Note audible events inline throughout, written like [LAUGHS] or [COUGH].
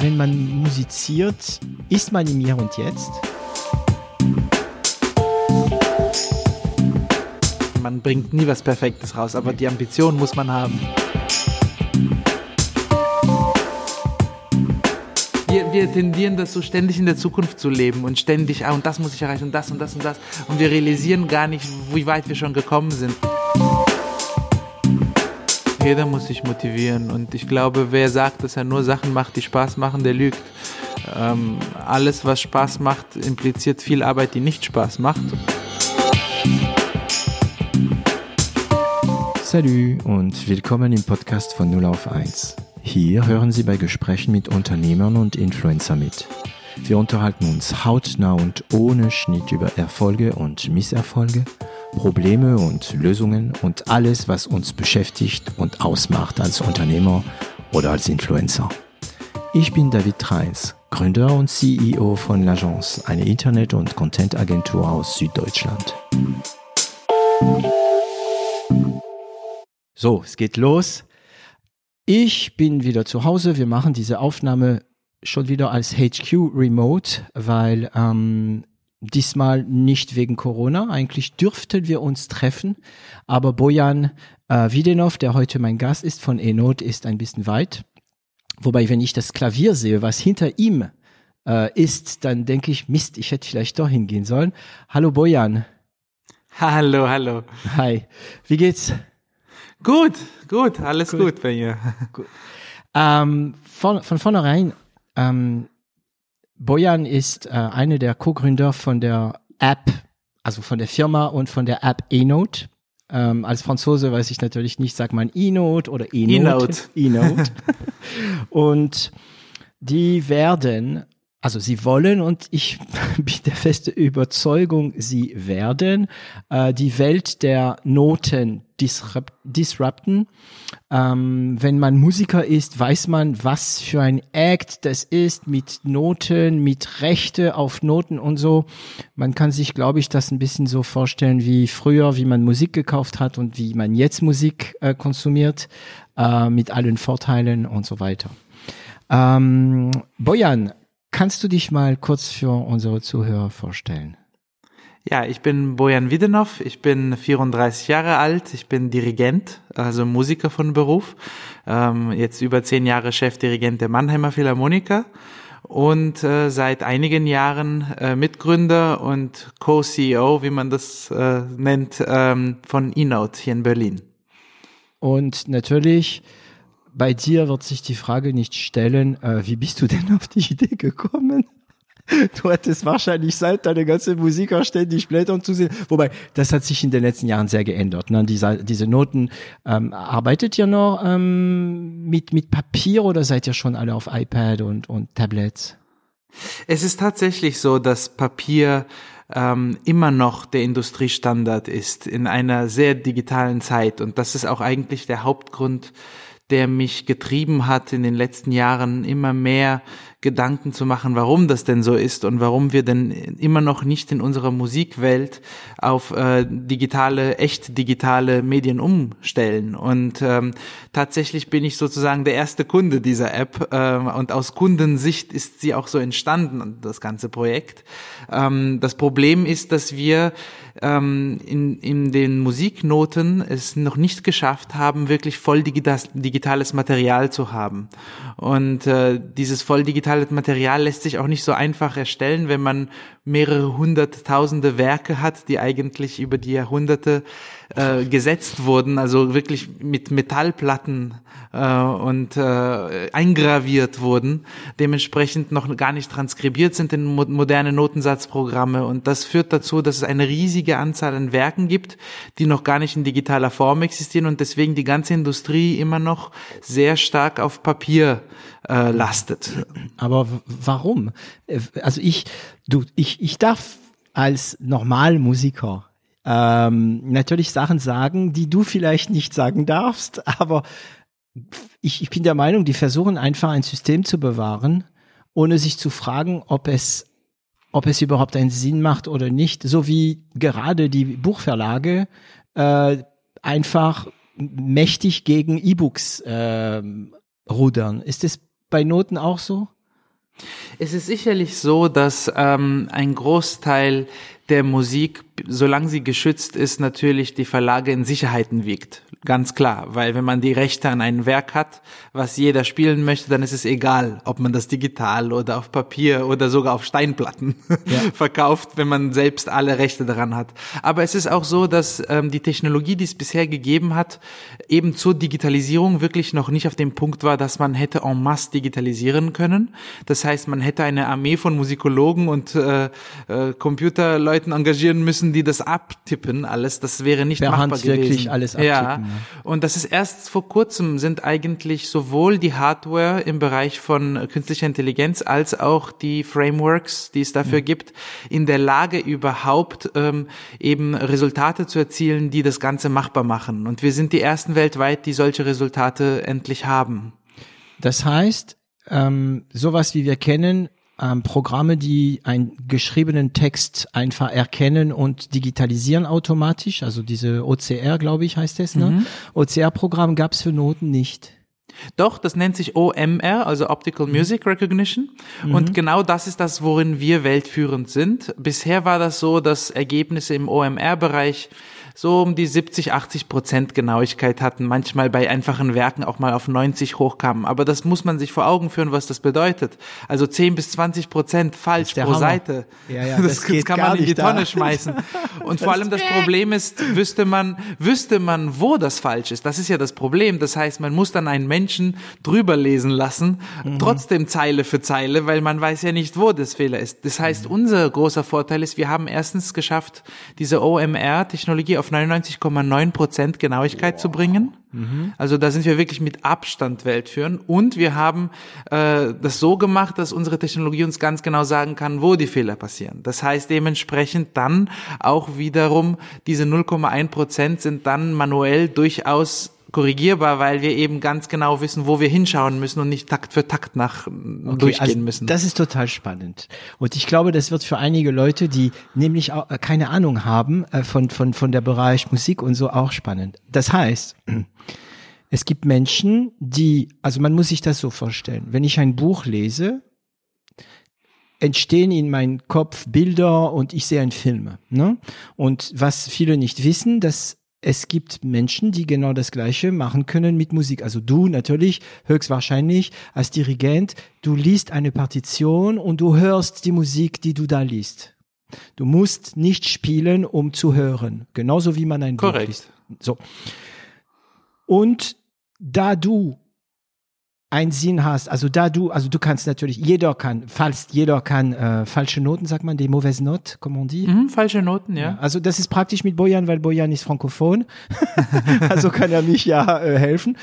wenn man musiziert, ist man im Hier und Jetzt? Man bringt nie was Perfektes raus, aber die Ambition muss man haben. Wir, wir tendieren dazu, ständig in der Zukunft zu leben und ständig, ah, und das muss ich erreichen und das und das und das. Und wir realisieren gar nicht, wie weit wir schon gekommen sind. Jeder muss sich motivieren und ich glaube, wer sagt, dass er nur Sachen macht, die Spaß machen, der lügt. Ähm, alles, was Spaß macht, impliziert viel Arbeit, die nicht Spaß macht. Salut und willkommen im Podcast von 0 auf 1. Hier hören Sie bei Gesprächen mit Unternehmern und Influencer mit. Wir unterhalten uns hautnah und ohne Schnitt über Erfolge und Misserfolge, Probleme und Lösungen und alles, was uns beschäftigt und ausmacht als Unternehmer oder als Influencer. Ich bin David Treins, Gründer und CEO von L'Agence, eine Internet- und Content-Agentur aus Süddeutschland. So, es geht los. Ich bin wieder zu Hause. Wir machen diese Aufnahme schon wieder als HQ Remote, weil ähm, diesmal nicht wegen Corona. Eigentlich dürften wir uns treffen, aber Bojan äh, Widenov, der heute mein Gast ist von Enot, ist ein bisschen weit. Wobei, wenn ich das Klavier sehe, was hinter ihm äh, ist, dann denke ich, Mist, ich hätte vielleicht doch hingehen sollen. Hallo Bojan. Hallo, hallo. Hi. Wie geht's? Gut, gut, alles gut, gut bei mir. Gut. Ähm, von, von vornherein, ähm, Bojan ist äh, einer der Co-Gründer von der App, also von der Firma und von der App eNote. Ähm, als Franzose weiß ich natürlich nicht, sagt man eNote oder eNote. eNote. [LAUGHS] und die werden also sie wollen und ich [LAUGHS] bin der feste Überzeugung, sie werden äh, die Welt der Noten disrupt, disrupten. Ähm, wenn man Musiker ist, weiß man, was für ein Act das ist mit Noten, mit Rechte auf Noten und so. Man kann sich, glaube ich, das ein bisschen so vorstellen wie früher, wie man Musik gekauft hat und wie man jetzt Musik äh, konsumiert, äh, mit allen Vorteilen und so weiter. Ähm, Bojan, Kannst du dich mal kurz für unsere Zuhörer vorstellen? Ja, ich bin Bojan Widenov, ich bin 34 Jahre alt, ich bin Dirigent, also Musiker von Beruf, ähm, jetzt über zehn Jahre Chefdirigent der Mannheimer Philharmoniker und äh, seit einigen Jahren äh, Mitgründer und Co-CEO, wie man das äh, nennt, ähm, von eNote hier in Berlin. Und natürlich bei dir wird sich die Frage nicht stellen, äh, wie bist du denn auf die Idee gekommen? Du hattest wahrscheinlich seit deine ganze Musik ständig blättern zu sehen. Wobei, das hat sich in den letzten Jahren sehr geändert. Ne? Diese, diese Noten, ähm, arbeitet ihr noch ähm, mit, mit Papier oder seid ihr schon alle auf iPad und, und Tablets? Es ist tatsächlich so, dass Papier ähm, immer noch der Industriestandard ist in einer sehr digitalen Zeit. Und das ist auch eigentlich der Hauptgrund, der mich getrieben hat, in den letzten Jahren immer mehr Gedanken zu machen, warum das denn so ist und warum wir denn immer noch nicht in unserer Musikwelt auf äh, digitale, echt digitale Medien umstellen. Und ähm, tatsächlich bin ich sozusagen der erste Kunde dieser App äh, und aus Kundensicht ist sie auch so entstanden, das ganze Projekt. Ähm, das Problem ist, dass wir ähm, in, in den Musiknoten es noch nicht geschafft haben, wirklich voll digitales Material zu haben. Und äh, dieses voll digitale digitales Material lässt sich auch nicht so einfach erstellen, wenn man mehrere hunderttausende Werke hat, die eigentlich über die Jahrhunderte äh, gesetzt wurden, also wirklich mit Metallplatten äh, und äh, eingraviert wurden, dementsprechend noch gar nicht transkribiert sind in mo moderne Notensatzprogramme. Und das führt dazu, dass es eine riesige Anzahl an Werken gibt, die noch gar nicht in digitaler Form existieren und deswegen die ganze Industrie immer noch sehr stark auf Papier äh, lastet. Aber warum? Äh, also ich, du, ich, ich darf als Normalmusiker ähm, natürlich Sachen sagen, die du vielleicht nicht sagen darfst, [LAUGHS] aber ich, ich bin der Meinung, die versuchen einfach ein System zu bewahren, ohne sich zu fragen, ob es ob es überhaupt einen Sinn macht oder nicht, so wie gerade die Buchverlage äh, einfach mächtig gegen E-Books äh, rudern. Ist es bei Noten auch so? Es ist sicherlich so, dass ähm, ein Großteil der Musik, solange sie geschützt ist, natürlich die Verlage in Sicherheiten wiegt. Ganz klar, weil wenn man die Rechte an ein Werk hat, was jeder spielen möchte, dann ist es egal, ob man das digital oder auf Papier oder sogar auf Steinplatten [LAUGHS] ja. verkauft, wenn man selbst alle Rechte daran hat. Aber es ist auch so, dass ähm, die Technologie, die es bisher gegeben hat, eben zur Digitalisierung wirklich noch nicht auf dem Punkt war, dass man hätte en masse digitalisieren können. Das heißt, man hätte eine Armee von Musikologen und äh, äh, Computerleuten engagieren müssen, die das abtippen alles. Das wäre nicht per machbar Hand gewesen. wirklich alles abtippen. Ja. Und das ist erst vor kurzem sind eigentlich sowohl die Hardware im Bereich von künstlicher Intelligenz als auch die Frameworks, die es dafür mhm. gibt, in der Lage überhaupt ähm, eben Resultate zu erzielen, die das Ganze machbar machen. Und wir sind die ersten weltweit, die solche Resultate endlich haben. Das heißt, ähm, sowas wie wir kennen, ähm, Programme, die einen geschriebenen Text einfach erkennen und digitalisieren automatisch. Also diese OCR, glaube ich, heißt es. Ne? Mhm. OCR-Programm gab es für Noten nicht. Doch, das nennt sich OMR, also Optical Music Recognition. Mhm. Und genau das ist das, worin wir weltführend sind. Bisher war das so, dass Ergebnisse im OMR-Bereich so um die 70, 80 Prozent Genauigkeit hatten, manchmal bei einfachen Werken auch mal auf 90 hochkamen. Aber das muss man sich vor Augen führen, was das bedeutet. Also 10 bis 20 Prozent falsch pro Hammer. Seite. Ja, ja, [LAUGHS] das, das kann man in die Tonne da. schmeißen. [LAUGHS] Und vor allem das Problem ist, wüsste man, wüsste man, wo das falsch ist. Das ist ja das Problem. Das heißt, man muss dann einen Menschen drüber lesen lassen, mhm. trotzdem Zeile für Zeile, weil man weiß ja nicht, wo das Fehler ist. Das heißt, mhm. unser großer Vorteil ist, wir haben erstens geschafft, diese OMR-Technologie auf auf 99,9 Prozent Genauigkeit Boah. zu bringen. Also da sind wir wirklich mit Abstand weltführend. Und wir haben äh, das so gemacht, dass unsere Technologie uns ganz genau sagen kann, wo die Fehler passieren. Das heißt dementsprechend dann auch wiederum diese 0,1 Prozent sind dann manuell durchaus korrigierbar, weil wir eben ganz genau wissen, wo wir hinschauen müssen und nicht Takt für Takt nach okay, durchgehen also müssen. Das ist total spannend. Und ich glaube, das wird für einige Leute, die nämlich auch äh, keine Ahnung haben äh, von, von, von der Bereich Musik und so auch spannend. Das heißt, [CLEARS THROAT] es gibt Menschen, die, also man muss sich das so vorstellen, wenn ich ein Buch lese, entstehen in meinem Kopf Bilder und ich sehe einen Film. Ne? Und was viele nicht wissen, dass es gibt Menschen, die genau das Gleiche machen können mit Musik. Also du natürlich höchstwahrscheinlich als Dirigent, du liest eine Partition und du hörst die Musik, die du da liest. Du musst nicht spielen, um zu hören. Genauso wie man ein Korrekt. Buch liest. So. Und da du einen Sinn hast, also da du, also du kannst natürlich, jeder kann, falls jeder kann äh, falsche Noten, sagt man, die mauvaise notes, comment on dit? Mhm, falsche Noten, ja. ja. Also das ist praktisch mit Bojan, weil Bojan ist frankophon, [LAUGHS] also kann er mich ja äh, helfen.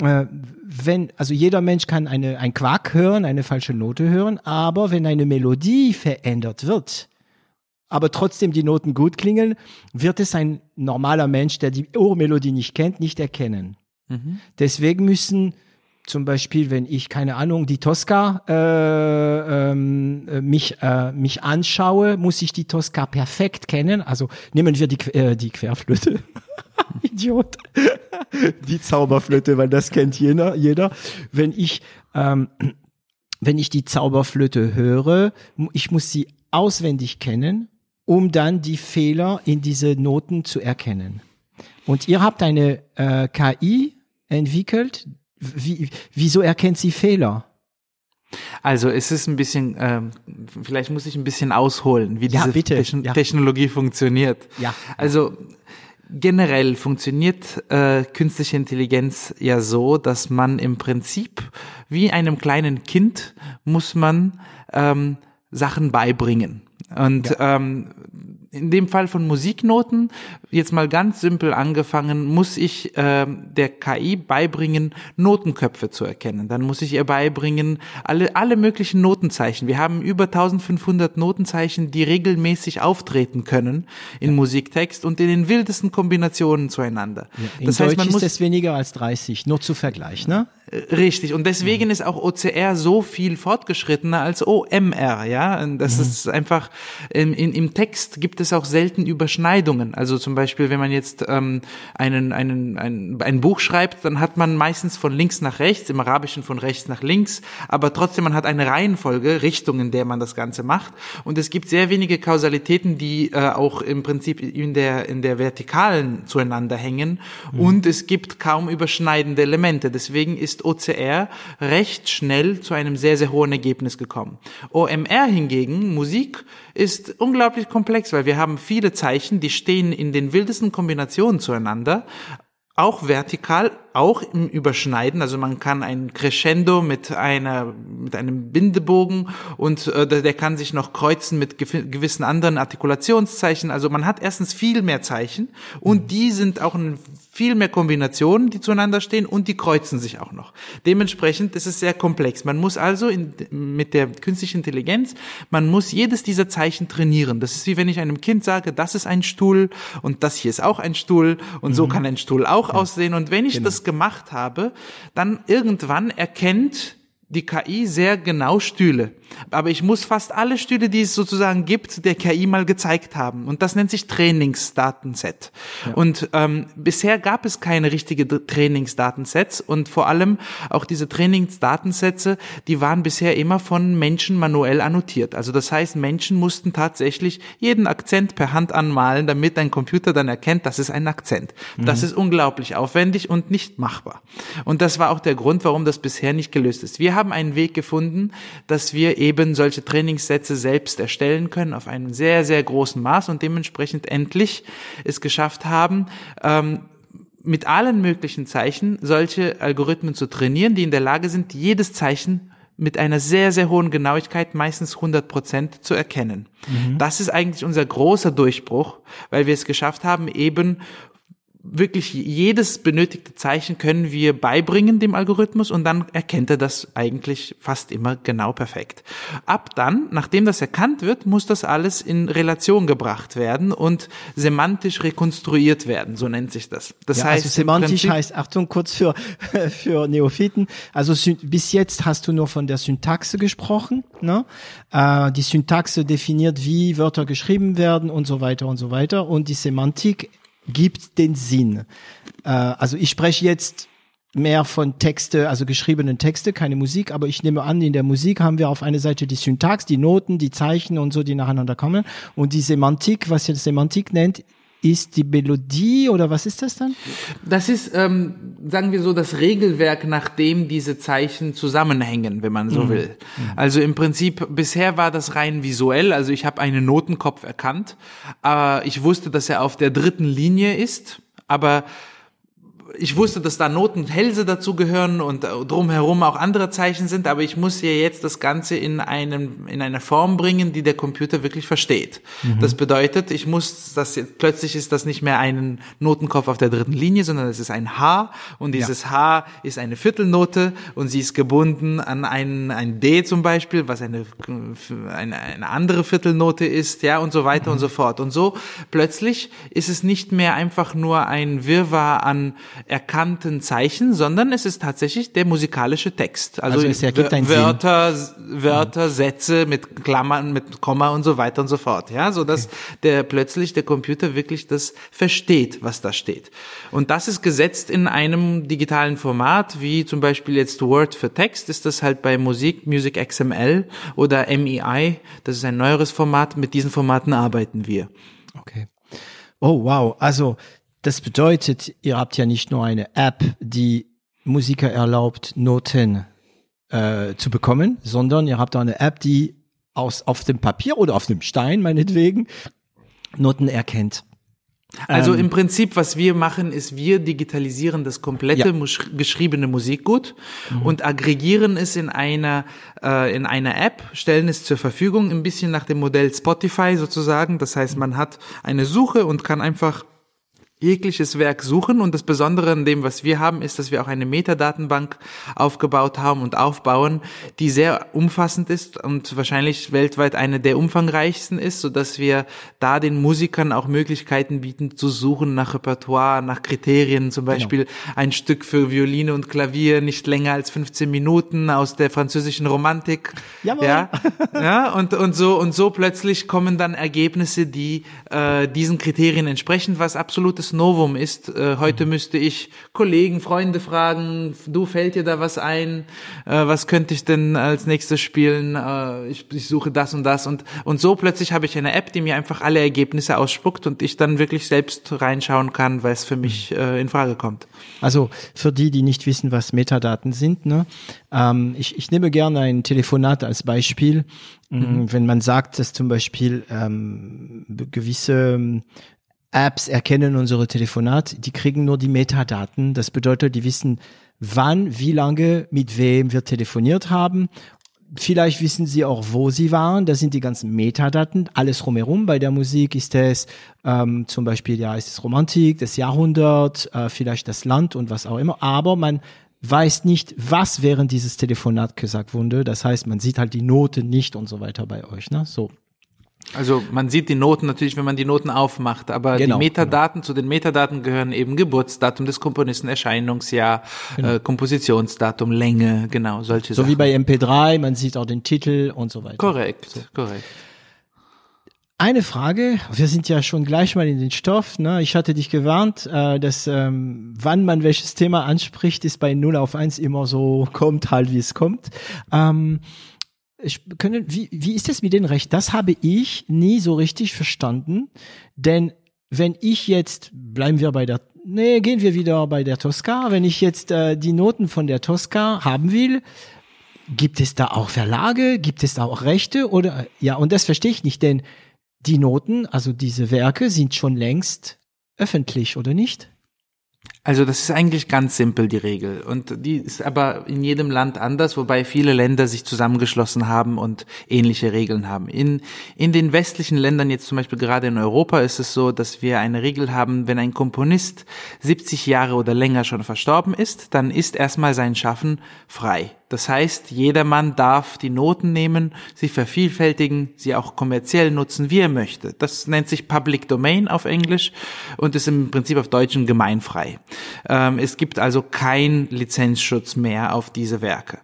Äh, wenn, also jeder Mensch kann eine, ein Quark hören, eine falsche Note hören, aber wenn eine Melodie verändert wird, aber trotzdem die Noten gut klingen, wird es ein normaler Mensch, der die Ohrmelodie nicht kennt, nicht erkennen. Mhm. Deswegen müssen zum Beispiel, wenn ich, keine Ahnung, die Tosca äh, ähm, äh, mich, äh, mich anschaue, muss ich die Tosca perfekt kennen. Also nehmen wir die, äh, die Querflöte. [LAUGHS] Idiot. die Zauberflöte, weil das kennt jeder. jeder. Wenn ich, ähm, wenn ich die Zauberflöte höre, ich muss sie auswendig kennen, um dann die Fehler in diese Noten zu erkennen. Und ihr habt eine äh, KI entwickelt, wie, wieso erkennt sie Fehler? Also es ist ein bisschen, ähm, vielleicht muss ich ein bisschen ausholen, wie ja, diese Techn ja. Technologie funktioniert. Ja. Also generell funktioniert äh, künstliche Intelligenz ja so, dass man im Prinzip wie einem kleinen Kind muss man ähm, Sachen beibringen. Und ja. ähm, in dem Fall von Musiknoten, jetzt mal ganz simpel angefangen, muss ich äh, der KI beibringen, Notenköpfe zu erkennen. Dann muss ich ihr beibringen, alle, alle möglichen Notenzeichen. Wir haben über 1500 Notenzeichen, die regelmäßig auftreten können in ja. Musiktext und in den wildesten Kombinationen zueinander. Ja, das heißt, Deutsch man muss, ist es weniger als 30, nur zu Vergleich, ne? Richtig. Und deswegen mhm. ist auch OCR so viel fortgeschrittener als OMR, ja. Das mhm. ist einfach, in, in, im Text gibt gibt es auch selten Überschneidungen. Also zum Beispiel, wenn man jetzt ähm, einen, einen, ein, ein Buch schreibt, dann hat man meistens von links nach rechts, im Arabischen von rechts nach links, aber trotzdem man hat eine Reihenfolge, Richtung, in der man das Ganze macht. Und es gibt sehr wenige Kausalitäten, die äh, auch im Prinzip in der, in der Vertikalen zueinander hängen. Mhm. Und es gibt kaum überschneidende Elemente. Deswegen ist OCR recht schnell zu einem sehr, sehr hohen Ergebnis gekommen. OMR hingegen, Musik, ist unglaublich komplex, weil wir haben viele Zeichen, die stehen in den wildesten Kombinationen zueinander, auch vertikal, auch im Überschneiden. Also man kann ein Crescendo mit einer mit einem Bindebogen und äh, der kann sich noch kreuzen mit gewissen anderen Artikulationszeichen. Also man hat erstens viel mehr Zeichen und die sind auch in viel mehr Kombinationen, die zueinander stehen und die kreuzen sich auch noch. Dementsprechend ist es sehr komplex. Man muss also in, mit der künstlichen Intelligenz, man muss jedes dieser Zeichen trainieren. Das ist wie wenn ich einem Kind sage, das ist ein Stuhl und das hier ist auch ein Stuhl und mhm. so kann ein Stuhl auch ja. aussehen. Und wenn ich genau. das gemacht habe, dann irgendwann erkennt die KI sehr genau Stühle. Aber ich muss fast alle Stühle, die es sozusagen gibt, der KI mal gezeigt haben. Und das nennt sich Trainingsdatenset. Ja. Und ähm, bisher gab es keine richtige Trainingsdatensets und vor allem auch diese Trainingsdatensätze, die waren bisher immer von Menschen manuell annotiert. Also das heißt, Menschen mussten tatsächlich jeden Akzent per Hand anmalen, damit ein Computer dann erkennt, das ist ein Akzent. Mhm. Das ist unglaublich aufwendig und nicht machbar. Und das war auch der Grund, warum das bisher nicht gelöst ist. Wir haben einen Weg gefunden, dass wir eben solche Trainingssätze selbst erstellen können auf einem sehr, sehr großen Maß und dementsprechend endlich es geschafft haben, ähm, mit allen möglichen Zeichen solche Algorithmen zu trainieren, die in der Lage sind, jedes Zeichen mit einer sehr, sehr hohen Genauigkeit, meistens 100 Prozent, zu erkennen. Mhm. Das ist eigentlich unser großer Durchbruch, weil wir es geschafft haben, eben wirklich jedes benötigte Zeichen können wir beibringen dem Algorithmus und dann erkennt er das eigentlich fast immer genau perfekt. Ab dann, nachdem das erkannt wird, muss das alles in Relation gebracht werden und semantisch rekonstruiert werden, so nennt sich das. Das ja, heißt, also semantisch heißt, Achtung kurz für, [LAUGHS] für Neophyten, also bis jetzt hast du nur von der Syntaxe gesprochen. Ne? Äh, die Syntaxe definiert, wie Wörter geschrieben werden und so weiter und so weiter und die Semantik gibt den Sinn. Äh, also ich spreche jetzt mehr von Texte, also geschriebenen Texte, keine Musik, aber ich nehme an, in der Musik haben wir auf einer Seite die Syntax, die Noten, die Zeichen und so, die nacheinander kommen und die Semantik, was ihr Semantik nennt, ist die Melodie oder was ist das dann? Das ist, ähm, sagen wir so, das Regelwerk, nach dem diese Zeichen zusammenhängen, wenn man so mhm. will. Also im Prinzip, bisher war das rein visuell, also ich habe einen Notenkopf erkannt, aber ich wusste, dass er auf der dritten Linie ist, aber ich wusste, dass da Noten Hälse dazugehören und drumherum auch andere Zeichen sind, aber ich muss ja jetzt das Ganze in einem, in eine Form bringen, die der Computer wirklich versteht. Mhm. Das bedeutet, ich muss, das jetzt, plötzlich ist das nicht mehr ein Notenkopf auf der dritten Linie, sondern es ist ein H und dieses ja. H ist eine Viertelnote und sie ist gebunden an ein, ein D zum Beispiel, was eine, eine, eine andere Viertelnote ist, ja, und so weiter mhm. und so fort. Und so plötzlich ist es nicht mehr einfach nur ein Wirrwarr an erkannten Zeichen, sondern es ist tatsächlich der musikalische Text. Also, also es ergibt ein Wörter, Sinn. Wörter, mhm. Sätze mit Klammern, mit Komma und so weiter und so fort. Ja, so dass okay. der plötzlich der Computer wirklich das versteht, was da steht. Und das ist gesetzt in einem digitalen Format, wie zum Beispiel jetzt Word für Text, ist das halt bei Musik, Music XML oder MEI. Das ist ein neueres Format. Mit diesen Formaten arbeiten wir. Okay. Oh wow, also das bedeutet, ihr habt ja nicht nur eine App, die Musiker erlaubt, Noten äh, zu bekommen, sondern ihr habt auch eine App, die aus, auf dem Papier oder auf dem Stein meinetwegen Noten erkennt. Also ähm, im Prinzip, was wir machen, ist, wir digitalisieren das komplette ja. mus geschriebene Musikgut mhm. und aggregieren es in einer äh, in einer App, stellen es zur Verfügung, ein bisschen nach dem Modell Spotify sozusagen. Das heißt, man hat eine Suche und kann einfach jegliches Werk suchen. Und das Besondere an dem, was wir haben, ist, dass wir auch eine Metadatenbank aufgebaut haben und aufbauen, die sehr umfassend ist und wahrscheinlich weltweit eine der umfangreichsten ist, so dass wir da den Musikern auch Möglichkeiten bieten zu suchen nach Repertoire, nach Kriterien, zum genau. Beispiel genau. ein Stück für Violine und Klavier nicht länger als 15 Minuten aus der französischen Romantik. Jawohl. Ja, [LAUGHS] ja und, und so, und so plötzlich kommen dann Ergebnisse, die äh, diesen Kriterien entsprechen, was absolutes Novum ist. Äh, heute mhm. müsste ich Kollegen, Freunde fragen, du fällt dir da was ein? Äh, was könnte ich denn als nächstes spielen? Äh, ich, ich suche das und das und und so plötzlich habe ich eine App, die mir einfach alle Ergebnisse ausspuckt und ich dann wirklich selbst reinschauen kann, weil es für mich mhm. äh, in Frage kommt. Also für die, die nicht wissen, was Metadaten sind, ne? Ähm, ich, ich nehme gerne ein Telefonat als Beispiel. Mhm. Wenn man sagt, dass zum Beispiel ähm, gewisse Apps erkennen unsere Telefonat, die kriegen nur die Metadaten. Das bedeutet, die wissen, wann, wie lange, mit wem wir telefoniert haben. Vielleicht wissen sie auch, wo sie waren. Das sind die ganzen Metadaten. Alles rumherum. Bei der Musik ist es ähm, zum Beispiel, ja, ist es Romantik, das Jahrhundert, äh, vielleicht das Land und was auch immer. Aber man weiß nicht, was während dieses Telefonat gesagt wurde. Das heißt, man sieht halt die Noten nicht und so weiter bei euch. Ne? So. Also man sieht die Noten natürlich, wenn man die Noten aufmacht, aber genau, die Metadaten, genau. zu den Metadaten gehören eben Geburtsdatum des Komponisten, Erscheinungsjahr, genau. äh, Kompositionsdatum, Länge, genau, solche so Sachen. So wie bei MP3, man sieht auch den Titel und so weiter. Korrekt, so. korrekt. Eine Frage, wir sind ja schon gleich mal in den Stoff. Ne? Ich hatte dich gewarnt, äh, dass ähm, wann man welches Thema anspricht, ist bei 0 auf 1 immer so, kommt halt wie es kommt. Ähm, ich können, wie, wie ist das mit den Rechten? Das habe ich nie so richtig verstanden, denn wenn ich jetzt, bleiben wir bei der, nee, gehen wir wieder bei der Tosca, wenn ich jetzt äh, die Noten von der Tosca haben will, gibt es da auch Verlage, gibt es da auch Rechte oder, ja, und das verstehe ich nicht, denn die Noten, also diese Werke sind schon längst öffentlich, oder nicht? Also das ist eigentlich ganz simpel die Regel und die ist aber in jedem Land anders, wobei viele Länder sich zusammengeschlossen haben und ähnliche Regeln haben. In, in den westlichen Ländern, jetzt zum Beispiel gerade in Europa, ist es so, dass wir eine Regel haben, wenn ein Komponist 70 Jahre oder länger schon verstorben ist, dann ist erstmal sein Schaffen frei. Das heißt, jedermann darf die Noten nehmen, sie vervielfältigen, sie auch kommerziell nutzen, wie er möchte. Das nennt sich Public Domain auf Englisch und ist im Prinzip auf Deutsch gemeinfrei. Ähm, es gibt also kein Lizenzschutz mehr auf diese Werke.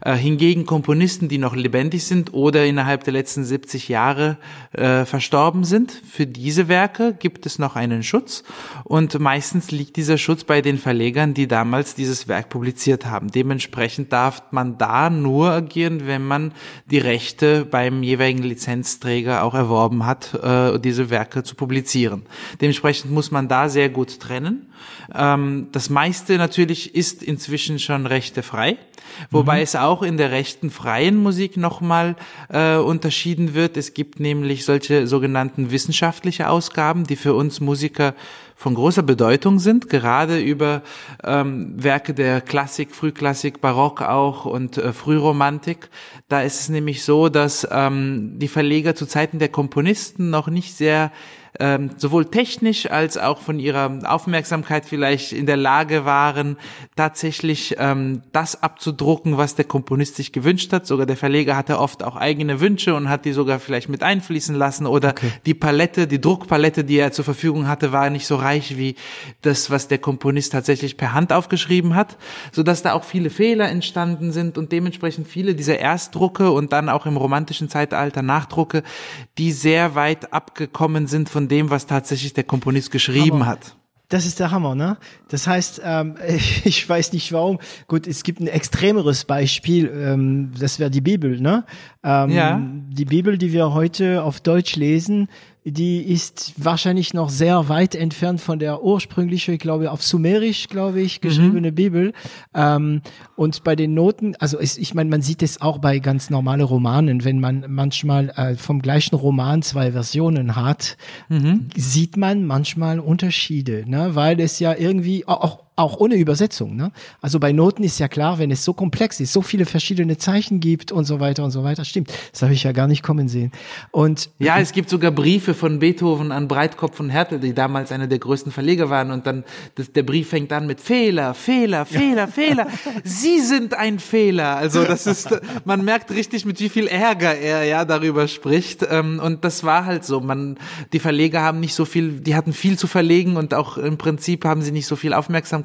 Äh, hingegen Komponisten, die noch lebendig sind oder innerhalb der letzten 70 Jahre äh, verstorben sind, für diese Werke gibt es noch einen Schutz und meistens liegt dieser Schutz bei den Verlegern, die damals dieses Werk publiziert haben. Dementsprechend darf man da nur agieren, wenn man die Rechte beim jeweiligen Lizenzträger auch erworben hat, äh, diese Werke zu publizieren. Dementsprechend muss man da sehr gut trennen. Ähm, das meiste natürlich ist inzwischen schon rechtefrei, wobei mhm. es auch in der rechten freien Musik nochmal äh, unterschieden wird. Es gibt nämlich solche sogenannten wissenschaftliche Ausgaben, die für uns Musiker von großer Bedeutung sind, gerade über ähm, Werke der Klassik, Frühklassik, Barock auch und äh, Frühromantik. Da ist es nämlich so, dass ähm, die Verleger zu Zeiten der Komponisten noch nicht sehr ähm, sowohl technisch als auch von ihrer Aufmerksamkeit vielleicht in der Lage waren, tatsächlich ähm, das abzudrucken, was der Komponist sich gewünscht hat. Sogar der Verleger hatte oft auch eigene Wünsche und hat die sogar vielleicht mit einfließen lassen oder okay. die Palette, die Druckpalette, die er zur Verfügung hatte, war nicht so reich wie das, was der Komponist tatsächlich per Hand aufgeschrieben hat, so dass da auch viele Fehler entstanden sind und dementsprechend viele dieser Erstdrucke und dann auch im romantischen Zeitalter Nachdrucke, die sehr weit abgekommen sind von dem, was tatsächlich der Komponist geschrieben Aber hat. Das ist der Hammer, ne? Das heißt, ähm, [LAUGHS] ich weiß nicht warum. Gut, es gibt ein extremeres Beispiel, ähm, das wäre die Bibel, ne? Ähm, ja. Die Bibel, die wir heute auf Deutsch lesen, die ist wahrscheinlich noch sehr weit entfernt von der ursprünglichen, ich glaube, auf Sumerisch, glaube ich, mhm. geschriebene mhm. Bibel. Ähm, und bei den Noten, also es, ich meine, man sieht es auch bei ganz normalen Romanen, wenn man manchmal äh, vom gleichen Roman zwei Versionen hat, mhm. sieht man manchmal Unterschiede, ne? weil es ja irgendwie auch auch ohne Übersetzung. Ne? Also bei Noten ist ja klar, wenn es so komplex ist, so viele verschiedene Zeichen gibt und so weiter und so weiter. Stimmt, das habe ich ja gar nicht kommen sehen. Und ja, es gibt sogar Briefe von Beethoven an Breitkopf und Hertel, die damals einer der größten Verleger waren. Und dann das, der Brief fängt an mit Fehler, Fehler, Fehler, Fehler. [LAUGHS] Sie sind ein Fehler. Also das ist, man merkt richtig, mit wie viel Ärger er ja darüber spricht. Ähm, und das war halt so. Man, die Verleger haben nicht so viel, die hatten viel zu verlegen und auch im Prinzip haben sie nicht so viel Aufmerksamkeit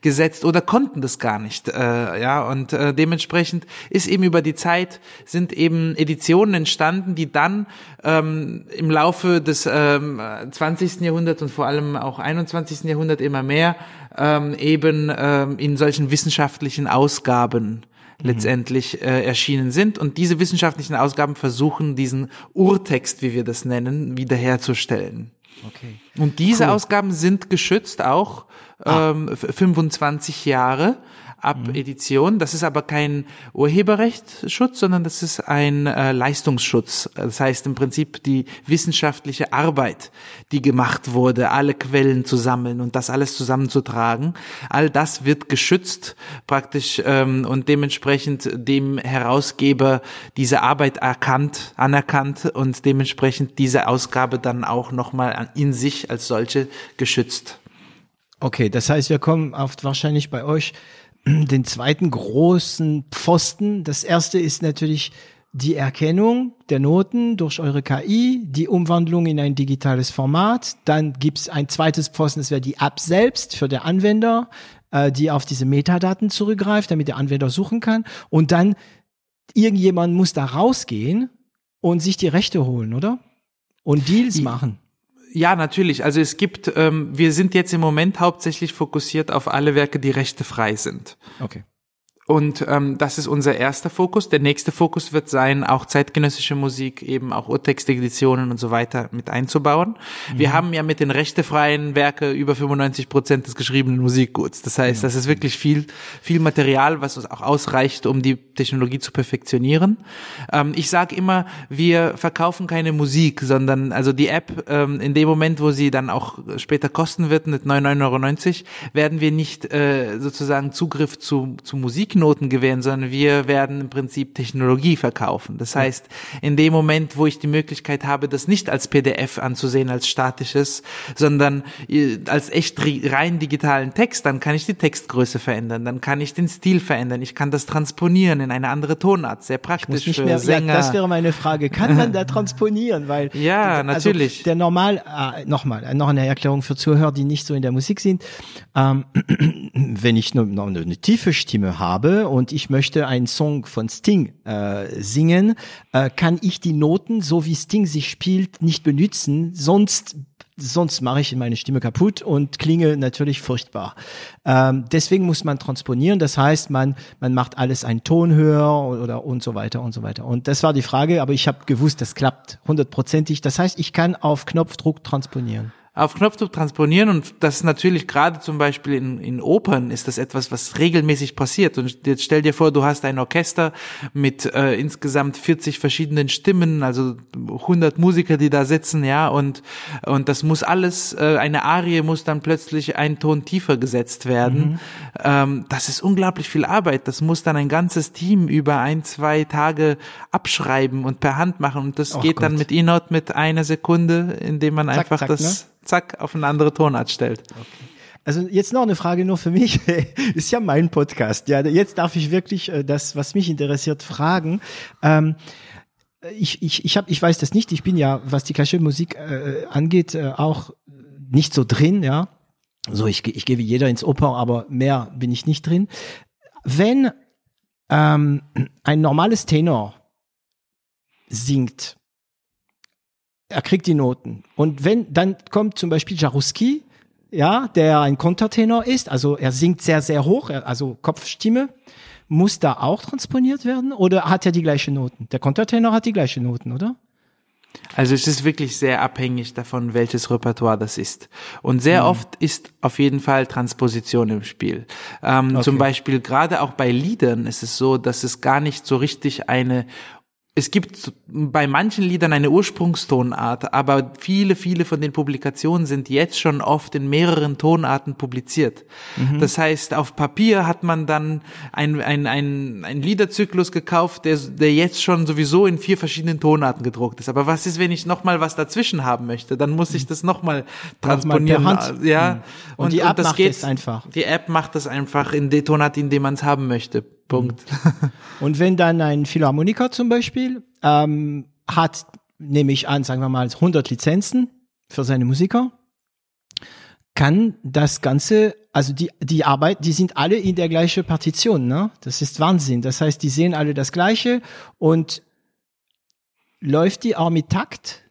gesetzt oder konnten das gar nicht. Äh, ja, und äh, dementsprechend ist eben über die Zeit sind eben Editionen entstanden, die dann ähm, im Laufe des ähm, 20. Jahrhunderts und vor allem auch 21. Jahrhundert immer mehr ähm, eben ähm, in solchen wissenschaftlichen Ausgaben letztendlich äh, erschienen sind. Und diese wissenschaftlichen Ausgaben versuchen, diesen Urtext, wie wir das nennen, wiederherzustellen. Okay. Und diese cool. Ausgaben sind geschützt auch ah. ähm, 25 Jahre ab mhm. Edition. Das ist aber kein Urheberrechtsschutz, sondern das ist ein äh, Leistungsschutz. Das heißt im Prinzip die wissenschaftliche Arbeit, die gemacht wurde, alle Quellen zu sammeln und das alles zusammenzutragen. All das wird geschützt praktisch ähm, und dementsprechend dem Herausgeber diese Arbeit erkannt, anerkannt und dementsprechend diese Ausgabe dann auch nochmal in sich als solche geschützt. Okay, das heißt, wir kommen oft wahrscheinlich bei euch den zweiten großen Pfosten. Das erste ist natürlich die Erkennung der Noten durch eure KI, die Umwandlung in ein digitales Format. Dann gibt's ein zweites Pfosten, das wäre die App selbst für den Anwender, äh, die auf diese Metadaten zurückgreift, damit der Anwender suchen kann. Und dann irgendjemand muss da rausgehen und sich die Rechte holen, oder? Und Deals machen. Ja, natürlich. Also es gibt, ähm, wir sind jetzt im Moment hauptsächlich fokussiert auf alle Werke, die rechtefrei sind. Okay. Und ähm, das ist unser erster Fokus. Der nächste Fokus wird sein, auch zeitgenössische Musik, eben auch Urtexteditionen und so weiter mit einzubauen. Mhm. Wir haben ja mit den rechtefreien Werke über 95 Prozent des geschriebenen Musikguts. Das heißt, ja. das ist wirklich viel, viel Material, was auch ausreicht, um die Technologie zu perfektionieren. Ähm, ich sage immer, wir verkaufen keine Musik, sondern also die App, ähm, in dem Moment, wo sie dann auch später kosten wird, mit 99,90 Euro, werden wir nicht äh, sozusagen Zugriff zu, zu Musik Musiknoten gewähren, sondern wir werden im Prinzip Technologie verkaufen. Das heißt, in dem Moment, wo ich die Möglichkeit habe, das nicht als PDF anzusehen, als statisches, sondern äh, als echt rein digitalen Text, dann kann ich die Textgröße verändern, dann kann ich den Stil verändern, ich kann das transponieren in eine andere Tonart, sehr praktisch für mehr, Sänger. Ja, das wäre meine Frage, kann man da [LAUGHS] transponieren? Weil ja, also natürlich. Der normal, äh, nochmal, noch eine Erklärung für Zuhörer, die nicht so in der Musik sind. Ähm, [CLEARS THROAT] wenn ich nur noch eine tiefe Stimme habe, habe und ich möchte einen Song von Sting äh, singen, äh, kann ich die Noten, so wie Sting sich spielt, nicht benutzen, sonst sonst mache ich meine Stimme kaputt und klinge natürlich furchtbar. Ähm, deswegen muss man transponieren, das heißt, man man macht alles einen Ton höher oder und so weiter und so weiter. Und das war die Frage, aber ich habe gewusst, das klappt hundertprozentig. Das heißt, ich kann auf Knopfdruck transponieren auf Knopfdruck transponieren und das ist natürlich gerade zum Beispiel in, in Opern ist das etwas, was regelmäßig passiert und jetzt stell dir vor, du hast ein Orchester mit äh, insgesamt 40 verschiedenen Stimmen, also 100 Musiker, die da sitzen, ja und und das muss alles, äh, eine Arie muss dann plötzlich einen Ton tiefer gesetzt werden. Mhm. Ähm, das ist unglaublich viel Arbeit, das muss dann ein ganzes Team über ein, zwei Tage abschreiben und per Hand machen und das oh geht Gott. dann mit E-Note mit einer Sekunde, indem man zack, einfach zack, das ne? Zack, auf eine andere Tonart stellt. Okay. Also jetzt noch eine Frage nur für mich. [LAUGHS] Ist ja mein Podcast. Ja, jetzt darf ich wirklich äh, das, was mich interessiert, fragen. Ähm, ich, ich, ich, hab, ich weiß das nicht. Ich bin ja, was die klassische Musik äh, angeht, äh, auch nicht so drin. Ja, so ich, ich gehe wie jeder ins Oper, aber mehr bin ich nicht drin. Wenn ähm, ein normales Tenor singt, er kriegt die Noten. Und wenn, dann kommt zum Beispiel Jaruski, ja, der ein Kontertenor ist, also er singt sehr, sehr hoch, also Kopfstimme, muss da auch transponiert werden oder hat er die gleichen Noten? Der Kontertenor hat die gleichen Noten, oder? Also es ist wirklich sehr abhängig davon, welches Repertoire das ist. Und sehr mhm. oft ist auf jeden Fall Transposition im Spiel. Ähm, okay. Zum Beispiel gerade auch bei Liedern ist es so, dass es gar nicht so richtig eine es gibt bei manchen Liedern eine Ursprungstonart, aber viele, viele von den Publikationen sind jetzt schon oft in mehreren Tonarten publiziert. Mhm. Das heißt, auf Papier hat man dann ein, ein, ein, ein Liederzyklus gekauft, der, der jetzt schon sowieso in vier verschiedenen Tonarten gedruckt ist. Aber was ist, wenn ich nochmal was dazwischen haben möchte? Dann muss ich das nochmal transponieren. Hand. Ja. Mhm. Und, und die App und das macht geht, es einfach. Die App macht das einfach in der Tonart, in dem man es haben möchte. Punkt. [LAUGHS] Und wenn dann ein Philharmoniker zum Beispiel ähm, hat, nehme ich an, sagen wir mal 100 Lizenzen für seine Musiker, kann das Ganze, also die, die Arbeit, die sind alle in der gleichen Partition, ne? Das ist Wahnsinn. Das heißt, die sehen alle das Gleiche und läuft die auch mit Takt?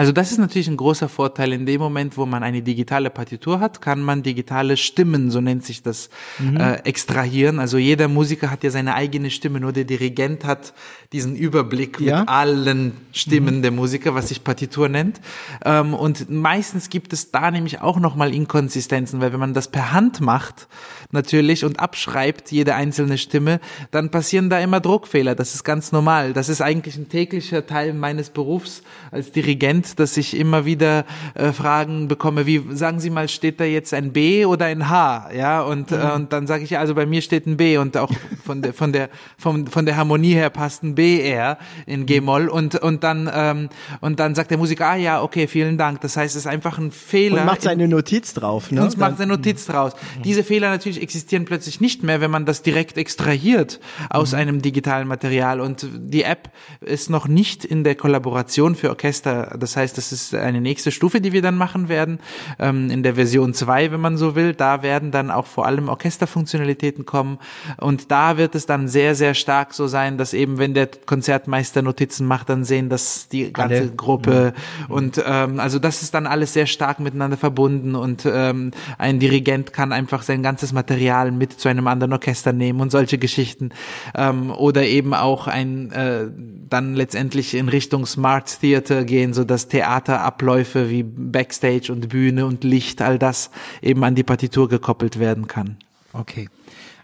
Also das ist natürlich ein großer Vorteil. In dem Moment, wo man eine digitale Partitur hat, kann man digitale Stimmen, so nennt sich das, mhm. äh, extrahieren. Also jeder Musiker hat ja seine eigene Stimme, nur der Dirigent hat diesen Überblick ja. mit allen Stimmen mhm. der Musiker, was sich Partitur nennt. Ähm, und meistens gibt es da nämlich auch nochmal Inkonsistenzen, weil wenn man das per Hand macht, natürlich, und abschreibt jede einzelne Stimme, dann passieren da immer Druckfehler. Das ist ganz normal. Das ist eigentlich ein täglicher Teil meines Berufs als Dirigent Moment, dass ich immer wieder äh, Fragen bekomme, wie sagen Sie mal, steht da jetzt ein B oder ein H? Ja, und, mhm. äh, und dann sage ich ja, also bei mir steht ein B und auch von der von der von, von der Harmonie her passt ein B eher in G-Moll und und dann ähm, und dann sagt der Musiker, ah ja, okay, vielen Dank. Das heißt, es ist einfach ein Fehler. Und macht seine Notiz drauf, ne? Und macht seine Notiz draus. Mhm. Diese Fehler natürlich existieren plötzlich nicht mehr, wenn man das direkt extrahiert aus mhm. einem digitalen Material und die App ist noch nicht in der Kollaboration für Orchester. Das das heißt, das ist eine nächste Stufe, die wir dann machen werden. Ähm, in der Version 2, wenn man so will, da werden dann auch vor allem Orchesterfunktionalitäten kommen. Und da wird es dann sehr, sehr stark so sein, dass eben, wenn der Konzertmeister Notizen macht, dann sehen das die ganze Alle. Gruppe. Mhm. Und ähm, also das ist dann alles sehr stark miteinander verbunden und ähm, ein Dirigent kann einfach sein ganzes Material mit zu einem anderen Orchester nehmen und solche Geschichten. Ähm, oder eben auch ein äh, dann letztendlich in Richtung Smart Theater gehen, so dass dass Theaterabläufe wie Backstage und Bühne und Licht, all das eben an die Partitur gekoppelt werden kann. Okay.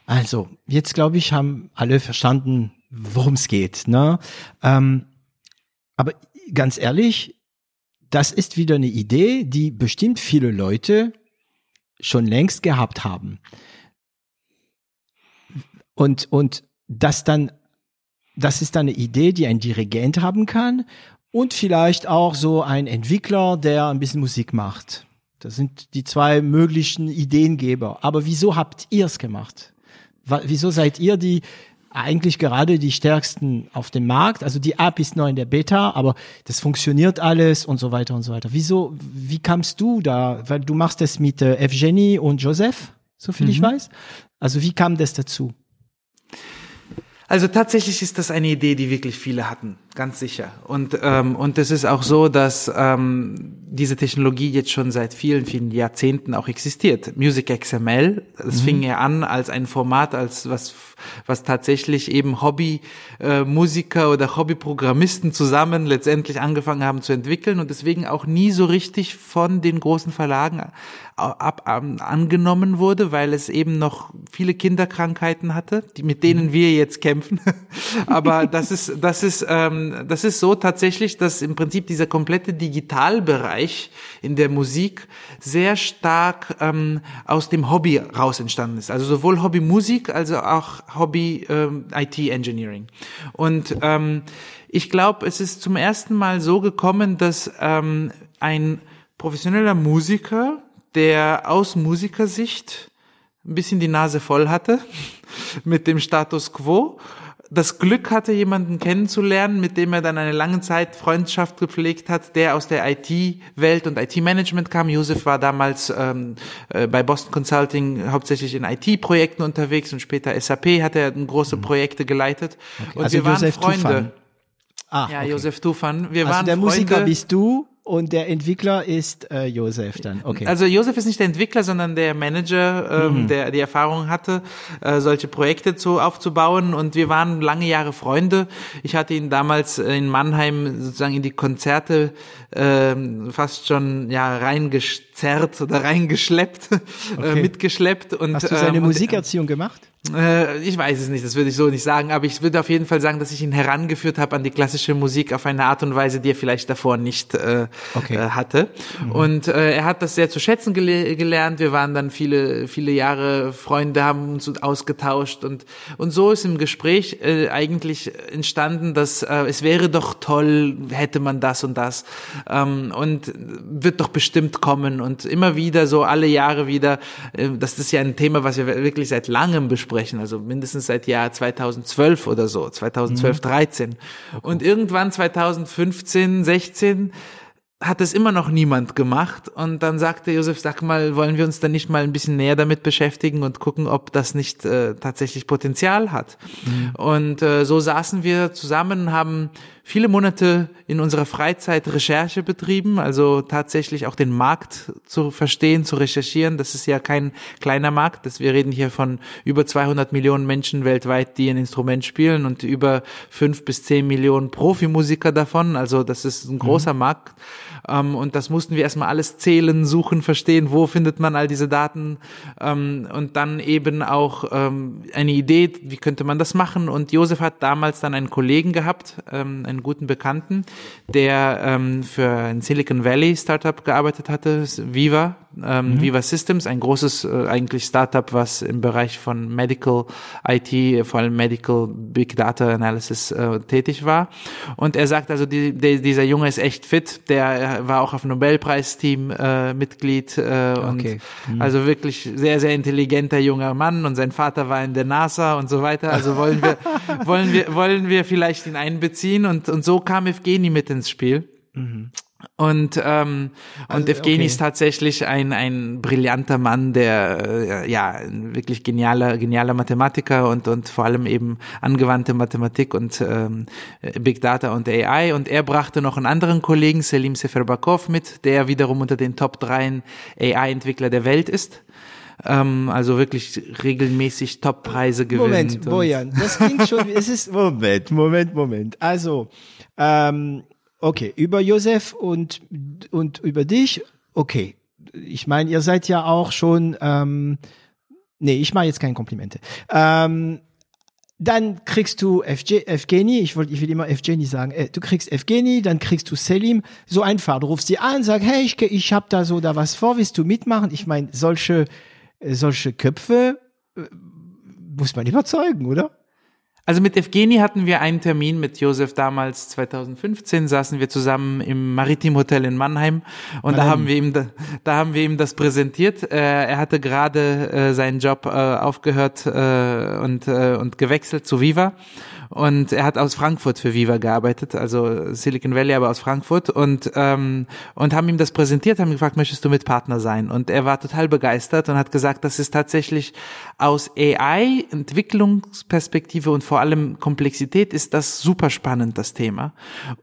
Also, jetzt glaube ich, haben alle verstanden, worum es geht. Ne? Ähm, aber ganz ehrlich, das ist wieder eine Idee, die bestimmt viele Leute schon längst gehabt haben. Und, und das dann, das ist dann eine Idee, die ein Dirigent haben kann und vielleicht auch so ein Entwickler, der ein bisschen Musik macht. Das sind die zwei möglichen Ideengeber. Aber wieso habt ihr es gemacht? Wieso seid ihr die eigentlich gerade die stärksten auf dem Markt? Also die App ist noch in der Beta, aber das funktioniert alles und so weiter und so weiter. Wieso, wie kamst du da? Weil du machst das mit äh, Evgeny und Joseph, so viel mhm. ich weiß. Also wie kam das dazu? Also tatsächlich ist das eine Idee, die wirklich viele hatten, ganz sicher. Und ähm, und es ist auch so, dass ähm, diese Technologie jetzt schon seit vielen, vielen Jahrzehnten auch existiert. Music XML, das mhm. fing ja an als ein Format, als was was tatsächlich eben Hobby-Musiker äh, oder Hobby-Programmisten zusammen letztendlich angefangen haben zu entwickeln und deswegen auch nie so richtig von den großen Verlagen ab, ab, angenommen wurde, weil es eben noch viele Kinderkrankheiten hatte, die, mit denen wir jetzt kämpfen. [LAUGHS] Aber das ist, das ist, ähm, das ist so tatsächlich, dass im Prinzip dieser komplette Digitalbereich in der Musik sehr stark ähm, aus dem Hobby raus entstanden ist. Also sowohl Hobby Musik als auch Hobby ähm, IT Engineering. Und ähm, ich glaube, es ist zum ersten Mal so gekommen, dass ähm, ein professioneller Musiker der aus Musikersicht ein bisschen die Nase voll hatte [LAUGHS] mit dem Status quo, das Glück hatte, jemanden kennenzulernen, mit dem er dann eine lange Zeit Freundschaft gepflegt hat, der aus der IT-Welt und IT-Management kam. Josef war damals ähm, äh, bei Boston Consulting hauptsächlich in IT-Projekten unterwegs und später SAP hat er große mhm. Projekte geleitet. Okay. Und also wir waren Josef Freunde. Tufan. Ah, ja, okay. Josef Tufan. Wir also waren der Freunde. Musiker bist du und der Entwickler ist äh, Josef dann, okay. Also Josef ist nicht der Entwickler, sondern der Manager, ähm, mhm. der die Erfahrung hatte, äh, solche Projekte zu, aufzubauen. Und wir waren lange Jahre Freunde. Ich hatte ihn damals in Mannheim sozusagen in die Konzerte äh, fast schon ja reingezerrt oder [LAUGHS] reingeschleppt, äh, okay. äh, mitgeschleppt. Und, Hast du seine ähm, Musikerziehung gemacht? Äh, ich weiß es nicht, das würde ich so nicht sagen, aber ich würde auf jeden Fall sagen, dass ich ihn herangeführt habe an die klassische Musik auf eine Art und Weise, die er vielleicht davor nicht äh, okay. äh, hatte. Mhm. Und äh, er hat das sehr zu schätzen gele gelernt. Wir waren dann viele, viele Jahre Freunde, haben uns ausgetauscht und und so ist im Gespräch äh, eigentlich entstanden, dass äh, es wäre doch toll, hätte man das und das ähm, und wird doch bestimmt kommen und immer wieder so alle Jahre wieder. Das ist ja ein Thema, was wir wirklich seit langem besprechen sprechen, also mindestens seit Jahr 2012 oder so, 2012, mhm. 13. Okay. Und irgendwann 2015, 16 hat es immer noch niemand gemacht. Und dann sagte Josef, sag mal, wollen wir uns dann nicht mal ein bisschen näher damit beschäftigen und gucken, ob das nicht äh, tatsächlich Potenzial hat. Mhm. Und äh, so saßen wir zusammen, haben viele Monate in unserer Freizeit Recherche betrieben, also tatsächlich auch den Markt zu verstehen, zu recherchieren. Das ist ja kein kleiner Markt. Das, wir reden hier von über 200 Millionen Menschen weltweit, die ein Instrument spielen und über fünf bis zehn Millionen Profimusiker davon. Also das ist ein großer mhm. Markt. Ähm, und das mussten wir erstmal alles zählen, suchen, verstehen, wo findet man all diese Daten ähm, und dann eben auch ähm, eine Idee, wie könnte man das machen. Und Josef hat damals dann einen Kollegen gehabt, einen guten Bekannten, der für ein Silicon Valley Startup gearbeitet hatte, Viva, ähm, mhm. Viva Systems, ein großes äh, eigentlich Startup, was im Bereich von Medical IT, vor allem Medical Big Data Analysis äh, tätig war. Und er sagt also, die, die, dieser Junge ist echt fit, der war auch auf Nobelpreisteam äh, Mitglied äh, und okay. mhm. also wirklich sehr, sehr intelligenter junger Mann und sein Vater war in der NASA und so weiter. Also wollen wir, [LAUGHS] wollen wir, wollen wir vielleicht ihn einbeziehen und, und so kam Evgeny mit ins Spiel. Mhm. Und ähm, also, und Evgeny okay. ist tatsächlich ein ein brillanter Mann, der äh, ja ein wirklich genialer genialer Mathematiker und und vor allem eben angewandte Mathematik und ähm, Big Data und AI. Und er brachte noch einen anderen Kollegen, Selim Seferbakov, mit, der wiederum unter den Top 3 AI-Entwickler der Welt ist ähm, also wirklich regelmäßig Top-Preise gewinnt. Moment, Bojan, das klingt schon, es ist, Moment, Moment, Moment. Also, ähm, Okay, über Josef und, und über dich, okay. Ich meine, ihr seid ja auch schon, ähm, nee, ich mache jetzt keine Komplimente. Ähm, dann kriegst du Evgeny, ich wollte, ich will immer Evgeny sagen, äh, du kriegst Evgeny, dann kriegst du Selim, so einfach, du rufst sie an, sag, hey, ich, ich hab da so da was vor, willst du mitmachen? Ich meine, solche, äh, solche Köpfe äh, muss man überzeugen, oder? Also mit Evgeni hatten wir einen Termin mit Josef damals 2015 saßen wir zusammen im Maritim Hotel in Mannheim und da haben wir ihm da, da haben wir ihm das präsentiert. Äh, er hatte gerade äh, seinen Job äh, aufgehört äh, und äh, und gewechselt zu Viva und er hat aus Frankfurt für Viva gearbeitet, also Silicon Valley, aber aus Frankfurt. Und ähm, und haben ihm das präsentiert, haben gefragt, möchtest du Mitpartner sein? Und er war total begeistert und hat gesagt, das ist tatsächlich aus AI Entwicklungsperspektive und vor allem Komplexität ist das super spannend das Thema.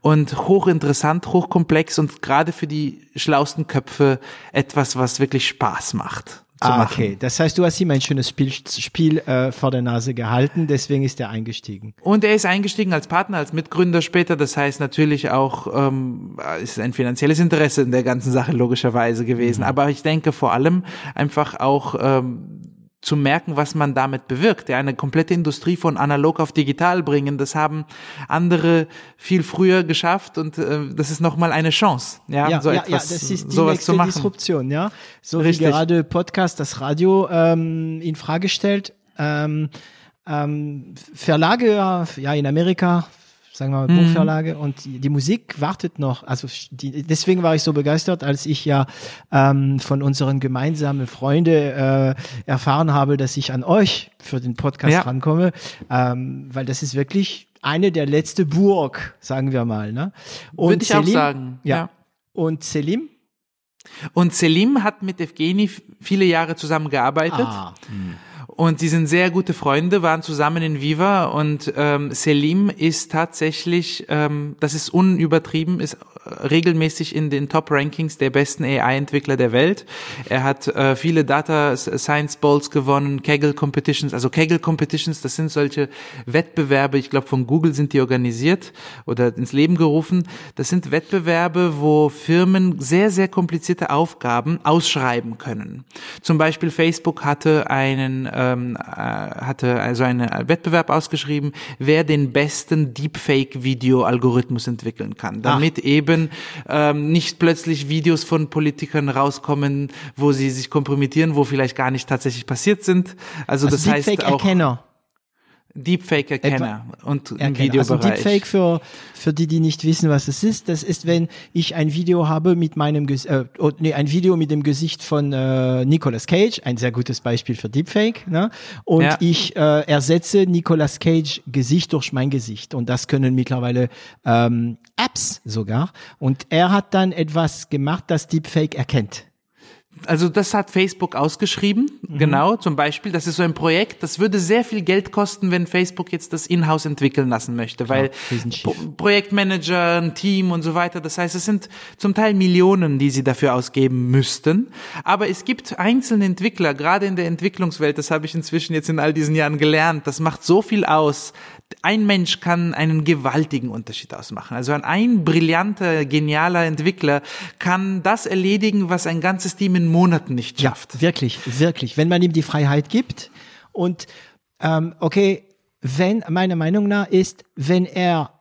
Und hochinteressant, hochkomplex und gerade für die schlausten Köpfe etwas, was wirklich Spaß macht ah, machen. Okay, das heißt, du hast ihm ein schönes Spiel, Spiel äh, vor der Nase gehalten, deswegen ist er eingestiegen. Und er ist eingestiegen als Partner, als Mitgründer später. Das heißt natürlich auch, ähm, ist ein finanzielles Interesse in der ganzen Sache logischerweise gewesen. Mhm. Aber ich denke vor allem einfach auch ähm, zu merken, was man damit bewirkt. Ja, eine komplette Industrie von analog auf digital bringen, das haben andere viel früher geschafft und äh, das ist nochmal eine Chance, ja, ja so ja, etwas, ja, das ist die nächste zu machen. Disruption, ja. So Richtig. wie gerade Podcast, das Radio ähm, in Frage stellt. Ähm, ähm, Verlage, ja, in Amerika sagen wir mal, mhm. Buchverlage und die, Musik wartet noch. Also die, deswegen war ich so begeistert, als ich ja ähm, von unseren gemeinsamen Freunde äh, erfahren habe, dass ich an euch für den Podcast ja. rankomme, ähm, weil das ist wirklich eine der letzte Burg, sagen wir mal. Ne? Und Würde ich Selim, auch sagen. Ja. ja. Und Selim? Und Selim hat mit Evgeni viele Jahre zusammengearbeitet. Ah. Hm. Und sie sind sehr gute Freunde, waren zusammen in Viva und ähm, Selim ist tatsächlich, ähm, das ist unübertrieben, ist äh, regelmäßig in den Top-Rankings der besten AI-Entwickler der Welt. Er hat äh, viele Data Science Bowls gewonnen, Kaggle Competitions, also Kaggle Competitions, das sind solche Wettbewerbe, ich glaube von Google sind die organisiert oder ins Leben gerufen. Das sind Wettbewerbe, wo Firmen sehr, sehr komplizierte Aufgaben ausschreiben können. Zum Beispiel Facebook hatte einen äh, ähm, äh, hatte also einen Wettbewerb ausgeschrieben, wer den besten Deepfake-Video-Algorithmus entwickeln kann, damit Ach. eben ähm, nicht plötzlich Videos von Politikern rauskommen, wo sie sich kompromittieren, wo vielleicht gar nicht tatsächlich passiert sind. Also, also das heißt auch Erkenner. Deepfake-Erkenner und im Erkenner. Videobereich. Also Deepfake für, für die, die nicht wissen, was es ist, das ist, wenn ich ein Video habe mit meinem, äh, oh, nee, ein Video mit dem Gesicht von äh, Nicolas Cage, ein sehr gutes Beispiel für Deepfake, ne? und ja. ich äh, ersetze Nicolas Cage Gesicht durch mein Gesicht und das können mittlerweile ähm, Apps sogar und er hat dann etwas gemacht, das Deepfake erkennt also das hat Facebook ausgeschrieben, mhm. genau, zum Beispiel. Das ist so ein Projekt, das würde sehr viel Geld kosten, wenn Facebook jetzt das Inhouse entwickeln lassen möchte, weil ja, Projektmanager, ein Team und so weiter. Das heißt, es sind zum Teil Millionen, die sie dafür ausgeben müssten. Aber es gibt einzelne Entwickler, gerade in der Entwicklungswelt, das habe ich inzwischen jetzt in all diesen Jahren gelernt, das macht so viel aus. Ein Mensch kann einen gewaltigen Unterschied ausmachen. Also ein brillanter, genialer Entwickler kann das erledigen, was ein ganzes Team in Monaten nicht schafft. Ja, wirklich, wirklich. Wenn man ihm die Freiheit gibt und ähm, okay, wenn meiner Meinung nach ist, wenn er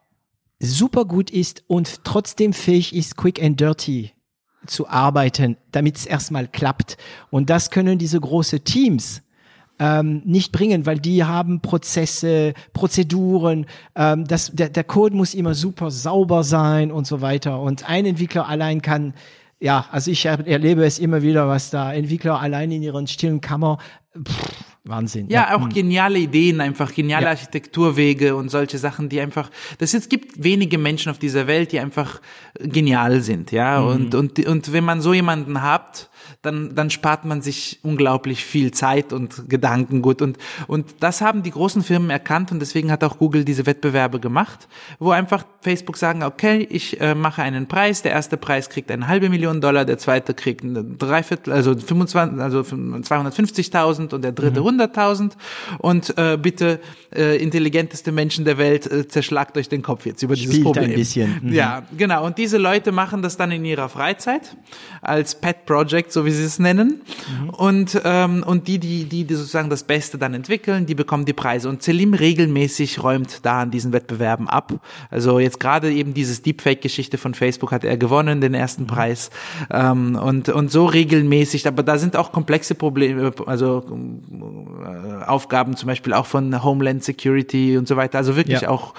super gut ist und trotzdem fähig ist, quick and dirty zu arbeiten, damit es erstmal klappt. Und das können diese große Teams ähm, nicht bringen, weil die haben Prozesse, Prozeduren, ähm, das, der, der Code muss immer super sauber sein und so weiter. Und ein Entwickler allein kann ja, also ich erlebe es immer wieder, was da Entwickler allein in ihren stillen Kammer, pff, Wahnsinn. Ja, ja, auch hm. geniale Ideen, einfach geniale ja. Architekturwege und solche Sachen, die einfach, das es gibt wenige Menschen auf dieser Welt, die einfach genial sind, ja, mhm. und, und, und wenn man so jemanden hat, dann, dann spart man sich unglaublich viel Zeit und Gedankengut. Und, und das haben die großen Firmen erkannt und deswegen hat auch Google diese Wettbewerbe gemacht, wo einfach Facebook sagen, okay, ich äh, mache einen Preis, der erste Preis kriegt eine halbe Million Dollar, der zweite kriegt eine Dreiviertel, also 25, also 250.000 und der dritte mhm. 100.000 und äh, bitte äh, intelligenteste Menschen der Welt äh, zerschlagt euch den Kopf jetzt über dieses Spielt Problem. ein bisschen. Mhm. Ja, genau. Und diese Leute machen das dann in ihrer Freizeit als Pet Project, so wie sie es nennen. Mhm. Und, ähm, und die, die, die, die sozusagen das Beste dann entwickeln, die bekommen die Preise. Und Selim regelmäßig räumt da an diesen Wettbewerben ab. Also jetzt gerade eben dieses Deepfake-Geschichte von Facebook hat er gewonnen, den ersten mhm. Preis. Ähm, und, und so regelmäßig, aber da sind auch komplexe Probleme, also äh, Aufgaben zum Beispiel auch von Homeland Security und so weiter. Also wirklich ja. auch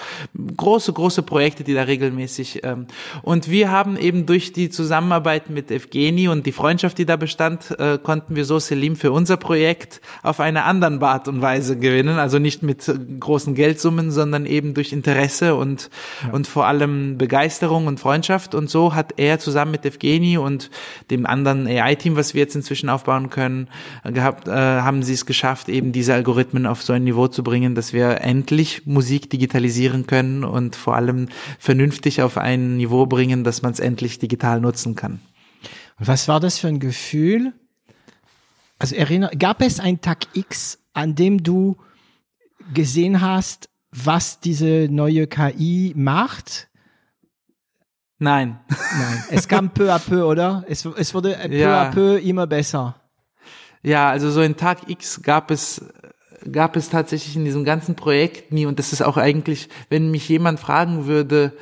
große, große Projekte, die da regelmäßig. Ähm, und wir haben eben durch die Zusammenarbeit mit Evgeni und die Freundschaft, die da bestand, äh, konnten wir so Selim für unser Projekt auf eine anderen Art und Weise gewinnen. Also nicht mit großen Geldsummen, sondern eben durch Interesse und, ja. und vor allem Begeisterung und Freundschaft. Und so hat er zusammen mit Evgeni und dem anderen AI-Team, was wir jetzt inzwischen aufbauen können, gehabt, äh, haben sie es geschafft, eben diese Algorithmen auf so ein Niveau zu bringen, dass wir endlich Musik digitalisieren können und vor allem vernünftig auf ein Niveau bringen, dass man es endlich digital nutzen kann. Was war das für ein Gefühl? Also erinner, gab es einen Tag X, an dem du gesehen hast, was diese neue KI macht? Nein. Nein. Es kam peu à peu, oder? Es, es wurde peu ja. à peu immer besser. Ja, also so ein Tag X gab es gab es tatsächlich in diesem ganzen Projekt nie und das ist auch eigentlich, wenn mich jemand fragen würde,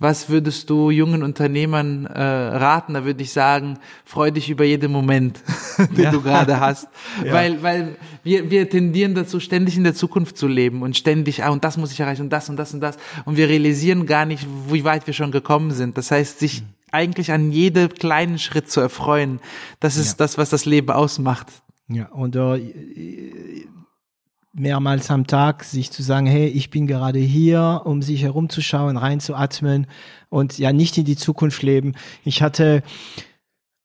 was würdest du jungen Unternehmern äh, raten? Da würde ich sagen, freu dich über jeden Moment, [LAUGHS] den ja. du gerade hast. [LAUGHS] ja. Weil, weil wir, wir tendieren dazu, ständig in der Zukunft zu leben und ständig, ah, und das muss ich erreichen und das und das und das. Und wir realisieren gar nicht, wie weit wir schon gekommen sind. Das heißt, sich mhm. eigentlich an jedem kleinen Schritt zu erfreuen, das ist ja. das, was das Leben ausmacht. Ja, und äh, mehrmals am Tag sich zu sagen, hey, ich bin gerade hier, um sich herumzuschauen, reinzuatmen und ja nicht in die Zukunft leben. Ich hatte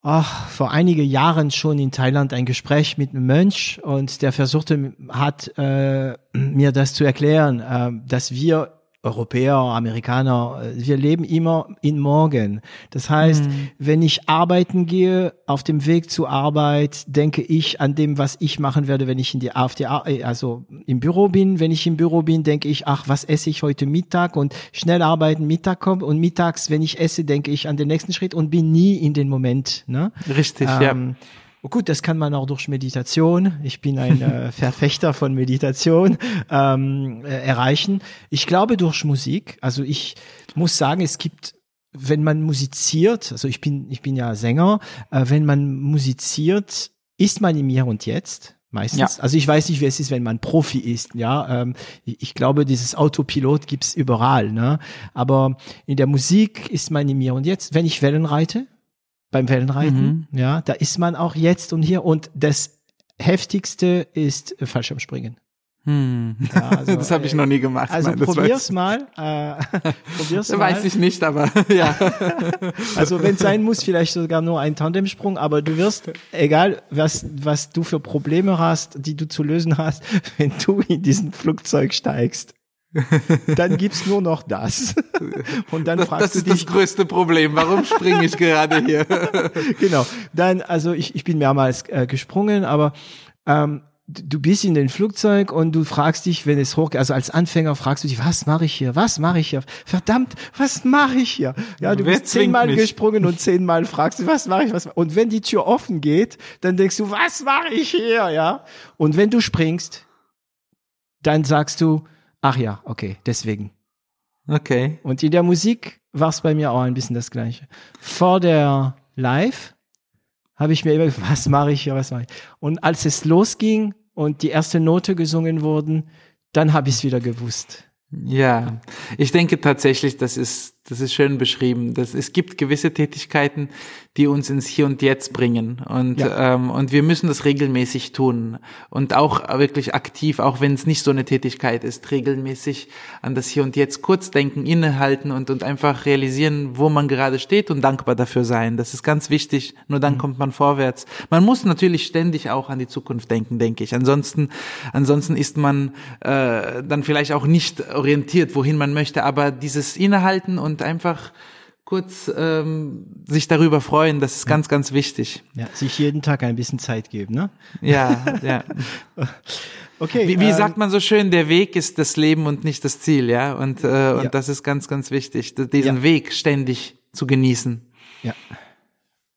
ach, vor einige Jahren schon in Thailand ein Gespräch mit einem Mönch und der versuchte hat äh, mir das zu erklären, äh, dass wir Europäer, Amerikaner, wir leben immer in morgen. Das heißt, mhm. wenn ich arbeiten gehe, auf dem Weg zur Arbeit, denke ich an dem, was ich machen werde, wenn ich in die, auf die, äh, also im Büro bin. Wenn ich im Büro bin, denke ich, ach, was esse ich heute Mittag und schnell arbeiten, Mittag kommt und mittags, wenn ich esse, denke ich an den nächsten Schritt und bin nie in den Moment. Ne? Richtig, ähm, ja. Oh gut, das kann man auch durch Meditation. Ich bin ein äh, [LAUGHS] Verfechter von Meditation ähm, äh, erreichen. Ich glaube durch Musik. Also ich muss sagen, es gibt wenn man musiziert, also ich bin, ich bin ja Sänger, äh, wenn man musiziert, ist man im Hier und Jetzt meistens. Ja. Also ich weiß nicht, wie es ist, wenn man Profi ist. Ja, ähm, ich glaube, dieses Autopilot gibt's überall. Ne? Aber in der Musik ist man im Hier und Jetzt. Wenn ich Wellen reite, beim Wellenreiten, mhm. ja, da ist man auch jetzt und hier. Und das heftigste ist Fallschirmspringen. Hm. Ja, also, [LAUGHS] das habe ich noch nie gemacht. Also Nein, probier's mal. Äh, [LAUGHS] probier's mal. Weiß ich nicht, aber [LAUGHS] ja. also wenn sein muss, vielleicht sogar nur ein Tandemsprung, aber du wirst, egal was was du für Probleme hast, die du zu lösen hast, wenn du in diesen Flugzeug steigst, [LAUGHS] dann gibt's nur noch das. [LAUGHS] Und dann das, fragst das du dich, Das ist das größte Problem. Warum springe ich gerade hier? [LAUGHS] genau. Dann, also ich, ich bin mehrmals äh, gesprungen, aber ähm, du bist in den Flugzeug und du fragst dich, wenn es hoch, also als Anfänger fragst du dich, was mache ich hier? Was mache ich hier? Verdammt, was mache ich hier? Ja, du Wer bist zehnmal mich? gesprungen und zehnmal fragst du, was mache ich? Was und wenn die Tür offen geht, dann denkst du, was mache ich hier? Ja. Und wenn du springst, dann sagst du, ach ja, okay, deswegen. Okay. Und in der Musik war es bei mir auch ein bisschen das Gleiche. Vor der Live habe ich mir immer gefragt, [LAUGHS] was mache ich hier, was mache ich? Und als es losging und die erste Note gesungen wurden, dann habe ich es wieder gewusst. Ja, ich denke tatsächlich, das ist, das ist schön beschrieben. Dass es gibt gewisse Tätigkeiten, die uns ins Hier und Jetzt bringen. Und, ja. ähm, und wir müssen das regelmäßig tun. Und auch wirklich aktiv, auch wenn es nicht so eine Tätigkeit ist, regelmäßig an das Hier und Jetzt kurz denken, innehalten und, und einfach realisieren, wo man gerade steht und dankbar dafür sein. Das ist ganz wichtig. Nur dann mhm. kommt man vorwärts. Man muss natürlich ständig auch an die Zukunft denken, denke ich. Ansonsten, ansonsten ist man äh, dann vielleicht auch nicht orientiert, wohin man möchte. Aber dieses Innehalten und einfach kurz ähm, sich darüber freuen, das ist ganz, ganz wichtig. Ja, sich jeden Tag ein bisschen Zeit geben, ne? Ja, [LAUGHS] ja. okay. Wie, wie ähm, sagt man so schön, der Weg ist das Leben und nicht das Ziel, ja? Und, äh, und ja. das ist ganz, ganz wichtig, diesen ja. Weg ständig zu genießen. Ja.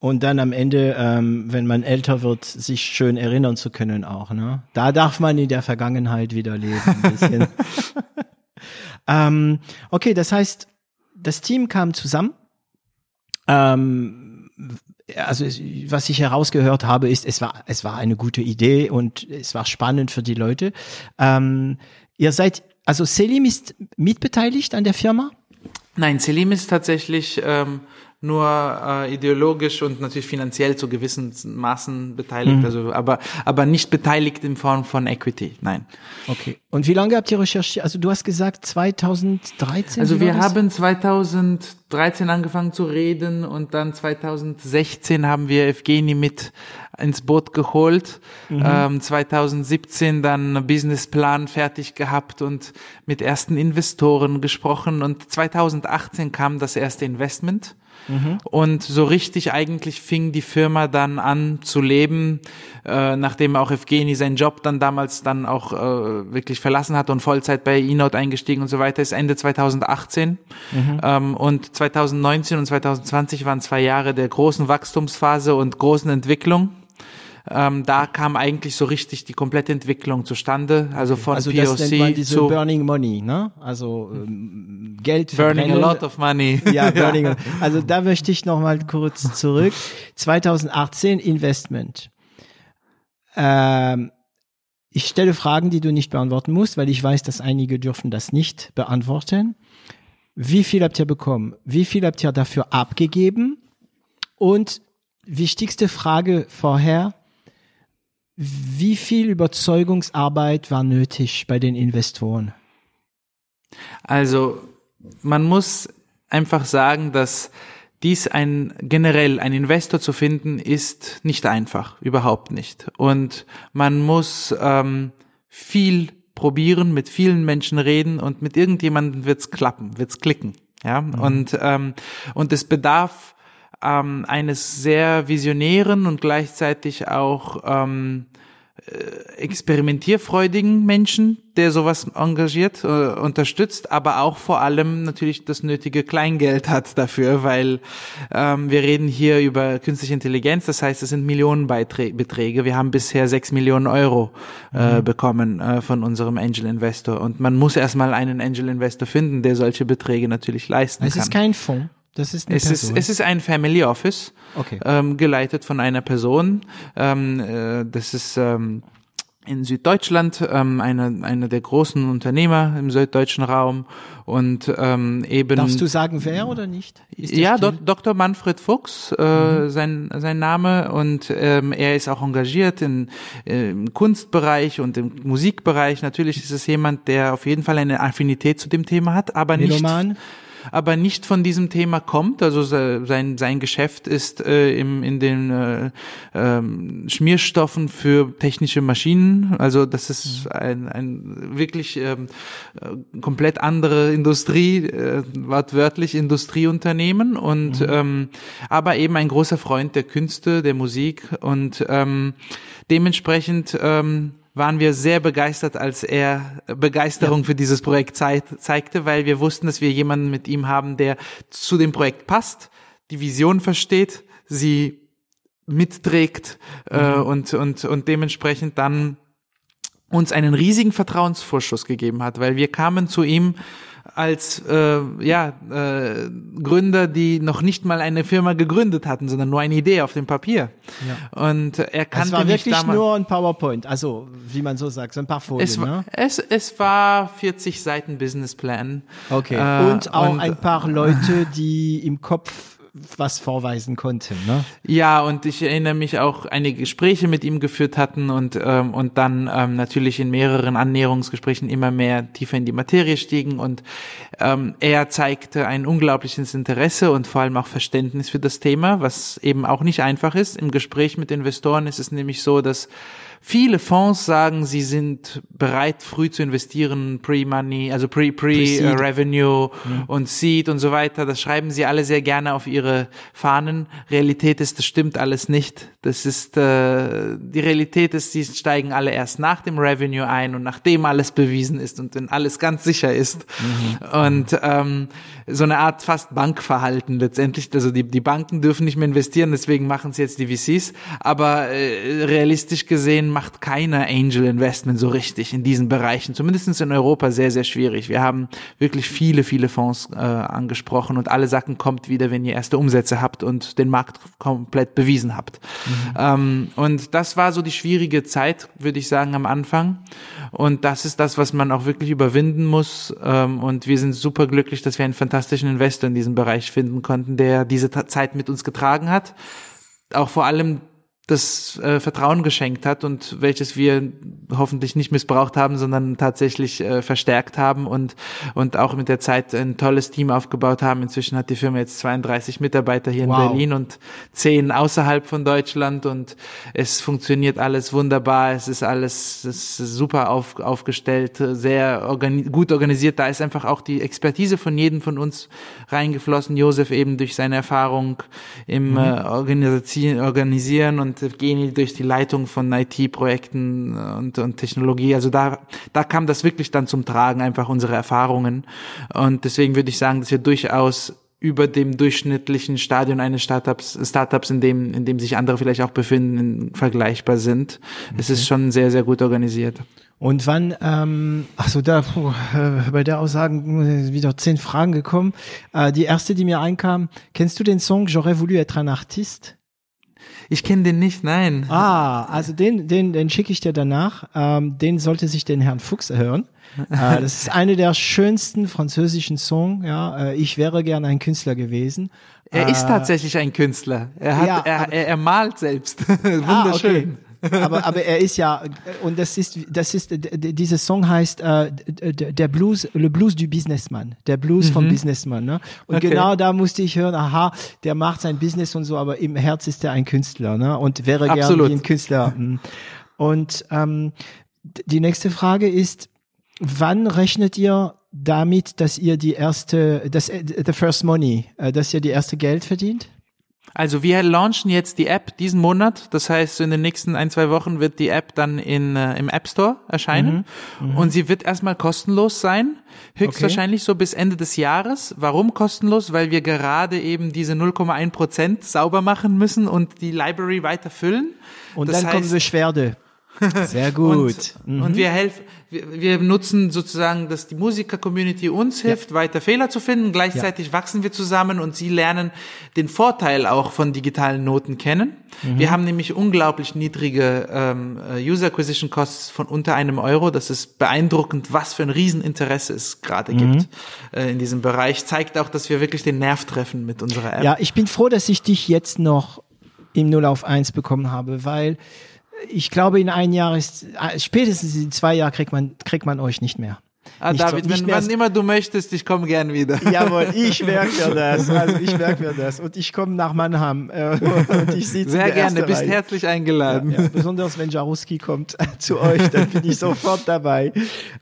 Und dann am Ende, ähm, wenn man älter wird, sich schön erinnern zu können auch, ne? Da darf man in der Vergangenheit wieder leben, ein bisschen. [LAUGHS] ähm, okay, das heißt, das Team kam zusammen. Ähm, also was ich herausgehört habe, ist, es war, es war eine gute Idee und es war spannend für die Leute. Ähm, ihr seid, also Selim ist mitbeteiligt an der Firma? Nein, Selim ist tatsächlich ähm, nur äh, ideologisch und natürlich finanziell zu gewissen Maßen beteiligt, mhm. also aber aber nicht beteiligt in Form von Equity, nein. Okay. Und wie lange habt ihr recherchiert? Also du hast gesagt 2013. Also wir haben 2013 angefangen zu reden und dann 2016 haben wir Evgeni mit ins Boot geholt. Mhm. Ähm, 2017 dann Businessplan fertig gehabt und mit ersten Investoren gesprochen und 2018 kam das erste Investment. Und so richtig eigentlich fing die Firma dann an zu leben, äh, nachdem auch Evgeni seinen Job dann damals dann auch äh, wirklich verlassen hat und Vollzeit bei eNote eingestiegen und so weiter, ist Ende 2018. Mhm. Ähm, und 2019 und 2020 waren zwei Jahre der großen Wachstumsphase und großen Entwicklung. Ähm, da kam eigentlich so richtig die komplette Entwicklung zustande, also von also POC das nennt man diese zu Burning Money, ne? Also ähm, Geld Burning a lot of money. [LAUGHS] Ja, [LAUGHS] Burning. Also da möchte ich noch mal kurz zurück. 2018 Investment. Ähm, ich stelle Fragen, die du nicht beantworten musst, weil ich weiß, dass einige dürfen das nicht beantworten. Wie viel habt ihr bekommen? Wie viel habt ihr dafür abgegeben? Und wichtigste Frage vorher, wie viel Überzeugungsarbeit war nötig bei den Investoren? Also, man muss einfach sagen, dass dies ein generell ein Investor zu finden ist nicht einfach, überhaupt nicht. Und man muss ähm, viel probieren, mit vielen Menschen reden und mit irgendjemandem wird's klappen, wird's klicken. Ja, mhm. und ähm, und es bedarf ähm, eines sehr visionären und gleichzeitig auch ähm, äh, experimentierfreudigen Menschen, der sowas engagiert, äh, unterstützt, aber auch vor allem natürlich das nötige Kleingeld hat dafür, weil ähm, wir reden hier über künstliche Intelligenz, das heißt, es sind Millionenbeträge. Wir haben bisher sechs Millionen Euro äh, mhm. bekommen äh, von unserem Angel Investor und man muss erstmal einen Angel Investor finden, der solche Beträge natürlich leisten es kann. Es ist kein Fonds. Das ist eine es ist es ist ein Family Office, okay. ähm, geleitet von einer Person. Ähm, äh, das ist ähm, in Süddeutschland ähm, einer einer der großen Unternehmer im süddeutschen Raum und ähm, eben. Darfst du sagen wer oder nicht? Ja, Do Dr. Manfred Fuchs, äh, mhm. sein sein Name und ähm, er ist auch engagiert in, äh, im Kunstbereich und im Musikbereich. Natürlich ist es jemand, der auf jeden Fall eine Affinität zu dem Thema hat, aber Meloman. nicht aber nicht von diesem Thema kommt. Also sein, sein Geschäft ist äh, im, in den äh, ähm, Schmierstoffen für technische Maschinen. Also das ist ein, ein wirklich ähm, äh, komplett andere Industrie, äh, wortwörtlich Industrieunternehmen und mhm. ähm, aber eben ein großer Freund der Künste, der Musik und ähm, dementsprechend ähm, waren wir sehr begeistert, als er Begeisterung ja. für dieses Projekt zeigte, weil wir wussten, dass wir jemanden mit ihm haben, der zu dem Projekt passt, die Vision versteht, sie mitträgt äh, mhm. äh, und, und, und dementsprechend dann uns einen riesigen Vertrauensvorschuss gegeben hat, weil wir kamen zu ihm als äh, ja, äh, Gründer, die noch nicht mal eine Firma gegründet hatten, sondern nur eine Idee auf dem Papier. Ja. Und er kannte Es war wirklich nur ein PowerPoint, also wie man so sagt, so ein paar Folien. Es war, ne? es, es war 40 Seiten Businessplan. Okay. Äh, und auch und, ein paar Leute, die im Kopf was vorweisen konnte. Ne? Ja, und ich erinnere mich auch einige Gespräche mit ihm geführt hatten und ähm, und dann ähm, natürlich in mehreren Annäherungsgesprächen immer mehr tiefer in die Materie stiegen und ähm, er zeigte ein unglaubliches Interesse und vor allem auch Verständnis für das Thema, was eben auch nicht einfach ist. Im Gespräch mit Investoren ist es nämlich so, dass Viele Fonds sagen, sie sind bereit, früh zu investieren, Pre-Money, also Pre-Pre-Revenue Pre mhm. und Seed und so weiter. Das schreiben sie alle sehr gerne auf ihre Fahnen. Realität ist, das stimmt alles nicht. Das ist äh, die Realität ist, sie steigen alle erst nach dem Revenue ein und nachdem alles bewiesen ist und wenn alles ganz sicher ist. Mhm. Und ähm, so eine Art fast Bankverhalten letztendlich. Also die, die Banken dürfen nicht mehr investieren, deswegen machen es jetzt die VCs. Aber äh, realistisch gesehen macht keiner Angel Investment so richtig in diesen Bereichen. Zumindest in Europa sehr, sehr schwierig. Wir haben wirklich viele, viele Fonds äh, angesprochen und alle Sachen kommt wieder, wenn ihr erste Umsätze habt und den Markt komplett bewiesen habt. Mhm. Ähm, und das war so die schwierige Zeit, würde ich sagen, am Anfang. Und das ist das, was man auch wirklich überwinden muss. Ähm, und wir sind super glücklich, dass wir einen fantastischen Investor in diesem Bereich finden konnten, der diese Zeit mit uns getragen hat. Auch vor allem das äh, Vertrauen geschenkt hat und welches wir hoffentlich nicht missbraucht haben, sondern tatsächlich äh, verstärkt haben und und auch mit der Zeit ein tolles Team aufgebaut haben. Inzwischen hat die Firma jetzt 32 Mitarbeiter hier wow. in Berlin und 10 außerhalb von Deutschland und es funktioniert alles wunderbar. Es ist alles es ist super auf, aufgestellt, sehr organi gut organisiert. Da ist einfach auch die Expertise von jedem von uns reingeflossen. Josef eben durch seine Erfahrung im mhm. äh, Organisieren, Organisieren und und Geni durch die Leitung von IT-Projekten und, und Technologie. Also da, da kam das wirklich dann zum Tragen, einfach unsere Erfahrungen. Und deswegen würde ich sagen, dass wir durchaus über dem durchschnittlichen Stadion eines Startups, Startups, in dem, in dem sich andere vielleicht auch befinden, vergleichbar sind. Okay. Es ist schon sehr, sehr gut organisiert. Und wann, ähm, ach so, da, puh, äh, bei der Aussagen wieder zehn Fragen gekommen. Äh, die erste, die mir einkam, kennst du den Song J'aurais voulu être un artiste? Ich kenne den nicht, nein. Ah, also den, den, den schicke ich dir danach. Ähm, den sollte sich den Herrn Fuchs hören. [LAUGHS] äh, das ist eine der schönsten französischen Songs. Ja, äh, ich wäre gern ein Künstler gewesen. Er äh, ist tatsächlich ein Künstler. Er hat, ja, er, er, er, malt selbst. Wunderschön. [LAUGHS] Ah, okay aber, aber er ist ja, und das ist, das ist, dieser Song heißt äh, der Blues, Le Blues du Businessman, der Blues mhm. vom Businessman. Ne? Und okay. genau da musste ich hören, aha, der macht sein Business und so, aber im Herz ist er ein Künstler ne? und wäre gerne wie ein Künstler. [LAUGHS] Hm. Und ähm, die nächste Frage ist, wann rechnet ihr damit, dass ihr die erste, das, the first money, äh, dass ihr die erste Geld verdient? Also wir launchen jetzt die App diesen Monat. Das heißt, in den nächsten ein, zwei Wochen wird die App dann in, äh, im App Store erscheinen. Mhm, mhm. und sie wird erstmal kostenlos sein. Höchstwahrscheinlich okay. so bis Ende des Jahres. Warum kostenlos? Weil wir gerade eben diese 0,1 Prozent sauber machen müssen und die Library weiter füllen. Und das dann heißt, kommen Beschwerde. [LAUGHS] Sehr gut. und, mhm. und wir helfen, wir, wir nutzen sozusagen, dass die Musiker-Community uns hilft, ja. weiter Fehler zu finden. Gleichzeitig ja. wachsen wir zusammen und sie lernen den Vorteil auch von digitalen Noten kennen. Mhm. Wir haben nämlich unglaublich niedrige ähm, äh, User Acquisition Costs von unter einem Euro. Das ist beeindruckend, was für ein Rieseninteresse es gerade mhm. gibt äh, in diesem Bereich. Zeigt auch, dass wir wirklich den Nerv treffen mit unserer App. Ja, ich bin froh, dass ich dich jetzt noch im 0 auf 1 bekommen habe, weil ich glaube, in ein Jahr ist, äh, spätestens in zwei Jahren kriegt man, kriegt man euch nicht mehr. Ah, nicht David, so, wenn, wann immer du möchtest, ich komme gern wieder. [LAUGHS] Jawohl, [LAUGHS] ich merke mir das. Also ich merke mir das. Und ich komme nach Mannheim. Äh, [LAUGHS] und ich sitze Sehr gerne, bist Reihe. herzlich eingeladen. Ja, ja. Besonders wenn Jaruski kommt zu euch, dann bin ich sofort dabei.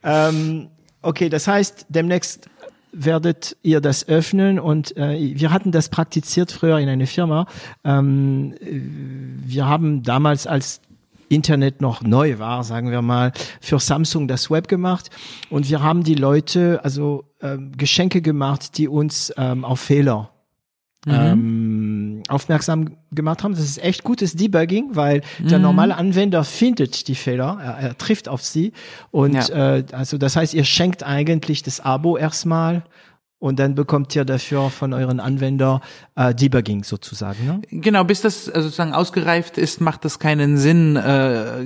Ähm, okay, das heißt, demnächst werdet ihr das öffnen und äh, wir hatten das praktiziert früher in einer Firma. Ähm, wir haben damals als Internet noch neu war, sagen wir mal, für Samsung das Web gemacht. Und wir haben die Leute, also ähm, Geschenke gemacht, die uns ähm, auf Fehler mhm. ähm, aufmerksam gemacht haben. Das ist echt gutes Debugging, weil mhm. der normale Anwender findet die Fehler, er, er trifft auf sie. Und ja. äh, also das heißt, ihr schenkt eigentlich das Abo erstmal und dann bekommt ihr dafür von euren Anwender äh, Debugging sozusagen. Ne? Genau, bis das also sozusagen ausgereift ist, macht das keinen Sinn, äh,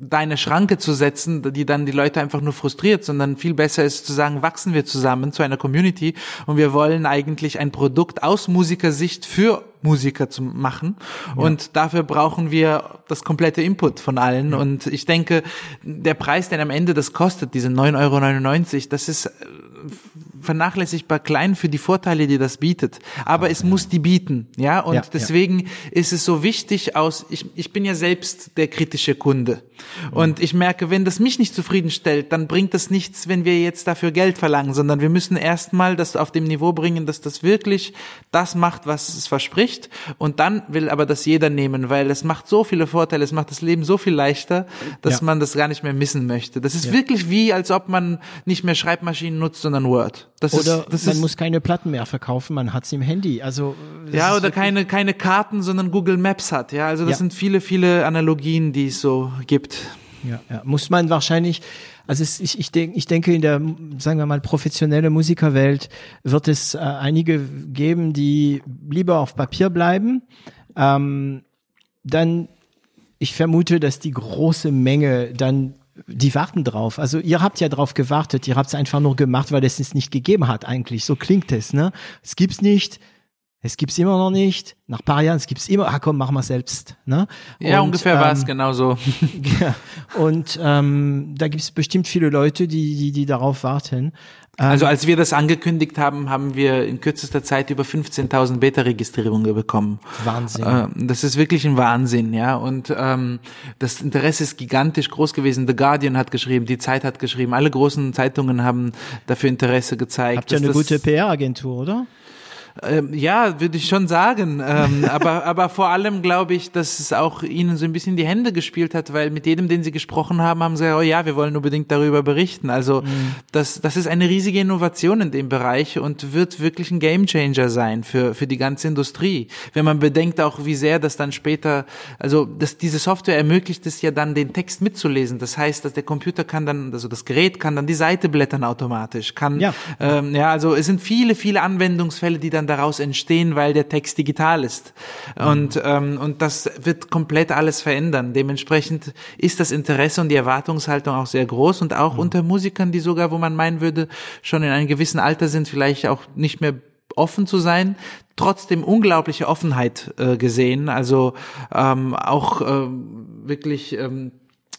deine Schranke zu setzen, die dann die Leute einfach nur frustriert, sondern viel besser ist zu sagen, wachsen wir zusammen zu einer Community und wir wollen eigentlich ein Produkt aus Musikersicht für Musiker zu machen. Ja. Und dafür brauchen wir das komplette Input von allen. Ja. Und ich denke, der Preis, den am Ende das kostet, diese 9,99 Euro, das ist vernachlässigbar klein für die Vorteile, die das bietet. Aber es muss die bieten, ja. Und ja, deswegen ja. ist es so wichtig aus, ich, ich bin ja selbst der kritische Kunde. Mhm. Und ich merke, wenn das mich nicht zufriedenstellt, dann bringt das nichts, wenn wir jetzt dafür Geld verlangen, sondern wir müssen erstmal das auf dem Niveau bringen, dass das wirklich das macht, was es verspricht. Und dann will aber das jeder nehmen, weil es macht so viele Vorteile, es macht das Leben so viel leichter, dass ja. man das gar nicht mehr missen möchte. Das ist wirklich wie, als ob man nicht mehr Schreibmaschinen nutzt, sondern Word. Das oder ist, das man ist, muss keine Platten mehr verkaufen, man hat's im Handy. Also ja, oder keine keine Karten, sondern Google Maps hat. Ja, also das ja. sind viele viele Analogien, die es so gibt. Ja, ja. muss man wahrscheinlich. Also es, ich, ich, denk, ich denke, in der, sagen wir mal, professionelle Musikerwelt wird es äh, einige geben, die lieber auf Papier bleiben. Ähm, dann, ich vermute, dass die große Menge dann die warten drauf. Also ihr habt ja drauf gewartet, ihr habt es einfach nur gemacht, weil es es nicht gegeben hat eigentlich. So klingt es, ne? Es gibt's nicht, es gibt's immer noch nicht. Nach paar Jahren, es gibt's immer, ah komm, machen wir selbst. Ne? Ja, und, ungefähr ähm, war es genau so. [LAUGHS] ja, und ähm, da gibt's bestimmt viele Leute, die, die, die darauf warten. Ähm, also als wir das angekündigt haben, haben wir in kürzester Zeit über 15.000 Beta-Registrierungen bekommen. Wahnsinn. Äh, das ist wirklich ein Wahnsinn, ja. Und ähm, das Interesse ist gigantisch groß gewesen. The Guardian hat geschrieben, die Zeit hat geschrieben, alle großen Zeitungen haben dafür Interesse gezeigt. Habt ihr eine gute PR-Agentur, oder? Ähm, ja, würde ich schon sagen. Ähm, [LAUGHS] aber, aber vor allem glaube ich, dass es auch ihnen so ein bisschen die Hände gespielt hat, weil mit jedem, den sie gesprochen haben, haben sie, oh ja, wir wollen unbedingt darüber berichten. Also mhm. das, das ist eine riesige Innovation in dem Bereich und wird wirklich ein Gamechanger sein für, für die ganze Industrie. Wenn man bedenkt auch, wie sehr das dann später, also dass diese Software ermöglicht es ja dann, den Text mitzulesen. Das heißt, dass der Computer kann dann, also das Gerät kann dann die Seite blättern automatisch, kann, ja, ähm, ja also es sind viele, viele Anwendungsfälle, die dann dann daraus entstehen, weil der Text digital ist. Mhm. Und, ähm, und das wird komplett alles verändern. Dementsprechend ist das Interesse und die Erwartungshaltung auch sehr groß und auch mhm. unter Musikern, die sogar, wo man meinen würde, schon in einem gewissen Alter sind, vielleicht auch nicht mehr offen zu sein, trotzdem unglaubliche Offenheit äh, gesehen. Also ähm, auch äh, wirklich ähm,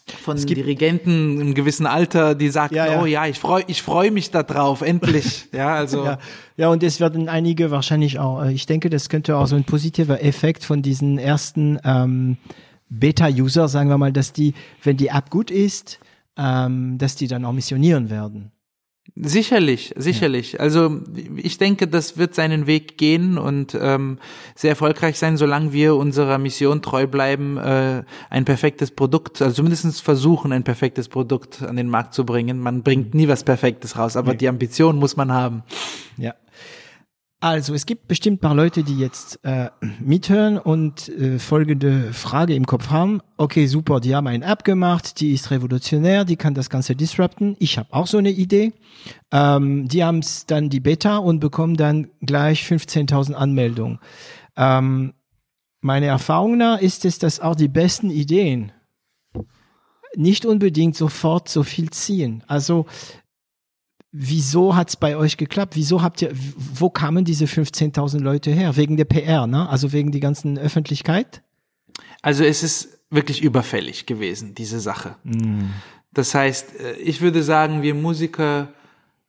von Dirigenten im gewissen Alter, die sagen, ja, ja. oh ja, ich freue ich freu mich da drauf, endlich. [LAUGHS] ja, also. Ja. ja, und es werden einige wahrscheinlich auch, äh, ich denke, das könnte auch so ein positiver Effekt von diesen ersten ähm, Beta-User, sagen wir mal, dass die, wenn die App gut ist, ähm, dass die dann auch missionieren werden. Sicherlich, sicherlich. Ja. Also ich denke, das wird seinen Weg gehen und ähm, sehr erfolgreich sein, solange wir unserer Mission treu bleiben, äh, ein perfektes Produkt, also zumindest versuchen, ein perfektes Produkt an den Markt zu bringen. Man bringt nie was Perfektes raus, aber nee. die Ambition muss man haben. Ja. Also es gibt bestimmt paar Leute, die jetzt äh, mithören und äh, folgende Frage im Kopf haben. Okay, super, die haben eine App gemacht, die ist revolutionär, die kann das Ganze disrupten. Ich habe auch so eine Idee. Ähm, die haben dann die Beta und bekommen dann gleich 15.000 Anmeldungen. Ähm, meine Erfahrung nach ist es, dass auch die besten Ideen nicht unbedingt sofort so viel ziehen. Also wieso hat's bei euch geklappt? Wieso habt ihr, wo kamen diese 15.000 Leute her? Wegen der PR, ne? Also wegen die ganzen Öffentlichkeit? Also es ist wirklich überfällig gewesen, diese Sache. Mm. Das heißt, äh, ich würde sagen, wir Musiker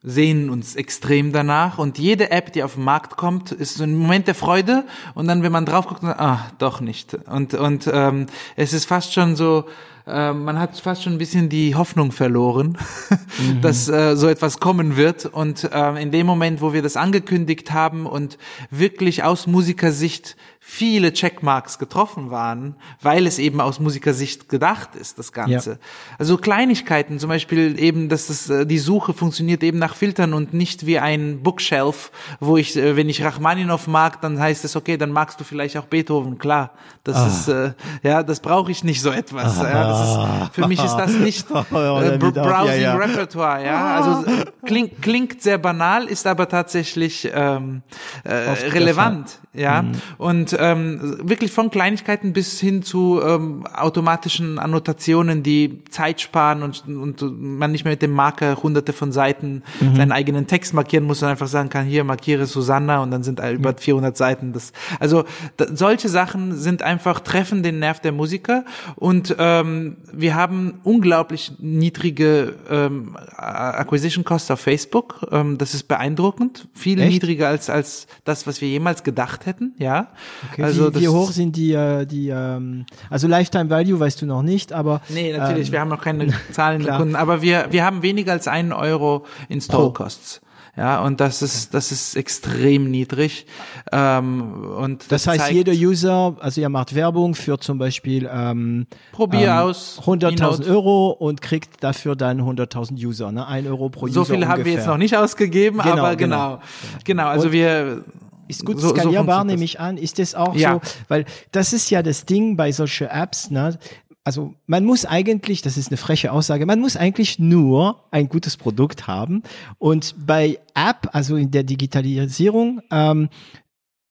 sehen uns extrem danach und jede App, die auf den Markt kommt, ist so ein Moment der Freude und dann, wenn man drauf guckt, ah, doch nicht. Und, und ähm, es ist fast schon so, äh, man hat fast schon ein bisschen die Hoffnung verloren, [LAUGHS] mhm. dass äh, so etwas kommen wird. Und äh, in dem Moment, wo wir das angekündigt haben und wirklich aus Musikersicht viele Checkmarks getroffen waren, weil es eben aus Musikersicht gedacht ist, das Ganze. Ja. Also Kleinigkeiten, zum Beispiel eben, dass das, äh, die Suche funktioniert eben nach Filtern und nicht wie ein Bookshelf, wo ich, äh, wenn ich Rachmaninow mag, dann heißt es, okay, dann magst du vielleicht auch Beethoven, klar. Das ah. ist, äh, ja, das brauche ich nicht so etwas. Ah. Ja, ist, für mich ist das nicht [LAUGHS] äh, Browsing ja, Repertoire, ja. Also klingt, klingt sehr banal, ist aber tatsächlich ähm, äh, relevant, ja. Mhm. Und ähm, wirklich von Kleinigkeiten bis hin zu ähm, automatischen Annotationen, die Zeit sparen und, und man nicht mehr mit dem Marker hunderte von Seiten mhm. seinen eigenen Text markieren muss und einfach sagen kann, hier markiere Susanna und dann sind über 400 Seiten. Das, also da, solche Sachen sind einfach treffen den Nerv der Musiker und ähm, wir haben unglaublich niedrige ähm, Acquisition Costs auf Facebook. Ähm, das ist beeindruckend, viel Echt? niedriger als als das, was wir jemals gedacht hätten. Ja, Okay, also wie, wie hoch sind die, äh, die ähm, also Lifetime Value weißt du noch nicht, aber Nee, natürlich, ähm, wir haben noch keine [LAUGHS] Zahlen der Kunden, aber wir, wir haben weniger als einen Euro in Store Costs. Ja, und das ist, das ist extrem niedrig. Ähm, und das, das heißt, jeder User, also ihr macht Werbung für zum Beispiel ähm, Probier ähm, aus 100.000 Euro und kriegt dafür dann 100.000 User, ne? Ein Euro pro User. So viel haben wir jetzt noch nicht ausgegeben, genau, aber genau, genau, genau also und, wir ist gut so, skalierbar, so nehme ich an. Ist das auch ja. so? Weil das ist ja das Ding bei solchen Apps, ne? Also man muss eigentlich, das ist eine freche Aussage, man muss eigentlich nur ein gutes Produkt haben. Und bei App, also in der Digitalisierung, ähm,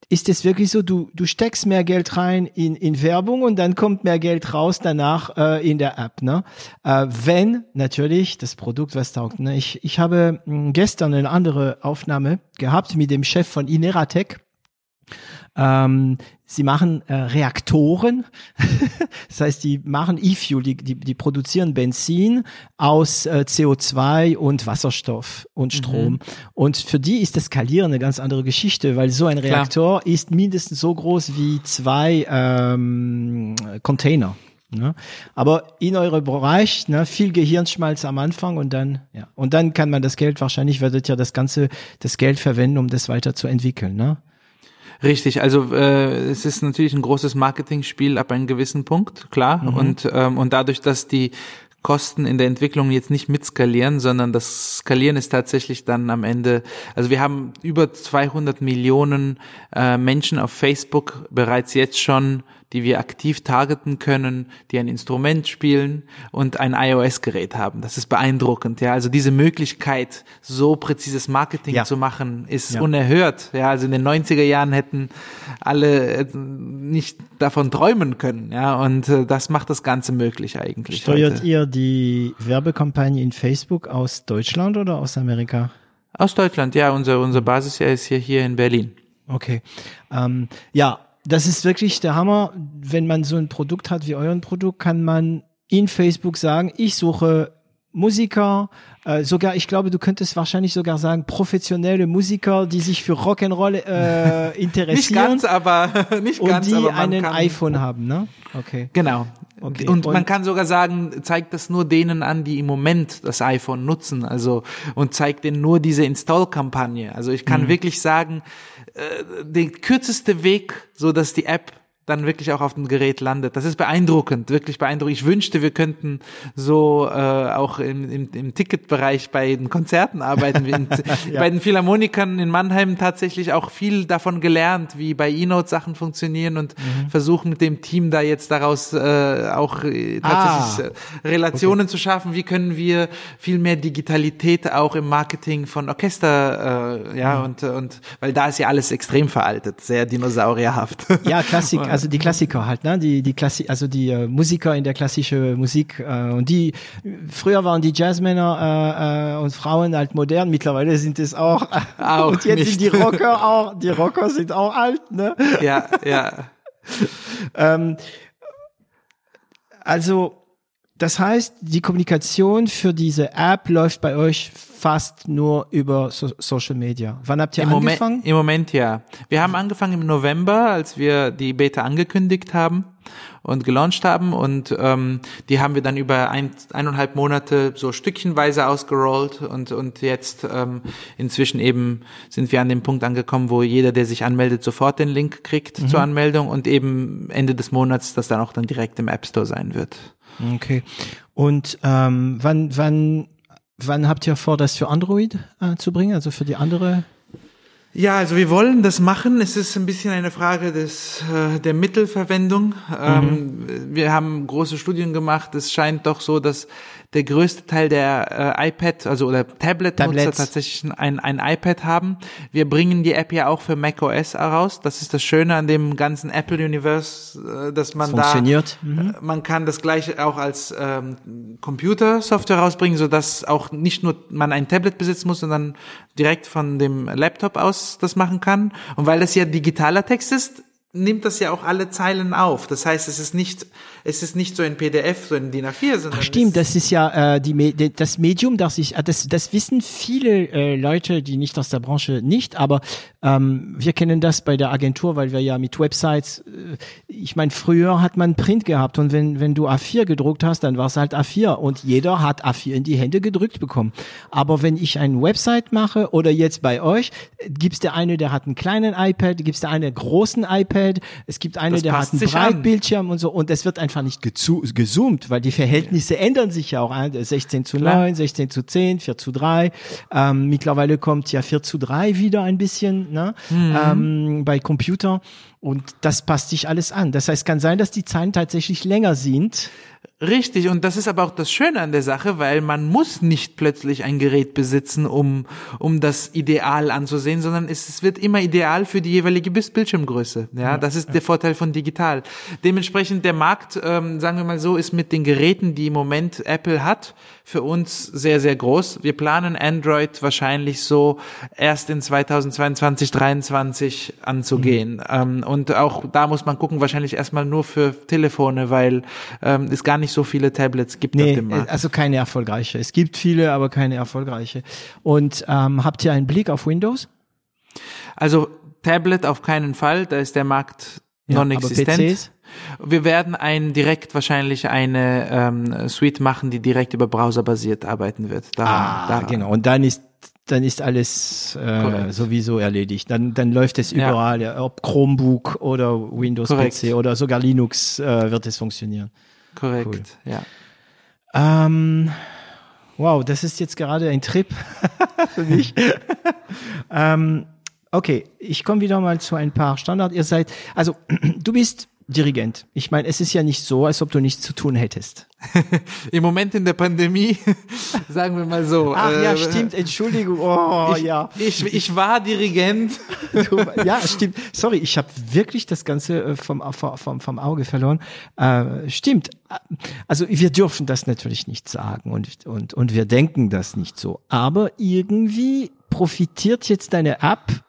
ist es wirklich so, du, du steckst mehr Geld rein in, in Werbung und dann kommt mehr Geld raus danach äh, in der App. Ne? Äh, wenn natürlich das Produkt was taugt. Ne? Ich, ich habe hm, gestern eine andere Aufnahme gehabt mit dem Chef von Ineratec. Ähm, sie machen äh, Reaktoren, [LAUGHS] das heißt, die machen E-Fuel, die, die, die produzieren Benzin aus äh, CO2 und Wasserstoff und mhm. Strom. Mhm. Und für die ist das Skalieren eine ganz andere Geschichte, weil so ein Reaktor Klar. ist mindestens so groß wie zwei ähm, Container. Ne? Aber in eurem Bereich ne, viel Gehirnschmalz am Anfang und dann ja und dann kann man das Geld wahrscheinlich werdet ihr das ganze das Geld verwenden, um das weiterzuentwickeln. Ne? Richtig, also äh, es ist natürlich ein großes Marketingspiel ab einem gewissen Punkt, klar. Mhm. Und, ähm, und dadurch, dass die Kosten in der Entwicklung jetzt nicht mitskalieren, sondern das Skalieren ist tatsächlich dann am Ende, also wir haben über 200 Millionen äh, Menschen auf Facebook bereits jetzt schon die wir aktiv targeten können, die ein Instrument spielen und ein iOS-Gerät haben. Das ist beeindruckend. Ja, also diese Möglichkeit, so präzises Marketing ja. zu machen, ist ja. unerhört. Ja, also in den 90er Jahren hätten alle äh, nicht davon träumen können. Ja, und äh, das macht das Ganze möglich eigentlich. Steuert heute. ihr die Werbekampagne in Facebook aus Deutschland oder aus Amerika? Aus Deutschland, ja. Unser, unser Basis ist hier, hier in Berlin. Okay. Ähm, ja, das ist wirklich der Hammer. Wenn man so ein Produkt hat wie euren Produkt, kann man in Facebook sagen, ich suche Musiker, äh, sogar, ich glaube, du könntest wahrscheinlich sogar sagen, professionelle Musiker, die sich für Rock'n'Roll äh, interessieren. [LAUGHS] nicht ganz, aber [LAUGHS] nicht und ganz, die einen iPhone haben, ne? Okay. Genau. Okay. Und, und, man kann sogar sagen, zeigt das nur denen an, die im Moment das iPhone nutzen, also und zeigt denen nur diese Install-Kampagne. Also ich kann mhm. wirklich sagen, äh, der kürzeste Weg, so dass die App dann wirklich auch auf dem Gerät landet. Das ist beeindruckend, wirklich beeindruckend. Ich wünschte, wir könnten so äh, auch im, im, im Ticketbereich bei den Konzerten arbeiten. [LAUGHS] Ja. Bei den Philharmonikern in Mannheim tatsächlich auch viel davon gelernt, wie bei E-Note Sachen funktionieren und mhm. versuchen mit dem Team da jetzt daraus äh, auch äh, tatsächlich ah. Relationen okay. zu schaffen. Wie können wir viel mehr Digitalität auch im Marketing von Orchester, äh, ja, mhm. und, und weil da ist ja alles extrem veraltet, sehr dinosaurierhaft. Ja, Klassik. [LAUGHS] also die Klassiker halt, ne? Die die Klassi also die äh, Musiker in der klassischen Musik äh, und die früher waren die Jazzmänner äh, äh, und Frauen halt modern, mittlerweile sind es auch, [LAUGHS] auch und jetzt nicht. sind die Rocker auch, die Rocker sind auch alt, ne? Ja, ja. [LAUGHS] ähm, also das heißt, die Kommunikation für diese App läuft bei euch fast nur über so Social Media. Wann habt ihr Im angefangen? Moment, Im Moment ja. Wir haben angefangen im November, als wir die Beta angekündigt haben und gelauncht haben und ähm, die haben wir dann über ein, eineinhalb Monate so stückchenweise ausgerollt und und jetzt ähm, inzwischen eben sind wir an dem Punkt angekommen, wo jeder, der sich anmeldet, sofort den Link kriegt mhm. zur Anmeldung und eben Ende des Monats das dann auch dann direkt im App Store sein wird. Okay. Und ähm, wann wann wann habt ihr vor, das für Android äh, zu bringen, also für die andere ja, also wir wollen das machen. Es ist ein bisschen eine Frage des, äh, der Mittelverwendung. Ähm, mhm. wir haben große Studien gemacht. Es scheint doch so, dass der größte Teil der äh, iPad, also oder Tablet-Nutzer tatsächlich ein, ein iPad haben. Wir bringen die App ja auch für macOS heraus. Das ist das Schöne an dem ganzen Apple-Universe, äh, dass man Funktioniert. da, mhm. man kann das gleiche auch als ähm, Computer-Software rausbringen, so dass auch nicht nur man ein Tablet besitzen muss, sondern direkt von dem Laptop aus das machen kann. Und weil das ja digitaler Text ist, nimmt das ja auch alle Zeilen auf. Das heißt, es ist nicht, es ist nicht so ein PDF, so ein DIN A4, sondern. Ach, stimmt, das ist ja äh, die, das Medium, das ich, das, das wissen viele äh, Leute, die nicht aus der Branche nicht, aber ähm, wir kennen das bei der Agentur, weil wir ja mit Websites, äh, ich meine, früher hat man Print gehabt und wenn, wenn du A4 gedruckt hast, dann war es halt A4 und jeder hat A4 in die Hände gedrückt bekommen. Aber wenn ich ein Website mache oder jetzt bei euch, gibt's der eine, der hat einen kleinen iPad, gibt's der eine großen iPad, es gibt eine, das der hat einen Breitbildschirm und so und es wird einfach nicht gezoomt, weil die Verhältnisse ändern sich ja auch. 16 zu Klar. 9, 16 zu 10, 4 zu 3. Ähm, mittlerweile kommt ja 4 zu 3 wieder ein bisschen ne? Mhm. Ähm, bei Computer und das passt sich alles an. Das heißt, kann sein, dass die Zahlen tatsächlich länger sind. Richtig, und das ist aber auch das Schöne an der Sache, weil man muss nicht plötzlich ein Gerät besitzen, um, um das Ideal anzusehen, sondern es, es wird immer ideal für die jeweilige Bildschirmgröße. Ja, das ist der Vorteil von digital. Dementsprechend der Markt, ähm, sagen wir mal so, ist mit den Geräten, die im Moment Apple hat, für uns sehr, sehr groß. Wir planen Android wahrscheinlich so erst in 2022, 2023 anzugehen. Mhm. Ähm, und auch da muss man gucken, wahrscheinlich erstmal nur für Telefone, weil ähm, es gar nicht so viele Tablets gibt nee, auf dem Markt. Also keine erfolgreiche. Es gibt viele, aber keine erfolgreiche. Und ähm, habt ihr einen Blick auf Windows? Also Tablet auf keinen Fall, da ist der Markt ja, non-existent. Wir werden ein direkt wahrscheinlich eine ähm, Suite machen, die direkt über Browser basiert arbeiten wird. Da, ah, da, genau. Und dann ist dann ist alles äh, sowieso erledigt. Dann, dann läuft es überall, ja. ob Chromebook oder Windows Korrekt. PC oder sogar Linux äh, wird es funktionieren. Korrekt, cool. ja. Ähm, wow, das ist jetzt gerade ein Trip [LAUGHS] für mich. [LAUGHS] ähm, okay, ich komme wieder mal zu ein paar Standard. Ihr seid, also [CLEARS THROAT] du bist Dirigent. Ich meine, es ist ja nicht so, als ob du nichts zu tun hättest. [LAUGHS] Im Moment in der Pandemie, [LAUGHS] sagen wir mal so. Ach äh, ja, stimmt, Entschuldigung. Oh, ich, ja. Ich, ich war Dirigent. Ja, stimmt. Sorry, ich habe wirklich das Ganze äh, vom, vom, vom Auge verloren. Äh, stimmt. Also wir dürfen das natürlich nicht sagen und, und, und wir denken das nicht so. Aber irgendwie profitiert jetzt deine App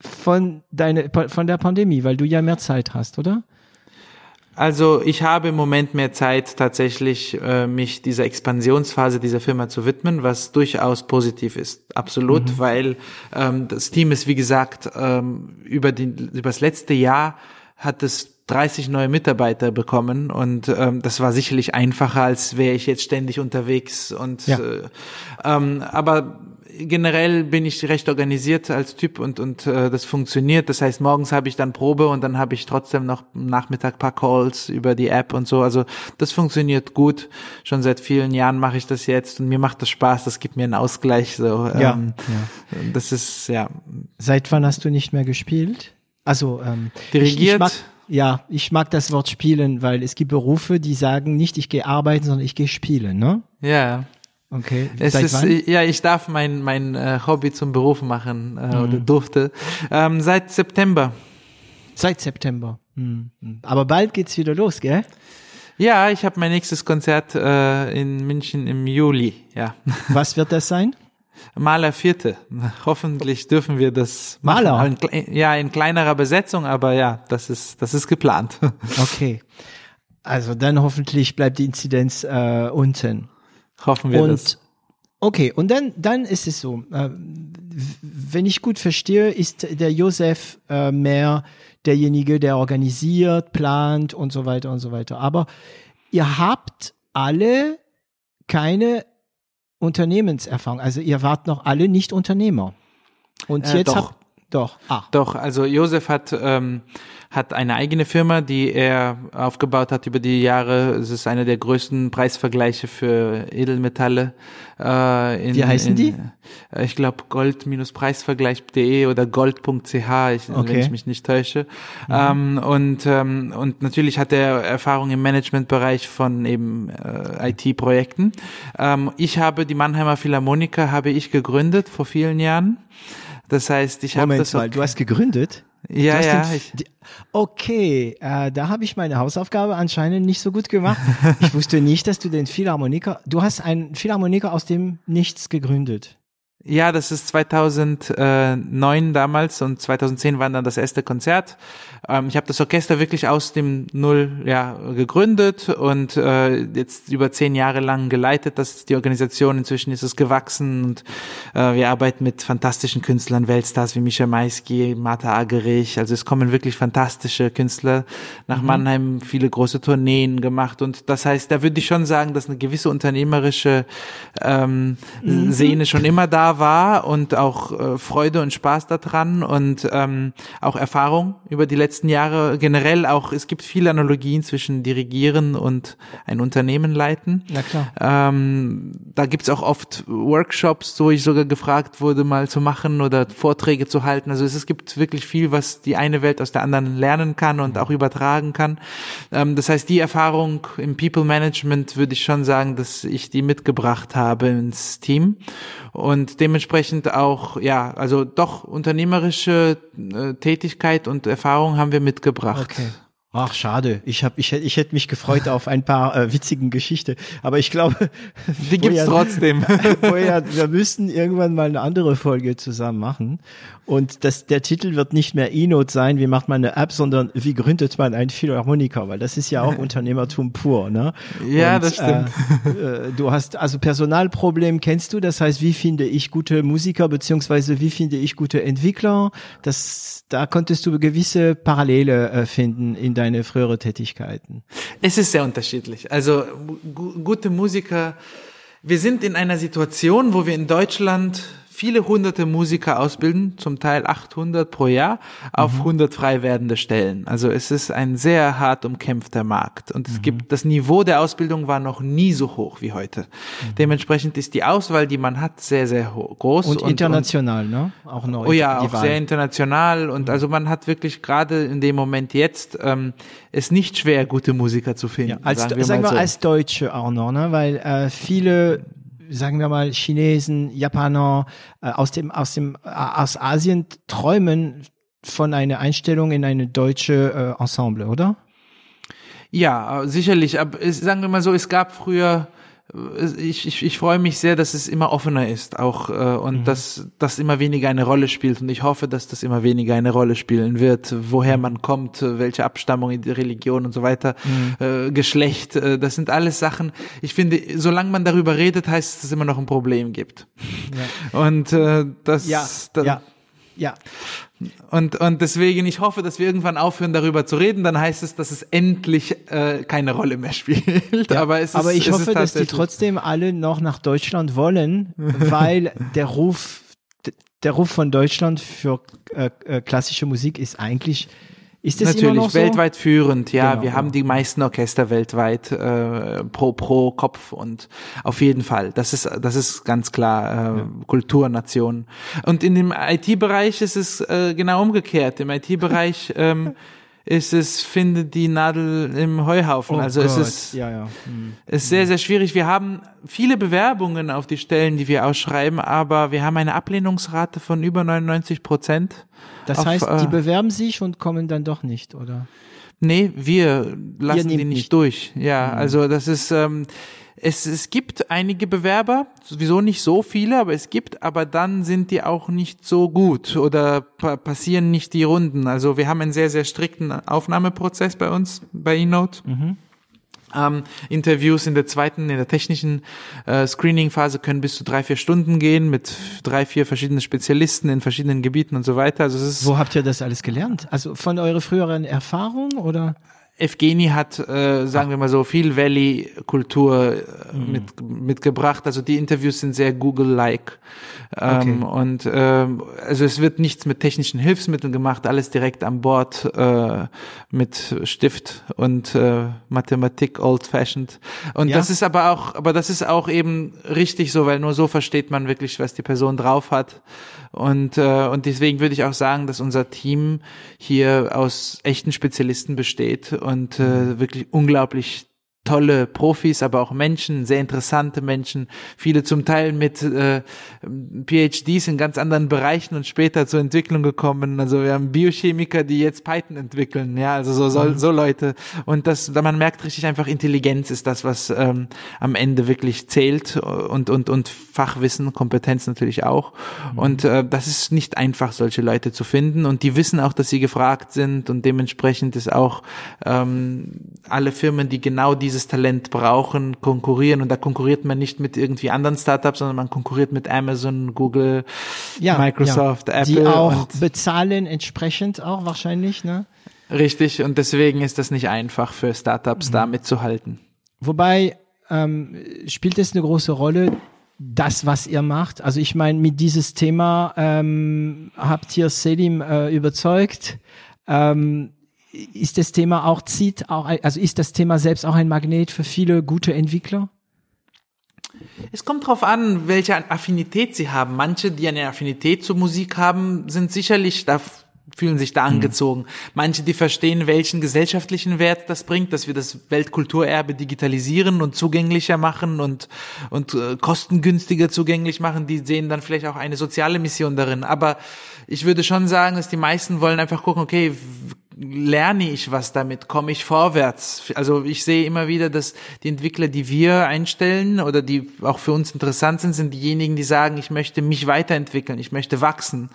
von deine, von der Pandemie, weil du ja mehr Zeit hast, oder? Also ich habe im Moment mehr Zeit, tatsächlich äh, mich dieser Expansionsphase dieser Firma zu widmen, was durchaus positiv ist. Absolut, mhm. weil ähm, das Team ist, wie gesagt, ähm, über, die, über das letzte Jahr hat es 30 neue Mitarbeiter bekommen und ähm, das war sicherlich einfacher, als wäre ich jetzt ständig unterwegs und Ja. äh, ähm, aber generell bin ich recht organisiert als Typ und und äh, das funktioniert. Das heißt, morgens habe ich dann Probe und dann habe ich trotzdem noch am Nachmittag paar Calls über die App und so. Also das funktioniert gut. Schon seit vielen Jahren mache ich das jetzt und mir macht das Spaß. Das gibt mir einen Ausgleich. So, Ja, ähm, das ist ja Seit wann hast du nicht mehr gespielt? Also ähm, Dirigiert? Ich, ich mag, ja, ich mag das Wort spielen, weil es gibt Berufe, die sagen nicht, ich gehe arbeiten, sondern ich gehe spielen, ne? ja. Okay. Es Seit ist, wann? ja, ich darf mein, mein äh, Hobby zum Beruf machen äh, Mhm. oder durfte. Ähm, seit September. Seit September. Hm. hm. Aber bald geht's wieder los, gell? Ja, ich habe mein nächstes Konzert äh, in München im Juli. Ja, [LAUGHS] Was wird das sein? Maler Vierte. Hoffentlich dürfen wir das Maler? machen. In, kle- ja, in kleinerer Besetzung, aber ja, das ist das ist geplant. [LAUGHS] Okay. Also dann hoffentlich bleibt die Inzidenz äh, unten. Hoffen wir und das. okay, und dann dann ist es so, äh, wenn ich gut verstehe, ist der Josef äh, mehr derjenige, der organisiert, plant und so weiter und so weiter. Aber ihr habt alle keine Unternehmenserfahrung. Also ihr wart noch alle nicht Unternehmer. Und Äh, jetzt doch. habt doch. Ah, Doch, also Josef hat, ähm, hat eine eigene Firma, die er aufgebaut hat über die Jahre. Es ist einer der größten Preisvergleiche für Edelmetalle. Äh, in, Wie heißen in, die? äh, Ich glaube gold-preisvergleich.de oder gold.ch, ich, wenn Okay. ich mich nicht täusche. Ähm, und, ähm, und natürlich hat er Erfahrung im Managementbereich von eben äh, IT-Projekten. Ähm, ich habe die Mannheimer Philharmoniker habe ich gegründet vor vielen Jahren. Das heißt, ich habe Moment das mal, du hast gegründet? ja, ja. den- Ich, okay, äh, da habe ich meine Hausaufgabe anscheinend nicht so gut gemacht. ich wusste nicht, dass du den Philharmoniker, du hast einen Philharmoniker aus dem Nichts gegründet. Ja, das ist 2009 damals und 2010 war dann das erste Konzert. Ähm, ich habe das Orchester wirklich aus dem Null ja, gegründet und äh, jetzt über zehn Jahre lang geleitet. Das die Organisation. Inzwischen ist es gewachsen und äh, wir arbeiten mit fantastischen Künstlern, Weltstars wie Mischa Maisky, Martha Agerich. Also es kommen wirklich fantastische Künstler nach Mannheim, viele große Tourneen gemacht und das heißt, da würde ich schon sagen, dass eine gewisse unternehmerische ähm, Sehne schon immer da war und auch äh, Freude und Spaß daran und ähm, auch Erfahrung über die letzten Jahre generell auch, es gibt viele Analogien zwischen Dirigieren und ein Unternehmen leiten. Na klar. Ähm, da gibt's auch oft Workshops, wo ich sogar gefragt wurde, mal zu machen oder Vorträge zu halten. Also es, es gibt wirklich viel, was die eine Welt aus der anderen lernen kann und auch übertragen kann. Ähm, das heißt, die Erfahrung im People Management würde ich schon sagen, dass ich die mitgebracht habe ins Team und dementsprechend auch, ja, also doch unternehmerische äh, Tätigkeit und Erfahrung haben wir mitgebracht. Okay. Ach, schade. Ich hab, ich, ich hätte mich gefreut auf ein paar äh, witzigen Geschichten. Aber ich glaube, Die gibt's Bojan- trotzdem. [LAUGHS] Bojan, wir müssen irgendwann mal eine andere Folge zusammen machen. Und das, der Titel wird nicht mehr E-Note sein, wie macht man eine App, sondern wie gründet man einen Philharmoniker, weil das ist ja auch [LAUGHS] Unternehmertum pur, ne? Ja, Und, das stimmt. Äh, äh, du hast, also Personalproblem kennst du, das heißt, wie finde ich gute Musiker, beziehungsweise wie finde ich gute Entwickler? Das, da konntest du gewisse Parallele äh, finden in deine frühere Tätigkeiten. Es ist sehr unterschiedlich. Also gu gute Musiker, wir sind in einer Situation, wo wir in Deutschland viele hunderte Musiker ausbilden, zum Teil 800 pro Jahr, auf 100 frei werdende Stellen. Also es ist ein sehr hart umkämpfter Markt und es gibt, das Niveau der Ausbildung war noch nie so hoch wie heute. Dementsprechend ist die Auswahl, die man hat, sehr, sehr groß. Und, international, ne? Auch noch. Oh ja, auch Wahl. sehr international und also man hat wirklich gerade in dem Moment jetzt ähm, es nicht schwer, gute Musiker zu finden. Ja, als, sagen wir sagen wir so. als Deutsche auch noch, ne? Weil äh, viele, sagen wir mal, Chinesen, Japaner äh, aus dem, aus dem, äh, aus Asien träumen von einer Einstellung in eine deutsche äh, Ensemble, oder? Ja, sicherlich. Aber sagen wir mal so, es gab früher. Ich, ich, ich freue mich sehr, dass es immer offener ist, auch äh, und dass das immer weniger eine Rolle spielt. Und ich hoffe, dass das immer weniger eine Rolle spielen wird, woher man kommt, welche Abstammung, die Religion und so weiter, äh, Geschlecht. Äh, das sind alles Sachen. Ich finde, solange man darüber redet, heißt es, dass es immer noch ein Problem gibt. Und äh, das, Ja, dann, ja. Ja. Und, und deswegen, ich hoffe, dass wir irgendwann aufhören, darüber zu reden. Dann heißt es, dass es endlich äh, keine Rolle mehr spielt. Ja, aber es ist, aber ich es hoffe, dass die trotzdem alle noch nach Deutschland wollen, [LAUGHS] weil der Ruf, der Ruf von Deutschland für äh, äh, klassische Musik ist eigentlich, ist das immer Natürlich, noch so? weltweit führend, ja. Genau, wir haben ja. die meisten Orchester weltweit äh, pro, pro Kopf und auf jeden Fall. Das ist, das ist ganz klar äh, Kulturnation. Und in dem IT-Bereich ist es äh, genau umgekehrt. Im IT-Bereich ähm, [LAUGHS] ist es, findet die Nadel im Heuhaufen. Oh also es Gott, ist, ja, ja. Hm. ist sehr, sehr schwierig. Wir haben viele Bewerbungen auf die Stellen, die wir ausschreiben, aber wir haben eine Ablehnungsrate von über 99 Prozent. Das Auf, heißt, äh, die bewerben sich und kommen dann doch nicht, oder? Nee, wir lassen die nicht, nicht. durch. Ja, also das ist, ähm, es, es gibt einige Bewerber, sowieso nicht so viele, aber es gibt, aber dann sind die auch nicht so gut oder pa passieren nicht die Runden. Also wir haben einen sehr, sehr strikten Aufnahmeprozess bei uns, bei eNote. Ähm, Interviews in der zweiten, in der technischen äh, Screening-Phase können bis zu drei, vier Stunden gehen mit drei, vier verschiedenen Spezialisten in verschiedenen Gebieten und so weiter. Also es ist Wo habt ihr das alles gelernt? Also von eurer früheren Erfahrung oder? Evgeni hat, äh, sagen wir mal so, viel Valley-Kultur äh, mit, mitgebracht. Also die Interviews sind sehr Google-like. Ähm, Okay. Und ähm, also es wird nichts mit technischen Hilfsmitteln gemacht, alles direkt an Bord äh, mit Stift und äh, Mathematik old-fashioned. Und Ja. das ist aber auch, aber das ist auch eben richtig so, weil nur so versteht man wirklich, was die Person drauf hat. Und, äh, und deswegen würde ich auch sagen, dass unser Team hier aus echten Spezialisten besteht und äh, wirklich unglaublich tolle Profis, aber auch Menschen, sehr interessante Menschen, viele zum Teil mit äh, PhDs in ganz anderen Bereichen und später zur Entwicklung gekommen. Also wir haben Biochemiker, die jetzt Python entwickeln, ja, also so, so, so Leute. Und das, man merkt richtig einfach, Intelligenz ist das, was ähm, am Ende wirklich zählt und, und, und Fachwissen, Kompetenz natürlich auch. Und äh, das ist nicht einfach, solche Leute zu finden. Und die wissen auch, dass sie gefragt sind und dementsprechend ist auch ähm, alle Firmen, die genau dieses Talent brauchen, konkurrieren. Und da konkurriert man nicht mit irgendwie anderen Startups, sondern man konkurriert mit Amazon, Google, Microsoft, ja. Apple. Die auch bezahlen entsprechend auch wahrscheinlich, ne? richtig. Und deswegen ist das nicht einfach für Startups, da mitzuhalten. Wobei ähm, spielt es eine große Rolle, das, was ihr macht? Also ich meine, mit dieses Thema ähm, habt ihr Selim äh, überzeugt. Ähm, ist das Thema auch zieht auch, also ist das Thema selbst auch ein Magnet für viele gute Entwickler? Es kommt drauf an, welche Affinität sie haben. Manche, die eine Affinität zur Musik haben, sind sicherlich da fühlen sich da angezogen. Manche, die verstehen, welchen gesellschaftlichen Wert das bringt, dass wir das Weltkulturerbe digitalisieren und zugänglicher machen und und äh, kostengünstiger zugänglich machen, die sehen dann vielleicht auch eine soziale Mission darin. Aber ich würde schon sagen, dass die meisten wollen einfach gucken, okay, lerne ich was damit, komme ich vorwärts. Also ich sehe immer wieder, dass die Entwickler, die wir einstellen oder die auch für uns interessant sind, sind diejenigen, die sagen, ich möchte mich weiterentwickeln, ich möchte wachsen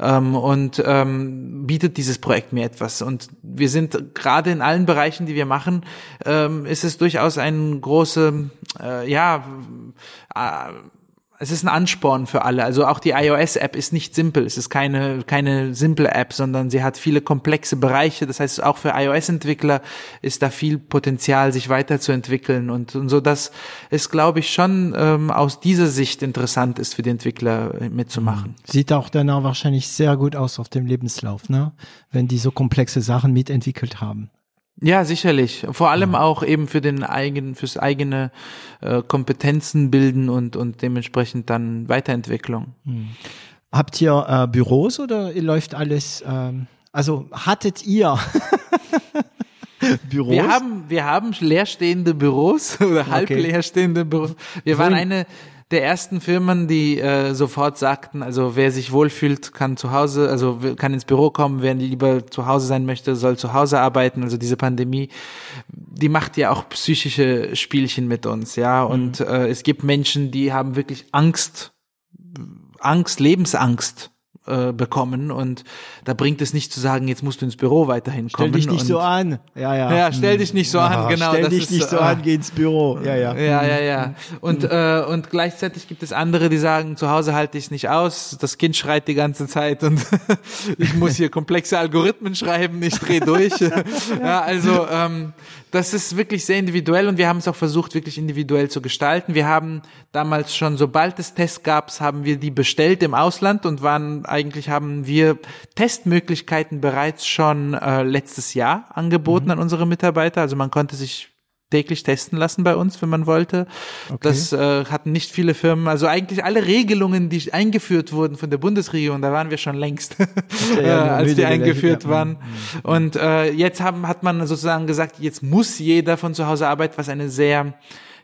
ähm, und ähm, bietet dieses Projekt mir etwas. Und wir sind gerade in allen Bereichen, die wir machen, ähm, ist es durchaus ein große, äh, ja, äh, es ist ein Ansporn für alle. Also auch die iOS-App ist nicht simpel. Es ist keine, keine simple App, sondern sie hat viele komplexe Bereiche. Das heißt, auch für iOS-Entwickler ist da viel Potenzial, sich weiterzuentwickeln. Und, und so, dass es, glaube ich, schon ähm, aus dieser Sicht interessant ist für die Entwickler äh, mitzumachen. Sieht auch danach wahrscheinlich sehr gut aus auf dem Lebenslauf, ne? Wenn die so komplexe Sachen mitentwickelt haben. Ja, sicherlich. Vor allem auch eben für den eigenen, fürs eigene äh, Kompetenzen bilden und, und dementsprechend dann Weiterentwicklung. Habt ihr äh, Büros oder läuft alles? Ähm, also hattet ihr [LAUGHS] Büros? Wir haben, wir haben leerstehende Büros [LAUGHS] oder halb Okay. leerstehende Büros. Wir waren eine der ersten Firmen, die äh, sofort sagten, also wer sich wohlfühlt, kann zu Hause, also kann ins Büro kommen, wer lieber zu Hause sein möchte, soll zu Hause arbeiten. Also diese Pandemie, die macht ja auch psychische Spielchen mit uns, ja. Und äh, es gibt Menschen, die haben wirklich Angst, Angst, Lebensangst äh, bekommen und da bringt es nicht zu sagen, jetzt musst du ins Büro weiterhin kommen. Stell dich nicht so an. Ja, ja. Ja, stell dich nicht so ja, an, genau. Stell dich ist, nicht so äh, an, geh ins Büro. Ja, ja. Ja, ja, ja. Und, äh, und gleichzeitig gibt es andere, die sagen, zu Hause halte ich es nicht aus, das Kind schreit die ganze Zeit und [LAUGHS] ich muss hier komplexe Algorithmen schreiben, ich dreh durch. [LAUGHS] ja, also ähm, das ist wirklich sehr individuell und wir haben es auch versucht, wirklich individuell zu gestalten. Wir haben damals schon, sobald es Tests gab, haben wir die bestellt im Ausland und waren eigentlich haben wir Testmöglichkeiten bereits schon äh, letztes Jahr angeboten an unsere Mitarbeiter. Also man konnte sich täglich testen lassen bei uns, wenn man wollte. Okay. Das äh, hatten nicht viele Firmen. Also eigentlich alle Regelungen, die eingeführt wurden von der Bundesregierung, da waren wir schon längst, ja, [LAUGHS] äh, als die eingeführt ja. waren. Und äh, jetzt haben, hat man sozusagen gesagt, jetzt muss jeder von zu Hause arbeiten, was eine sehr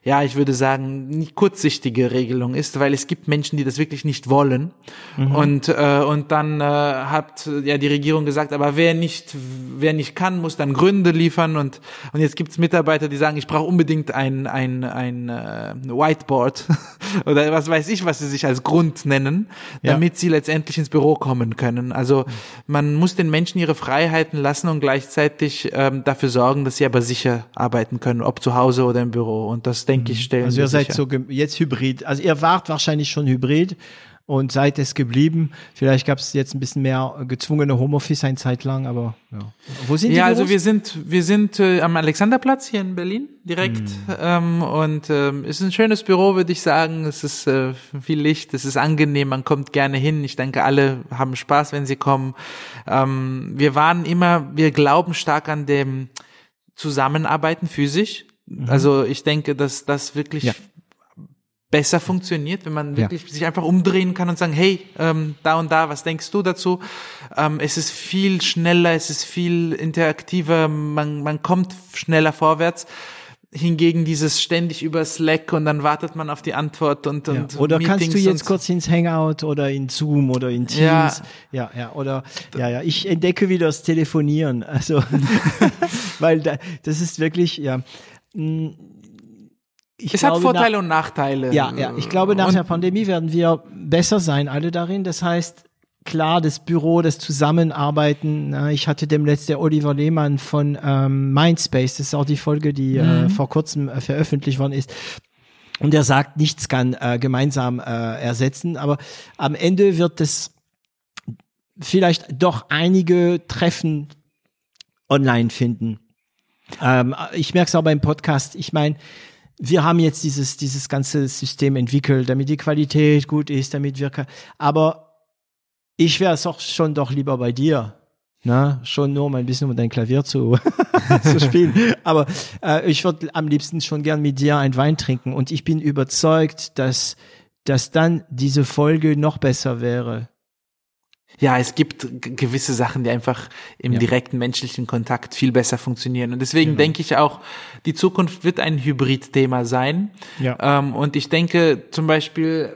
ja, ich würde sagen, nicht kurzsichtige Regelung ist, weil es gibt Menschen, die das wirklich nicht wollen. Und äh, und dann äh, hat ja die Regierung gesagt, aber wer nicht wer nicht kann, muss dann Gründe liefern und und jetzt gibt's Mitarbeiter, die sagen, ich brauche unbedingt ein ein ein äh, Whiteboard [LAUGHS] oder was weiß ich, was sie sich als Grund nennen, Ja. damit sie letztendlich ins Büro kommen können. Also man muss den Menschen ihre Freiheiten lassen und gleichzeitig ähm, dafür sorgen, dass sie aber sicher arbeiten können, ob zu Hause oder im Büro. Und das denke ich stellen Also ihr seid sicher. so jetzt Hybrid. Also ihr wart wahrscheinlich schon Hybrid und seid es geblieben. Vielleicht gab es jetzt ein bisschen mehr gezwungene Homeoffice eine Zeit lang, aber ja. Wo sind die Ja, also wir sind wir sind äh, am Alexanderplatz hier in Berlin direkt Hm. ähm, und ähm, es ist ein schönes Büro, würde ich sagen. Es ist äh, viel Licht, es ist angenehm, man kommt gerne hin. Ich denke, alle haben Spaß, wenn sie kommen. Ähm, wir waren immer, wir glauben stark an dem Zusammenarbeiten physisch. Also ich denke, dass das wirklich Mhm. Ja. besser funktioniert, wenn man Ja. wirklich sich einfach umdrehen kann und sagen, hey, ähm, da und da, was denkst du dazu? Ähm, es ist viel schneller, es ist viel interaktiver, man, man kommt schneller vorwärts. Hingegen dieses ständig über Slack und dann wartet man auf die Antwort und, ja. und Oder kannst du Meetings jetzt kurz ins Hangout oder in Zoom oder in Teams? Ja. ja, ja, oder ja, ja. Ich entdecke wieder das Telefonieren. Also, [LAUGHS] weil da, das ist wirklich ja. Ich Es hat glaube, nach- Vorteile und Nachteile. Ja, ja. Ich glaube, nach Und- der Pandemie werden wir besser sein, alle darin. Das heißt, klar, das Büro, das Zusammenarbeiten. na, Ich hatte dem letzten der Oliver Lehmann von ähm, Mindspace, das ist auch die Folge, die äh, vor kurzem äh, veröffentlicht worden ist. Und er sagt, nichts kann äh, gemeinsam äh, ersetzen, aber am Ende wird es vielleicht doch einige Treffen online finden. Ähm, ich merke es auch beim Podcast. Ich meine, wir haben jetzt dieses, dieses ganze System entwickelt, damit die Qualität gut ist, damit wir, aber ich wäre es auch schon doch lieber bei dir. Na, schon nur um ein bisschen um dein Klavier zu, [LAUGHS] zu spielen. Aber äh, ich würde am liebsten schon gern mit dir einen Wein trinken. Und ich bin überzeugt, dass, dass dann diese Folge noch besser wäre. Ja, es gibt gewisse Sachen, die einfach im Ja. direkten menschlichen Kontakt viel besser funktionieren. Und deswegen Genau. denke ich auch, die Zukunft wird ein Hybrid-Thema sein. Ja. Ähm, und ich denke zum Beispiel,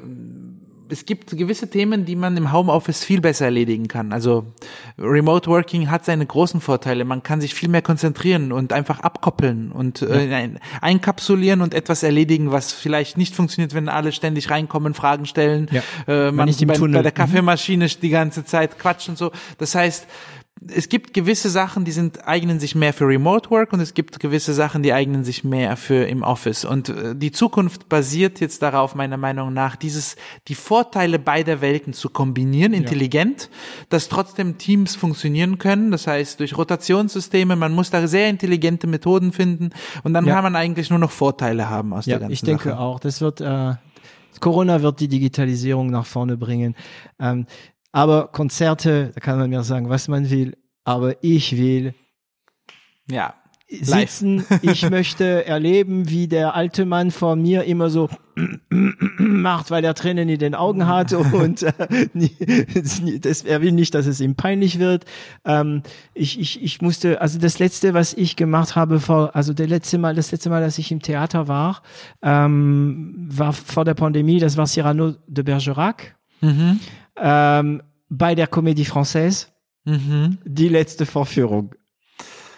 es gibt gewisse Themen, die man im Homeoffice viel besser erledigen kann. Also Remote Working hat seine großen Vorteile. Man kann sich viel mehr konzentrieren und einfach abkoppeln und äh, ein- einkapsulieren und etwas erledigen, was vielleicht nicht funktioniert, wenn alle ständig reinkommen, Fragen stellen. Ja. Äh, man nicht im bei, Tunnel. bei der Kaffeemaschine die ganze Zeit quatscht und so. Das heißt, es gibt gewisse Sachen, die sind eignen sich mehr für Remote Work und es gibt gewisse Sachen, die eignen sich mehr für im Office. Und äh, die Zukunft basiert jetzt darauf, meiner Meinung nach, dieses die Vorteile beider Welten zu kombinieren, intelligent, dass trotzdem Teams funktionieren können. Das heißt durch Rotationssysteme. Man muss da sehr intelligente Methoden finden und dann Ja. kann man eigentlich nur noch Vorteile haben aus der Ja, ganzen ich denke Sache. auch. Das wird äh, Corona wird die Digitalisierung nach vorne bringen. Ähm, aber Konzerte, da kann man mir sagen, was man will. Aber ich will Ja. Sitzen. Ich [LAUGHS] möchte erleben, wie der alte Mann vor mir immer so [CLEARS THROAT] macht, weil er Tränen in den Augen hat und äh, das, er will nicht, dass es ihm peinlich wird. Ähm, ich, ich, ich musste, also das letzte, was ich gemacht habe vor, also der letzte Mal, das letzte Mal, dass ich im Theater war, ähm, war vor der Pandemie. Das war Cyrano de Bergerac Mhm. Ähm, bei der Comédie Française Mhm. die letzte Vorführung.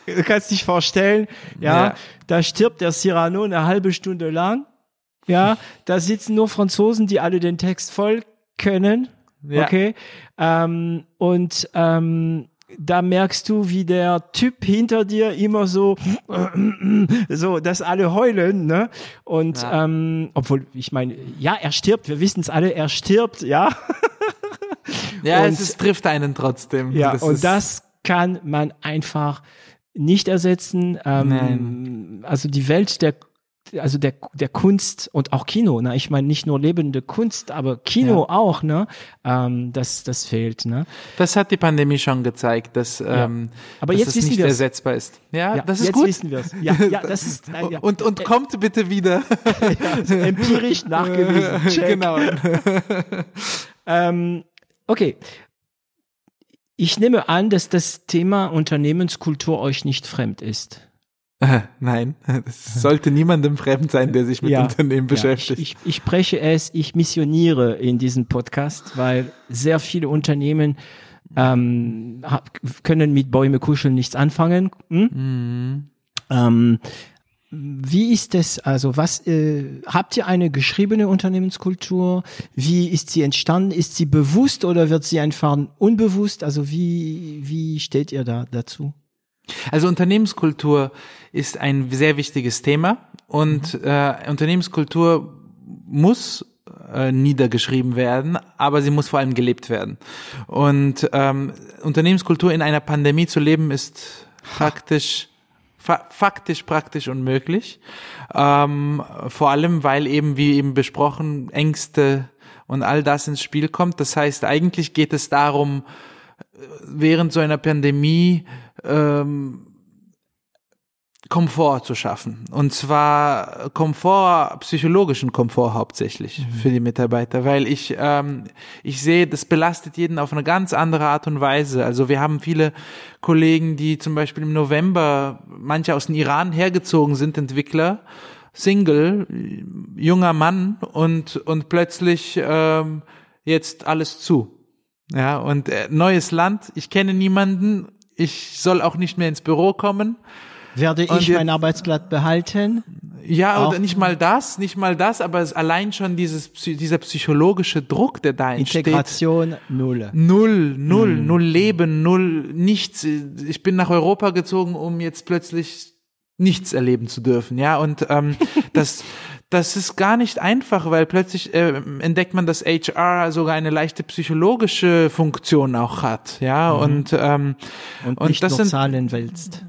Du kannst dich vorstellen, ja, Ja. da stirbt der Cyrano eine halbe Stunde lang. Ja, da sitzen nur Franzosen, die alle den Text voll können. Ja. Okay. Ähm, und ähm, da merkst du, wie der Typ hinter dir immer so, [CLEARS THROAT] so, dass alle heulen, ne? Und Ja. ähm, obwohl, ich meine, ja, er stirbt, wir wissen es alle, er stirbt, ja. [LAUGHS] Ja, Und- es ist, trifft einen trotzdem. Ja, Das und das kann man einfach nicht ersetzen. Ähm. Also die Welt der also der, der Kunst und auch Kino, ne? Ich meine nicht nur lebende Kunst, aber Kino auch, ne? Ähm, das, das fehlt, ne? Das hat die Pandemie schon gezeigt, dass, ähm, Aber dass jetzt es wissen nicht wir's. ersetzbar ist. Ja, Ja, das ist jetzt gut. wissen wir es. Ja, ja, das ist [LAUGHS] äh, ja, Und, und kommt bitte wieder. [LAUGHS] empirisch nachgewiesen. [LAUGHS] Check. genau. Ähm, okay. Ich nehme an, dass das Thema Unternehmenskultur euch nicht fremd ist. Äh, Nein, [LAUGHS] es sollte niemandem fremd sein, der sich mit Ja. Unternehmen Ja, beschäftigt. ich, ich, ich spreche es, ich missioniere in diesem Podcast, weil sehr viele Unternehmen ähm, können mit Bäume kuscheln nichts anfangen. Hm? Mhm. Ähm, wie ist es, also was, äh, habt ihr eine geschriebene Unternehmenskultur? Wie ist sie entstanden? Ist sie bewusst oder wird sie einfach unbewusst? Also wie, wie steht ihr da dazu? Also Unternehmenskultur ist ein sehr wichtiges Thema und Mhm. äh, Unternehmenskultur muss äh, niedergeschrieben werden, aber sie muss vor allem gelebt werden. Und ähm, Unternehmenskultur in einer Pandemie zu leben ist praktisch fa faktisch praktisch unmöglich. Ähm, vor allem, weil eben, wie eben besprochen, Ängste und all das ins Spiel kommt. Das heißt, eigentlich geht es darum, während so einer Pandemie ähm, Komfort zu schaffen. Und zwar Komfort, psychologischen Komfort hauptsächlich für die Mitarbeiter, weil ich, ähm, ich sehe, das belastet jeden auf eine ganz andere Art und Weise. Also wir haben viele Kollegen, die zum Beispiel im November, manche aus dem Iran hergezogen sind, Entwickler, Single, junger Mann und, und plötzlich ähm, jetzt alles zu. Ja, und äh, neues Land, ich kenne niemanden, ich soll auch nicht mehr ins Büro kommen. Werde ich jetzt- mein Arbeitsblatt behalten? Ja, Auch- oder nicht mal das, nicht mal das, aber es allein schon dieses, dieser psychologische Druck, der da entsteht. Integration null. Null, null, null Leben, null nichts. Ich bin nach Europa gezogen, um jetzt plötzlich nichts erleben zu dürfen, ja. Und ähm, [LAUGHS] das, das ist gar nicht einfach, weil plötzlich äh, entdeckt man, dass HR sogar eine leichte psychologische Funktion auch hat, ja. Und ähm, Und, Und nicht das nur sind- Zahlen wälzt.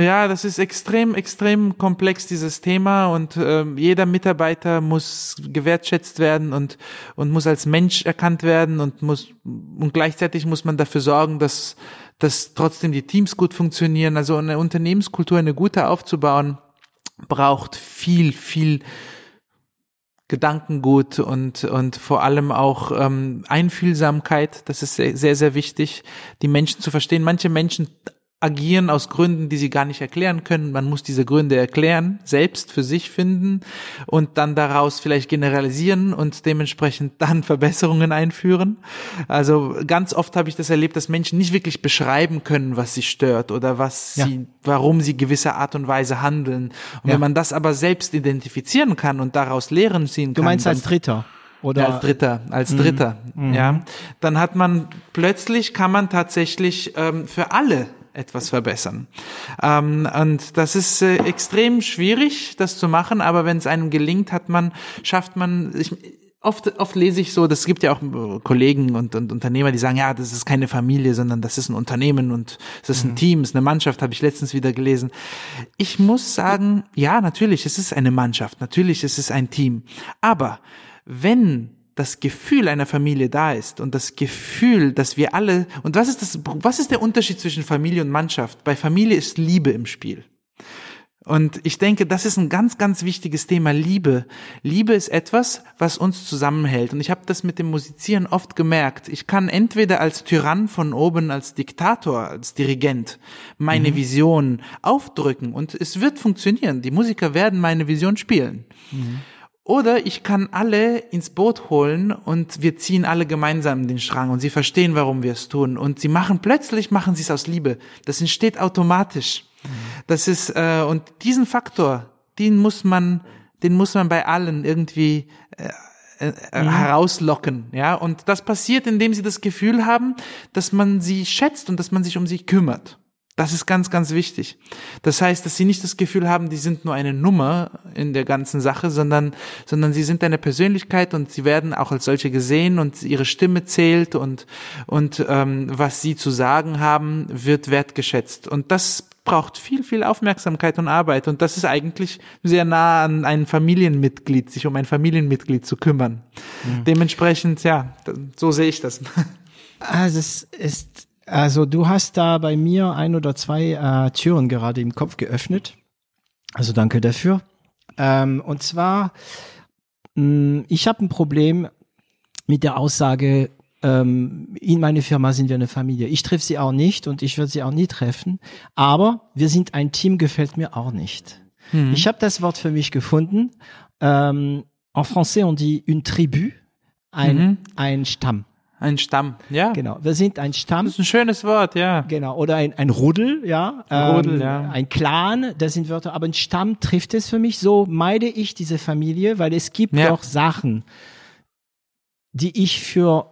ja, das ist extrem, extrem komplex, dieses Thema und ähm, jeder Mitarbeiter muss gewertschätzt werden und, und muss als Mensch erkannt werden und muss, und gleichzeitig muss man dafür sorgen, dass, dass trotzdem die Teams gut funktionieren. Also eine Unternehmenskultur, eine gute aufzubauen, braucht viel, viel Gedankengut und, und vor allem auch ähm, Einfühlsamkeit. Das ist sehr, sehr, sehr wichtig, die Menschen zu verstehen. Manche Menschen agieren aus Gründen, die sie gar nicht erklären können. Man muss diese Gründe erklären, selbst für sich finden und dann daraus vielleicht generalisieren und dementsprechend [LAUGHS] dann Verbesserungen einführen. Also ganz oft habe ich das erlebt, dass Menschen nicht wirklich beschreiben können, was sie stört oder was Ja. sie, warum sie gewisse Art und Weise handeln. Und Ja. wenn man das aber selbst identifizieren kann und daraus Lehren ziehen Du kann, meinst dann als Dritter? Oder ja, als Dritter, als Dritter, ja. Dann hat man plötzlich kann man tatsächlich ähm, für alle etwas verbessern. Ähm, und das ist äh, extrem schwierig, das zu machen, aber wenn es einem gelingt, hat man, schafft man, ich, oft, oft lese ich so, das gibt ja auch äh, Kollegen und, und Unternehmer, die sagen, ja, das ist keine Familie, sondern das ist ein Unternehmen und es ist ein Team, es ist eine Mannschaft, habe ich letztens wieder gelesen. Ich muss sagen, ja, natürlich, es ist eine Mannschaft, natürlich, es ist ein Team. Aber wenn das Gefühl einer Familie da ist und das Gefühl, dass wir alle, und was ist das, was ist der Unterschied zwischen Familie und Mannschaft? Bei Familie ist Liebe im Spiel. Und ich denke, das ist ein ganz, ganz wichtiges Thema, Liebe. Liebe ist etwas, was uns zusammenhält. Und ich habe das mit dem Musizieren oft gemerkt. Ich kann entweder als Tyrann von oben, als Diktator, als Dirigent meine Vision aufdrücken und es wird funktionieren. Die Musiker werden meine Vision spielen. Oder ich kann alle ins Boot holen und wir ziehen alle gemeinsam den Strang und sie verstehen, warum wir es tun. Und sie machen, plötzlich machen sie es aus Liebe. Das entsteht automatisch. Das ist, äh, und diesen Faktor, den muss man, den muss man bei allen irgendwie äh, äh, mhm. herauslocken, ja. Und das passiert, indem sie das Gefühl haben, dass man sie schätzt und dass man sich um sie kümmert. Das ist ganz, ganz wichtig. Das heißt, dass sie nicht das Gefühl haben, die sind nur eine Nummer in der ganzen Sache, sondern, sondern sie sind eine Persönlichkeit und sie werden auch als solche gesehen und ihre Stimme zählt und, und ähm, was sie zu sagen haben, wird wertgeschätzt. Und das braucht viel, viel Aufmerksamkeit und Arbeit. Und das ist eigentlich sehr nah an ein Familienmitglied, sich um ein Familienmitglied zu kümmern. Mhm. Dementsprechend, ja, so sehe ich das. Also es ist also du hast da bei mir ein oder zwei äh, Türen gerade im Kopf geöffnet. Also danke dafür. Ähm, und zwar, mh, hm, ich habe ein Problem mit der Aussage, ähm, in meine Firma sind wir eine Familie. Ich treffe sie auch nicht und ich würde sie auch nie treffen. Aber wir sind ein Team, gefällt mir auch nicht. Mhm. Ich habe das Wort für mich gefunden. Ähm, en français on dit une tribu, ein, mhm. ein Stamm. Ein Stamm, ja. Genau, wir sind ein Stamm. Das ist ein schönes Wort, ja. Genau, oder ein, ein Rudel, ja. Ähm, Rudel, ja. Ein Clan, das sind Wörter, aber ein Stamm trifft es für mich. So meide ich diese Familie, weil es gibt ja. doch Sachen, die ich für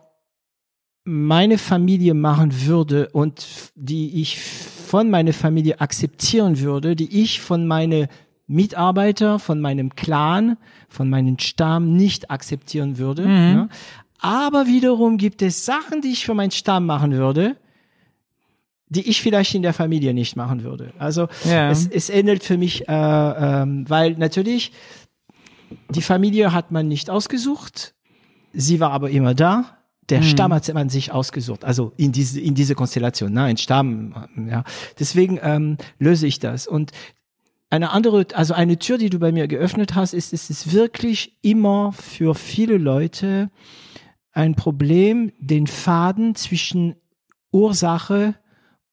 meine Familie machen würde und die ich von meiner Familie akzeptieren würde, die ich von meine Mitarbeiter, von meinem Clan, von meinem Stamm nicht akzeptieren würde. Mhm. Ja. Aber wiederum gibt es Sachen, die ich für meinen Stamm machen würde, die ich vielleicht in der Familie nicht machen würde. Also ja. es, es ändert für mich, äh, ähm, weil natürlich die Familie hat man nicht ausgesucht, sie war aber immer da. Der mhm. Stamm hat man sich ausgesucht, also in diese in diese Konstellation, ne, ein Stamm. Ja, deswegen ähm, löse ich das und eine andere, also eine Tür, die du bei mir geöffnet hast, ist, ist es wirklich immer für viele Leute ein Problem, den Faden zwischen Ursache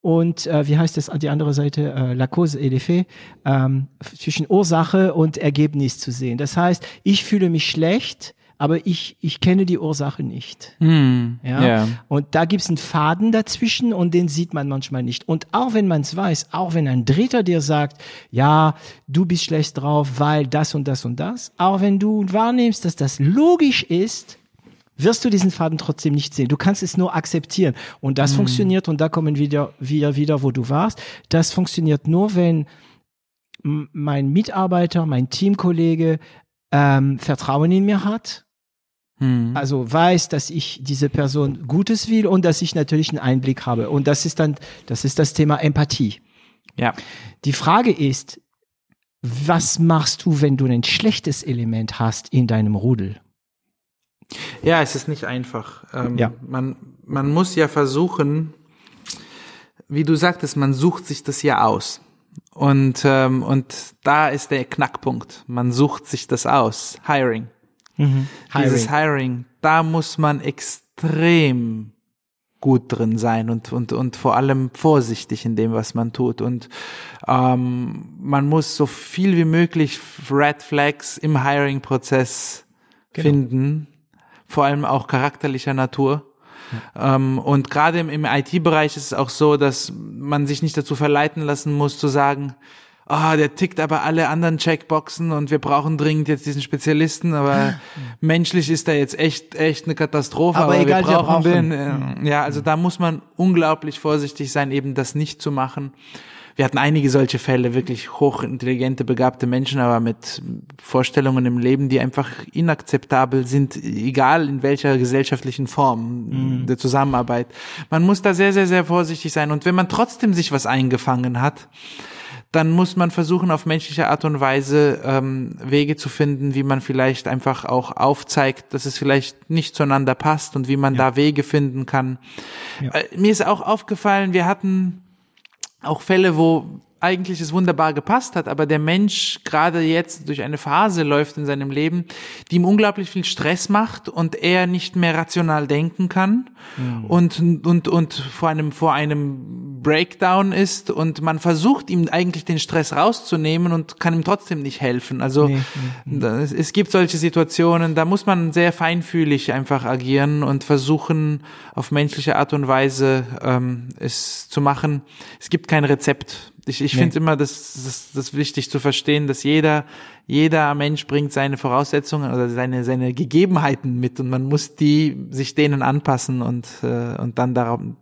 und äh, wie heißt das die andere Seite, äh, la cause et l'effet, ähm, zwischen Ursache und Ergebnis zu sehen. Das heißt, ich fühle mich schlecht, aber ich, ich kenne die Ursache nicht. Mm, ja? Yeah. Und da gibt's einen Faden dazwischen und den sieht man manchmal nicht. Und auch wenn man es weiß, auch wenn ein Dritter dir sagt, ja, du bist schlecht drauf, weil das und das und das, auch wenn du wahrnimmst, dass das logisch ist, wirst du diesen Faden trotzdem nicht sehen. Du kannst es nur akzeptieren. Und das mhm. funktioniert, und da kommen wieder, wir wieder, wo du warst. Das funktioniert nur, wenn mein Mitarbeiter, mein Teamkollege ähm, Vertrauen in mir hat. Mhm. Also weiß, dass ich diese Person Gutes will und dass ich natürlich einen Einblick habe. Und das ist dann, das ist das Thema Empathie. Ja. Die Frage ist, was machst du, wenn du ein schlechtes Element hast in deinem Rudel? Ja, es ist nicht einfach. Ähm, ja. Man, man muss ja versuchen, wie du sagtest, man sucht sich das ja aus. Und, ähm, und da ist der Knackpunkt. Man sucht sich das aus. Hiring. Mhm. Hiring. Dieses Hiring, da muss man extrem gut drin sein und, und, und vor allem vorsichtig in dem, was man tut. Und ähm, man muss so viel wie möglich Red Flags im Hiring-Prozess genau. finden, vor allem auch charakterlicher Natur. Ja. Ähm, und gerade im, im IT-Bereich ist es auch so, dass man sich nicht dazu verleiten lassen muss, zu sagen, ah, oh, der tickt aber alle anderen Checkboxen und wir brauchen dringend jetzt diesen Spezialisten, aber [LAUGHS] menschlich ist er jetzt echt, echt eine Katastrophe, aber, aber egal, wir brauchen, wir brauchen den. Ja, also da muss man unglaublich vorsichtig sein, eben das nicht zu machen wir hatten einige solche Fälle, wirklich hochintelligente, begabte Menschen, aber mit Vorstellungen im Leben, die einfach inakzeptabel sind, egal in welcher gesellschaftlichen Form mhm. der Zusammenarbeit. Man muss da sehr, sehr, sehr vorsichtig sein. Und wenn man trotzdem sich was eingefangen hat, dann muss man versuchen, auf menschliche Art und Weise ähm, Wege zu finden, wie man vielleicht einfach auch aufzeigt, dass es vielleicht nicht zueinander passt und wie man ja. da Wege finden kann. Ja. Äh, mir ist auch aufgefallen, wir hatten auch Fälle, wo eigentlich es wunderbar gepasst hat, aber der Mensch gerade jetzt durch eine Phase läuft in seinem Leben, die ihm unglaublich viel Stress macht und er nicht mehr rational denken kann mhm. und, und, und vor einem, vor einem Breakdown ist und man versucht ihm eigentlich den Stress rauszunehmen und kann ihm trotzdem nicht helfen. Also nee, nee. Es, es gibt solche Situationen, da muss man sehr feinfühlig einfach agieren und versuchen auf menschliche Art und Weise ähm, es zu machen. Es gibt kein Rezept Ich, ich nee. finde immer, das, das, das wichtig zu verstehen, dass jeder, jeder Mensch bringt seine Voraussetzungen oder seine, seine Gegebenheiten mit und man muss die sich denen anpassen und, äh, und dann daran,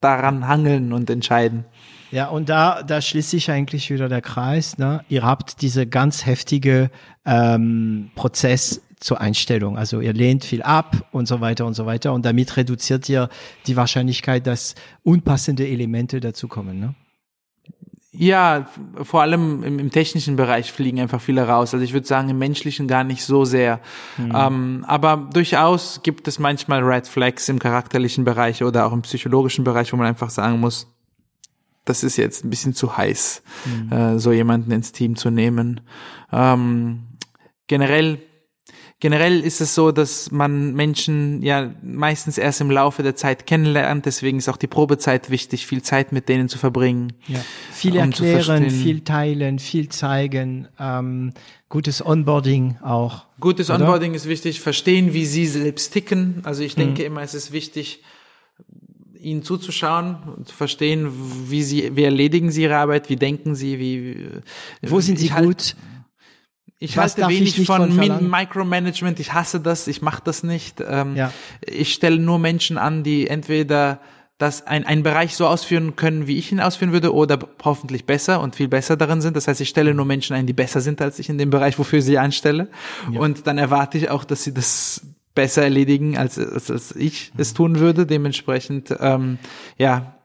daran hangeln und entscheiden. Ja, und da, da schließt sich eigentlich wieder der Kreis. Ne? Ihr habt diese ganz heftige ähm, Prozess zur Einstellung. Also ihr lehnt viel ab und so weiter und so weiter. Und damit reduziert ihr die Wahrscheinlichkeit, dass unpassende Elemente dazukommen. Ne? Ja, vor allem im, im, technischen Bereich fliegen einfach viele raus. Also ich würde sagen, im menschlichen gar nicht so sehr. Mhm. Ähm, aber durchaus gibt es manchmal Red Flags im charakterlichen Bereich oder auch im psychologischen Bereich, wo man einfach sagen muss, das ist jetzt ein bisschen zu heiß, mhm. äh, so jemanden ins Team zu nehmen. Ähm, generell generell ist es so, dass man Menschen ja meistens erst im Laufe der Zeit kennenlernt. Deswegen ist auch die Probezeit wichtig, viel Zeit mit denen zu verbringen. Ja. Viel um erklären, viel teilen, viel zeigen, ähm, gutes Onboarding auch. Gutes oder? Onboarding ist wichtig, verstehen, wie sie selbst ticken. Also ich denke mhm. immer, es ist wichtig, ihnen zuzuschauen und zu verstehen, wie sie, wie erledigen sie ihre Arbeit, wie denken sie, wie, wo sind sie halt, gut? Ich Was halte wenig von, von Micromanagement. Ich hasse das. Ich mache das nicht. Ähm, ja. Ich stelle nur Menschen an, die entweder das ein, einen Bereich so ausführen können, wie ich ihn ausführen würde, oder hoffentlich besser und viel besser darin sind. Das heißt, ich stelle nur Menschen ein, die besser sind als ich in dem Bereich, wofür ich sie anstelle. Ja. Und dann erwarte ich auch, dass sie das besser erledigen, als, als, als ich mhm. es tun würde. Dementsprechend, ähm, ja.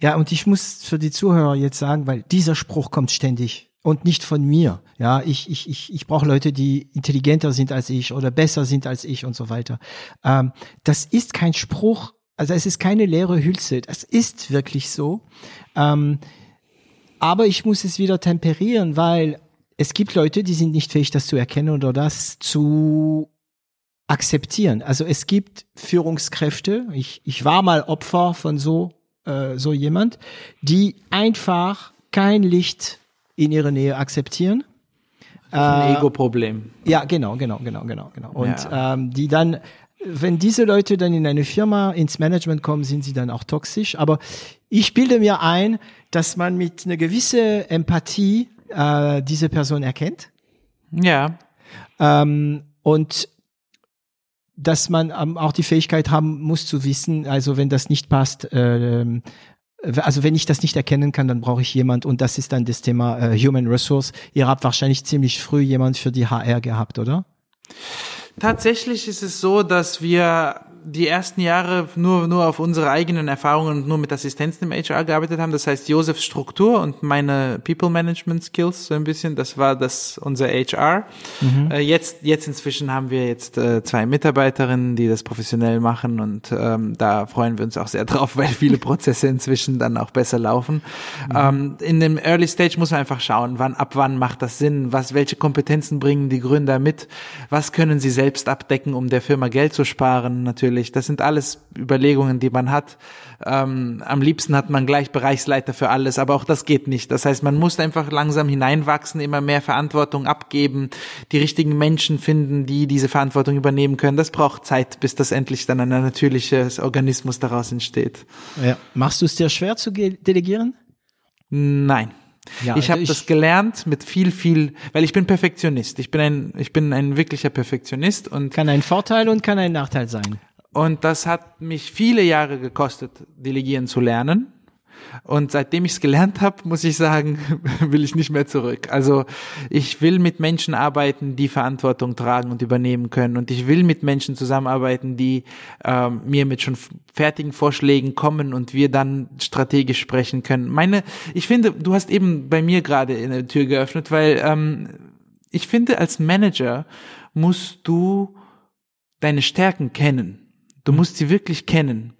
Ja, und ich muss für die Zuhörer jetzt sagen, weil dieser Spruch kommt ständig und nicht von mir. Ja, ich, ich, ich, ich brauche Leute, die intelligenter sind als ich oder besser sind als ich und so weiter. Ähm, das ist kein Spruch, also es ist keine leere Hülse. Das ist wirklich so. Ähm, aber ich muss es wieder temperieren, weil es gibt Leute, die sind nicht fähig, das zu erkennen oder das zu akzeptieren. Also es gibt Führungskräfte, ich, ich war mal Opfer von so, äh, so jemand, die einfach kein Licht in ihrer Nähe akzeptieren. ein äh, Ego-Problem. Ja, genau, genau, genau, genau, genau. Und ja. ähm, die dann, wenn diese Leute dann in eine Firma ins Management kommen, sind sie dann auch toxisch. Aber ich bilde mir ein, dass man mit einer gewissen Empathie äh, diese Person erkennt. Ja. Ähm, und dass man ähm, auch die Fähigkeit haben muss zu wissen, also wenn das nicht passt, äh, also wenn ich das nicht erkennen kann, dann brauche ich jemand und das ist dann das Thema äh, Human Resource. Ihr habt wahrscheinlich ziemlich früh jemand für die HR gehabt, oder? Tatsächlich ist es so, dass wir die ersten Jahre nur, nur auf unsere eigenen Erfahrungen und nur mit Assistenzen im HR gearbeitet haben. Das heißt, Josefs Struktur und meine People Management Skills so ein bisschen, das war das unser HR. Mhm. Äh, jetzt, jetzt inzwischen haben wir jetzt äh, zwei Mitarbeiterinnen, die das professionell machen und ähm, da freuen wir uns auch sehr [LAUGHS] drauf, weil viele Prozesse inzwischen dann auch besser laufen. Mhm. Ähm, in dem Early Stage muss man einfach schauen, wann, ab wann macht das Sinn, was, welche Kompetenzen bringen die Gründer mit, was können sie selbst abdecken, um der Firma Geld zu sparen, natürlich natürlich. Das sind alles Überlegungen, die man hat. Ähm, am liebsten hat man gleich Bereichsleiter für alles, aber auch das geht nicht. Das heißt, man muss einfach langsam hineinwachsen, immer mehr Verantwortung abgeben, die richtigen Menschen finden, die diese Verantwortung übernehmen können. Das braucht Zeit, bis das endlich dann ein natürliches Organismus daraus entsteht. Ja. Machst du es dir schwer zu delegieren? Nein. Ja, ich also habe das gelernt mit viel, viel, weil ich bin Perfektionist. Ich bin ein, ich bin ein wirklicher Perfektionist und kann ein Vorteil und kann ein Nachteil sein. Und das hat mich viele Jahre gekostet, delegieren zu lernen. Und seitdem ich es gelernt habe, muss ich sagen, [LAUGHS] will ich nicht mehr zurück. Also ich will mit Menschen arbeiten, die Verantwortung tragen und übernehmen können. Und ich will mit Menschen zusammenarbeiten, die ähm, mir mit schon fertigen Vorschlägen kommen und wir dann strategisch sprechen können. Meine, ich finde, du hast eben bei mir gerade eine Tür geöffnet, weil ähm, ich finde, als Manager musst du deine Stärken kennen Du musst sie wirklich kennen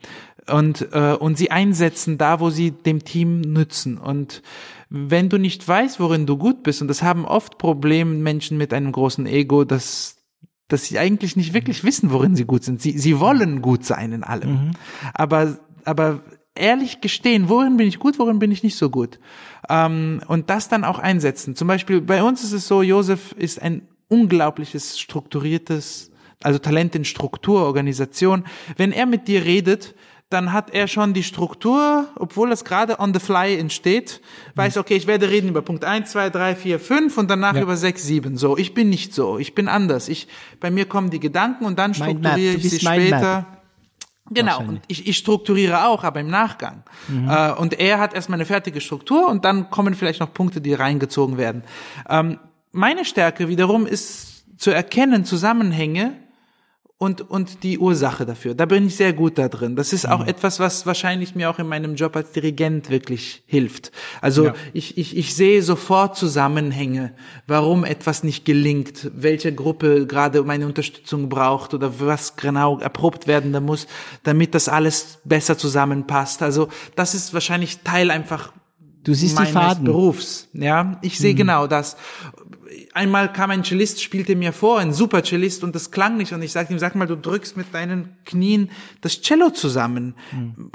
und, äh, und sie einsetzen da, wo sie dem Team nützen. Und wenn du nicht weißt, worin du gut bist, und das haben oft Probleme Menschen mit einem großen Ego, dass, dass sie eigentlich nicht wirklich wissen, worin sie gut sind. Sie, sie wollen gut sein in allem. Mhm. Aber, aber ehrlich gestehen, worin bin ich gut, worin bin ich nicht so gut. Ähm, und das dann auch einsetzen. Zum Beispiel bei uns ist es so, Josef ist ein unglaubliches, strukturiertes also Talent in Struktur, Organisation. Wenn er mit dir redet, dann hat er schon die Struktur, obwohl es gerade on the fly entsteht, weiß, okay, ich werde reden über Punkt 1, 2, 3, 4, 5 und danach Ja. über 6, 7. So, ich bin nicht so, ich bin anders. Ich, bei mir kommen die Gedanken und dann strukturiere ich sie Mind Map. später. Genau, und ich, ich strukturiere auch, aber im Nachgang. Äh, und er hat erstmal eine fertige Struktur und dann kommen vielleicht noch Punkte, die reingezogen werden. Ähm, meine Stärke wiederum ist zu erkennen Zusammenhänge und, und die Ursache dafür. Da bin ich sehr gut da drin. Das ist auch etwas, was wahrscheinlich mir auch in meinem Job als Dirigent wirklich hilft. Also Ja. ich, ich, ich sehe sofort Zusammenhänge, warum etwas nicht gelingt, welche Gruppe gerade meine Unterstützung braucht oder was genau erprobt werden da muss, damit das alles besser zusammenpasst. Also das ist wahrscheinlich Teil einfach Du siehst die meines Faden. Berufs. Ja, ich sehe genau das. Einmal kam ein Cellist, spielte mir vor, ein super Cellist, und das klang nicht. Und ich sagte ihm, sag mal, du drückst mit deinen Knien das Cello zusammen.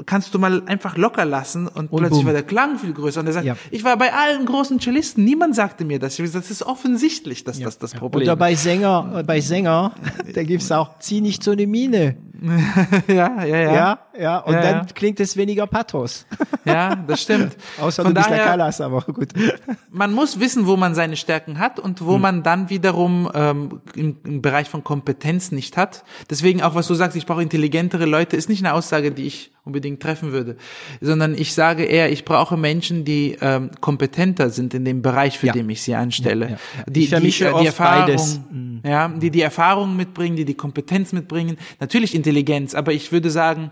Kannst du mal einfach locker lassen? Und, plötzlich bumm. war der Klang viel größer. Und er sagt, Ja. ich war bei allen großen Cellisten, niemand sagte mir das. Ich Das ist offensichtlich, dass das das Problem Oder bei Sänger, bei Sänger, [LAUGHS] da gibt's auch, zieh nicht so eine Mine. [LAUGHS] ja, ja, ja, Ja, ja, und Ja, dann ja. klingt es weniger Pathos. ja, das stimmt. [LAUGHS] Außer Von du bist der daher- Callas, aber gut. [LAUGHS] man muss wissen, wo man seine Stärken hat und wo man dann wiederum ähm, im, im Bereich von Kompetenz nicht hat. Deswegen auch, was du sagst, ich brauche intelligentere Leute, ist nicht eine Aussage, die ich unbedingt treffen würde, sondern ich sage eher, ich brauche Menschen, die ähm, kompetenter sind in dem Bereich, für Ja. den ich sie anstelle. Ja, ja. Die, Ich vermische die, die Erfahrung, beides. ja, die die Erfahrung mitbringen, die die Kompetenz mitbringen, natürlich Intelligenz, aber ich würde sagen,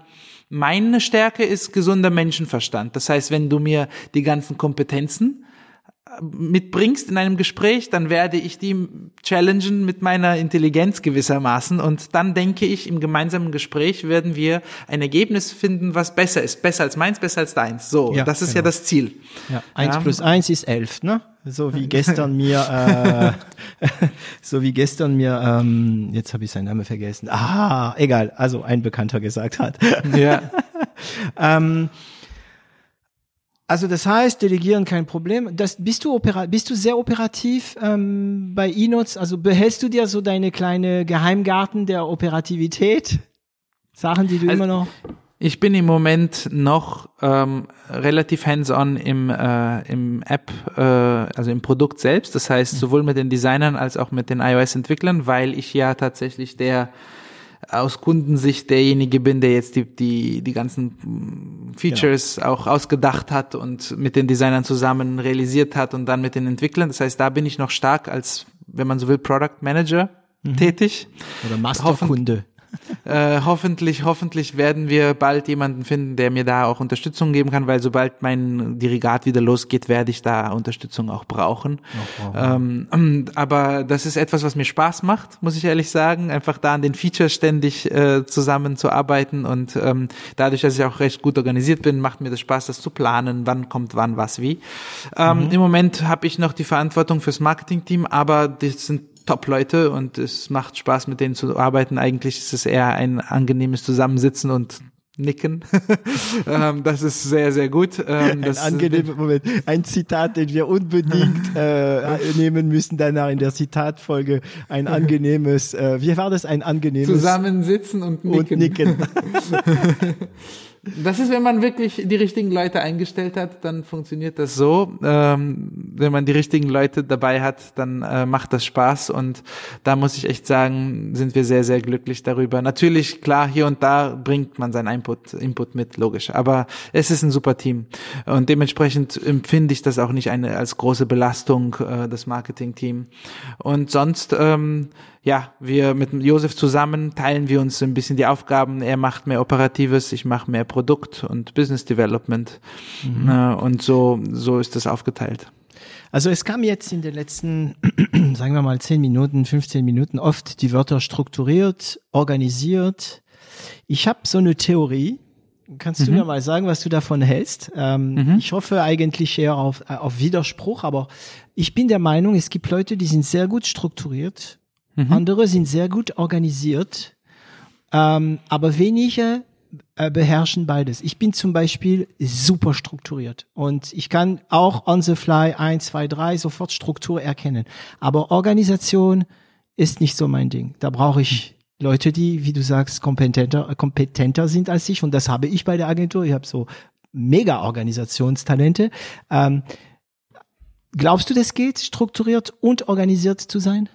meine Stärke ist gesunder Menschenverstand. Das heißt, wenn du mir die ganzen Kompetenzen mitbringst in einem Gespräch, dann werde ich die challengen mit meiner Intelligenz gewissermaßen und dann denke ich, im gemeinsamen Gespräch werden wir ein Ergebnis finden, was besser ist. Besser als meins, besser als deins. So, Ja, das ist genau. ja das Ziel. Ja, eins Ja. plus eins ist elf, ne? So wie gestern mir, äh, [LAUGHS] so wie gestern mir, ähm, jetzt habe ich seinen Namen vergessen. Ah, egal, also ein Bekannter gesagt hat. Ja. [LAUGHS] ähm, also das heißt, delegieren kein Problem. Das, bist du opera bist du sehr operativ ähm, bei E-Notes? Also behältst du dir so deine kleine Geheimgarten der Operativität? Sachen, die du Also- immer noch. Ich bin im Moment noch ähm, relativ hands-on im, äh, im App, äh, also im Produkt selbst. Das heißt, sowohl mit den Designern als auch mit den iOS-Entwicklern, weil ich ja tatsächlich der aus Kundensicht derjenige bin, der jetzt die, die, die ganzen Features auch ausgedacht hat und mit den Designern zusammen realisiert hat und dann mit den Entwicklern. Das heißt, da bin ich noch stark als, wenn man so will, Product Manager tätig. Oder Masterkunde. Äh, hoffentlich, hoffentlich werden wir bald jemanden finden, der mir da auch Unterstützung geben kann, weil sobald mein Dirigat wieder losgeht, werde ich da Unterstützung auch brauchen. Ähm, und- [CLEARS THROAT] aber das ist etwas, was mir Spaß macht, muss ich ehrlich sagen, einfach da an den Features ständig äh, zusammenzuarbeiten und ähm, dadurch, dass ich auch recht gut organisiert bin, macht mir das Spaß, das zu planen, wann kommt wann, was, wie. Ähm, Im Moment habe ich noch die Verantwortung fürs Marketingteam, aber das sind Top-Leute und es macht Spaß, mit denen zu arbeiten. Eigentlich ist es eher ein angenehmes Zusammensitzen und Nicken. [LAUGHS] ähm, das ist sehr, sehr gut. Ähm, Ein angenehmer Moment. Ein Zitat, den wir unbedingt [LAUGHS] äh, nehmen müssen danach in der Zitatfolge. Ein [LAUGHS] angenehmes, äh, wie war das? Ein angenehmes Zusammensitzen und nicken. und Nicken. Das ist, wenn man wirklich die richtigen Leute eingestellt hat, dann funktioniert das so. Ähm, wenn man die richtigen Leute dabei hat, dann äh, macht das Spaß und da muss ich echt sagen, sind wir sehr, sehr glücklich darüber. Natürlich, klar, hier und da bringt man seinen Input, Input mit, logisch, aber es ist ein super Team und dementsprechend empfinde ich das auch nicht eine, als große Belastung, äh, das Marketing-Team. Und sonst, ähm, ja, wir mit Josef zusammen teilen wir uns ein bisschen die Aufgaben. Er macht mehr Operatives, ich mache mehr Produkt und Business Development. Äh, Und so, so ist das aufgeteilt. Also es kam jetzt in den letzten, [CLEARS THROAT] sagen wir mal, 10 Minuten, 15 Minuten oft die Wörter strukturiert, organisiert. Ich habe so eine Theorie. Kannst du mir mal sagen, was du davon hältst? Ähm, Ich hoffe eigentlich eher auf, äh, auf Widerspruch, aber ich bin der Meinung, es gibt Leute, die sind sehr gut strukturiert, andere sind sehr gut organisiert, ähm, aber wenige äh, beherrschen beides. Ich bin zum Beispiel super strukturiert und ich kann auch on the fly 1, 2, 3 sofort Struktur erkennen. Aber Organisation ist nicht so mein Ding. Da brauche ich Leute, die, wie du sagst, kompetenter, kompetenter sind als ich. Und das habe ich bei der Agentur. Ich habe so mega Organisationstalente. Ähm, glaubst du, das geht, strukturiert und organisiert zu sein?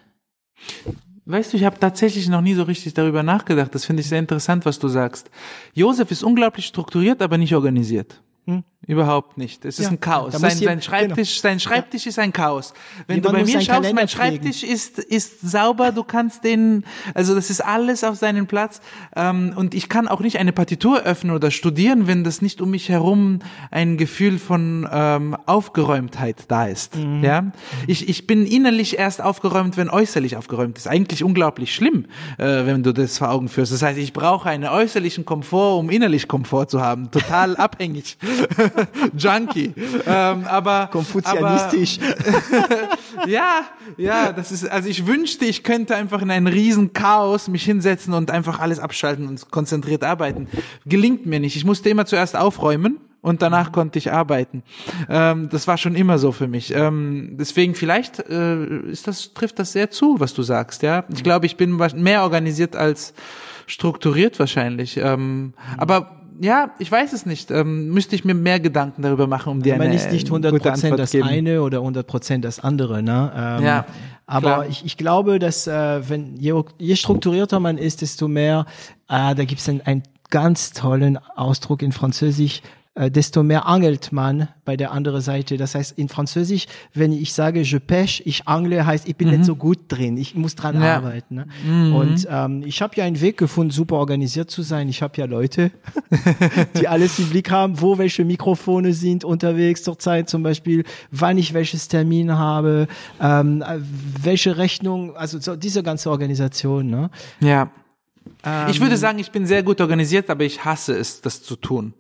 Weißt du, ich habe tatsächlich noch nie so richtig darüber nachgedacht. Das finde ich sehr interessant, was du sagst. Josef ist unglaublich strukturiert, aber nicht organisiert. Hm? Überhaupt nicht. Es ist ja, ein Chaos. Sein, sein, Schreibtisch, genau. sein Schreibtisch ja. ist ein Chaos. Wenn Jemand du bei mir schaust, Kalender mein Schreibtisch ist, ist sauber, du kannst den, also das ist alles auf seinen Platz. Ähm, und ich kann auch nicht eine Partitur öffnen oder studieren, wenn das nicht um mich herum ein Gefühl von ähm, Aufgeräumtheit da ist. Mhm. Ja, ich, ich bin innerlich erst aufgeräumt, wenn äußerlich aufgeräumt ist. Eigentlich unglaublich schlimm, äh, wenn du das vor Augen führst. Das heißt, ich brauche einen äußerlichen Komfort, um innerlich Komfort zu haben. Total [LAUGHS] abhängig. [LAUGHS] Junkie. Ähm, aber konfuzianistisch. Aber, [LAUGHS] ja, ja, das ist also ich wünschte, ich könnte einfach in ein riesen Chaos mich hinsetzen und einfach alles abschalten und konzentriert arbeiten. Gelingt mir nicht. Ich musste immer zuerst aufräumen und danach konnte ich arbeiten. Ähm, das war schon immer so für mich. Ähm, deswegen vielleicht äh, ist das trifft das sehr zu, was du sagst. Ja, ich glaube, ich bin mehr organisiert als strukturiert wahrscheinlich. Ähm, aber ja, ich weiß es nicht. Ähm, müsste ich mir mehr Gedanken darüber machen, um dir eine Man ist nicht 100% das geben. eine oder 100% das andere. Ne? Ähm, ja, aber ich, ich glaube, dass äh, wenn je, je strukturierter man ist, desto mehr, äh, da gibt es einen, einen ganz tollen Ausdruck in Französisch, desto mehr angelt man bei der anderen Seite. Das heißt, in Französisch, wenn ich sage, je pêche, ich angle, heißt, ich bin mhm. nicht so gut drin. Ich muss dran ja. arbeiten. Ne? Mhm. Und ähm, ich habe ja einen Weg gefunden, super organisiert zu sein. Ich habe ja Leute, [LAUGHS] die alles im Blick haben, wo welche Mikrofone sind unterwegs zur Zeit zum Beispiel, wann ich welches Termin habe, ähm, welche Rechnung, also so diese ganze Organisation. Ne? Ja. Ähm, ich würde sagen, ich bin sehr gut organisiert, aber ich hasse es, das zu tun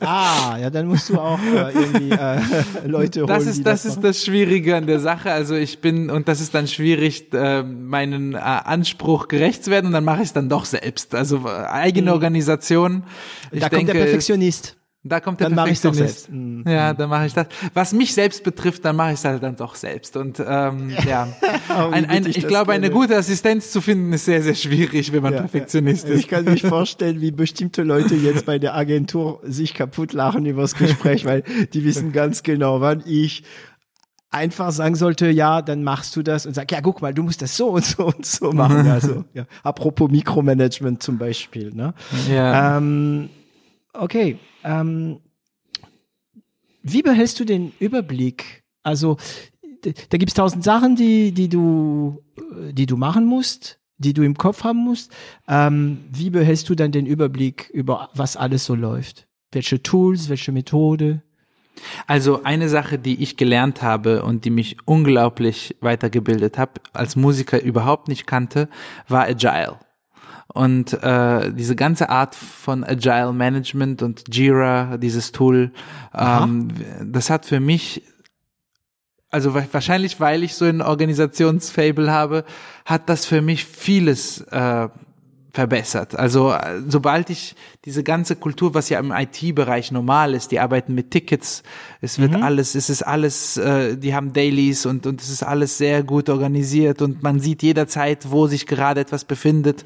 ah, ja, dann musst du auch äh, irgendwie äh, [LAUGHS] Leute holen. Das ist das, das ist das Schwierige an der Sache. Also ich bin und das ist dann schwierig, äh, meinen äh, Anspruch gerecht zu werden und dann mache ich es dann doch selbst. Also äh, eigene hm. Organisation. Ich da denke, kommt der Perfektionist. Da kommt der dann mache ich doch selbst. Mhm. Ja, dann mache ich das. Was mich selbst betrifft, dann mache ich es halt dann doch selbst. Und ähm, ja, oh, [LAUGHS] ein, ein, ich, ich glaube, eine gute Assistenz zu finden ist sehr, sehr schwierig, wenn man ja, Perfektionist ja. ist. Ich kann mich [LAUGHS] vorstellen, wie bestimmte Leute jetzt bei der Agentur sich kaputt lachen über das Gespräch, weil die wissen ganz genau, wann ich einfach sagen sollte, ja, dann machst du das und sag, ja, guck mal, du musst das so und so und so machen. [LAUGHS] Also, ja, apropos Mikromanagement zum Beispiel. Ne? Ja. Ähm, okay, ähm, wie behältst du den Überblick? Also da gibt es tausend Sachen, die, die du, die du machen musst, die du im Kopf haben musst. Ähm, wie behältst du dann den Überblick über was alles so läuft? Welche Tools, welche Methode? Also eine Sache, die ich gelernt habe und die mich unglaublich weitergebildet habe, als Musiker überhaupt nicht kannte, war Agile. Und äh, diese ganze Art von Agile Management und Jira, dieses Tool, ähm, das hat für mich, also wahrscheinlich, weil ich so ein Organisationsfable habe, hat das für mich vieles äh, verbessert. Also sobald ich diese ganze Kultur, was ja im IT-Bereich normal ist, die arbeiten mit Tickets, es wird mhm. alles, es ist alles, äh, die haben Dailies und und es ist alles sehr gut organisiert und man sieht jederzeit, wo sich gerade etwas befindet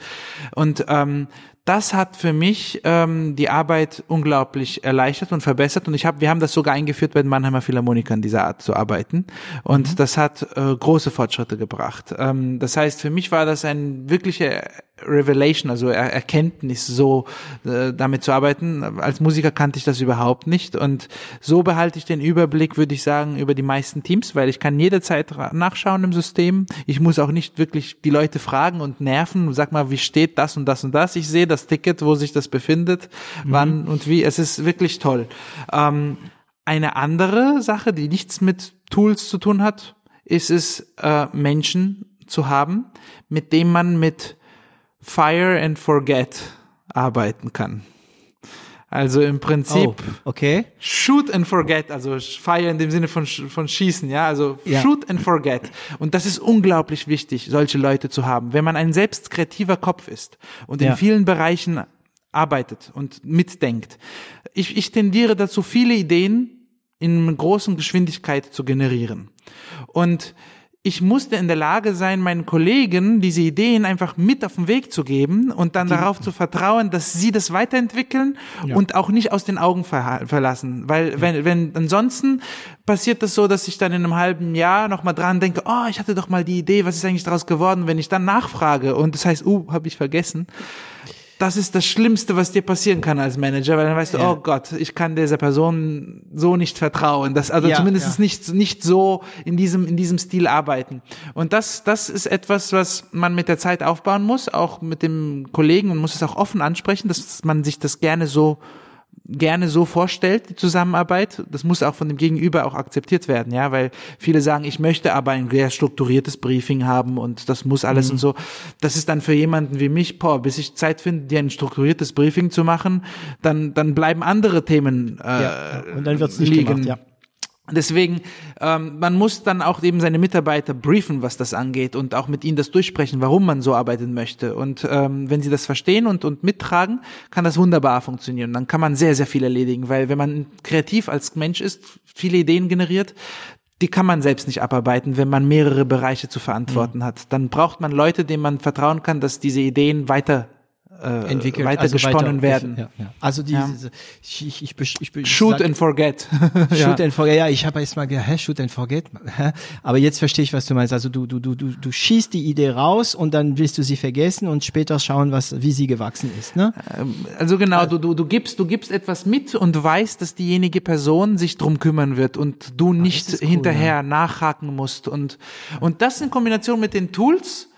und ähm, das hat für mich ähm, die Arbeit unglaublich erleichtert und verbessert und ich habe wir haben das sogar eingeführt bei den Mannheimer Philharmonikern dieser Art zu arbeiten und mhm. das hat äh, große Fortschritte gebracht. Ähm, das heißt, für mich war das ein wirklicher Revelation, also er Erkenntnis, so äh, damit zu arbeiten. Als Musiker kannte ich das überhaupt nicht und so behalte ich den Überblick, würde ich sagen, über die meisten Teams, weil ich kann jederzeit nachschauen im System. Ich muss auch nicht wirklich die Leute fragen und nerven. Sag mal, wie steht das und das und das? Ich sehe das Ticket, wo sich das befindet, mhm. wann und wie. Es ist wirklich toll. Ähm, eine andere Sache, die nichts mit Tools zu tun hat, ist es, äh, Menschen zu haben, mit denen man mit Fire and Forget arbeiten kann. Also im Prinzip oh, okay. Shoot and Forget, also Fire in dem Sinne von, von Schießen, ja, also ja. Shoot and Forget. Und das ist unglaublich wichtig, solche Leute zu haben. Wenn man ein selbst kreativer Kopf ist und ja. in vielen Bereichen arbeitet und mitdenkt. Ich, ich tendiere dazu, viele Ideen in großen Geschwindigkeit zu generieren. Und ich musste in der Lage sein, meinen Kollegen diese Ideen einfach mit auf den Weg zu geben und dann darauf zu vertrauen, dass sie das weiterentwickeln Ja. und auch nicht aus den Augen ver verlassen. Weil wenn, wenn ansonsten passiert das so, dass ich dann in einem halben Jahr nochmal dran denke, oh, ich hatte doch mal die Idee, was ist eigentlich daraus geworden, wenn ich dann nachfrage und das heißt, uh, habe ich vergessen. Das ist das Schlimmste, was dir passieren kann als Manager, weil dann weißt du, Ja. oh Gott, ich kann dieser Person so nicht vertrauen. Das, also Ja, zumindest ja. nicht, nicht so in diesem, in diesem Stil arbeiten. Und das, das ist etwas, was man mit der Zeit aufbauen muss, auch mit dem Kollegen und muss es auch offen ansprechen, dass man sich das gerne so gerne so vorstellt, die Zusammenarbeit. Das muss auch von dem Gegenüber auch akzeptiert werden, ja, weil viele sagen, ich möchte aber ein sehr strukturiertes Briefing haben und das muss alles Mhm. und so. Das ist dann für jemanden wie mich, boah, bis ich Zeit finde, dir ein strukturiertes Briefing zu machen, dann, dann bleiben andere Themen äh, Ja, ja. Und dann wird's nicht liegen. gemacht, ja. Deswegen, ähm, man muss dann auch eben seine Mitarbeiter briefen, was das angeht und auch mit ihnen das durchsprechen, warum man so arbeiten möchte. Und ähm, wenn sie das verstehen und, und mittragen, kann das wunderbar funktionieren. Dann kann man sehr, sehr viel erledigen, weil wenn man kreativ als Mensch ist, viele Ideen generiert, die kann man selbst nicht abarbeiten, wenn man mehrere Bereiche zu verantworten Mhm. hat. Dann braucht man Leute, denen man vertrauen kann, dass diese Ideen weiter äh, entwickelt, weiter also gesponnen weiter- werden. Ja, ja. Also die, Ja. ich, ich, ich, ich, ich Shoot sag- and forget. [LAUGHS] Shoot and forget. Ja, ich habe jetzt mal gedacht, hä, shoot and forget. Aber jetzt verstehe ich, was du meinst. Also du, du, du, du, du schießt die Idee raus und dann willst du sie vergessen und später schauen, was, wie sie gewachsen ist. Ne? Also genau, du, du, du gibst, du gibst etwas mit und weißt, dass diejenige Person sich drum kümmern wird und du nicht Ah, ist cool, hinterher nachhaken musst und, und das in Kombination mit den Tools,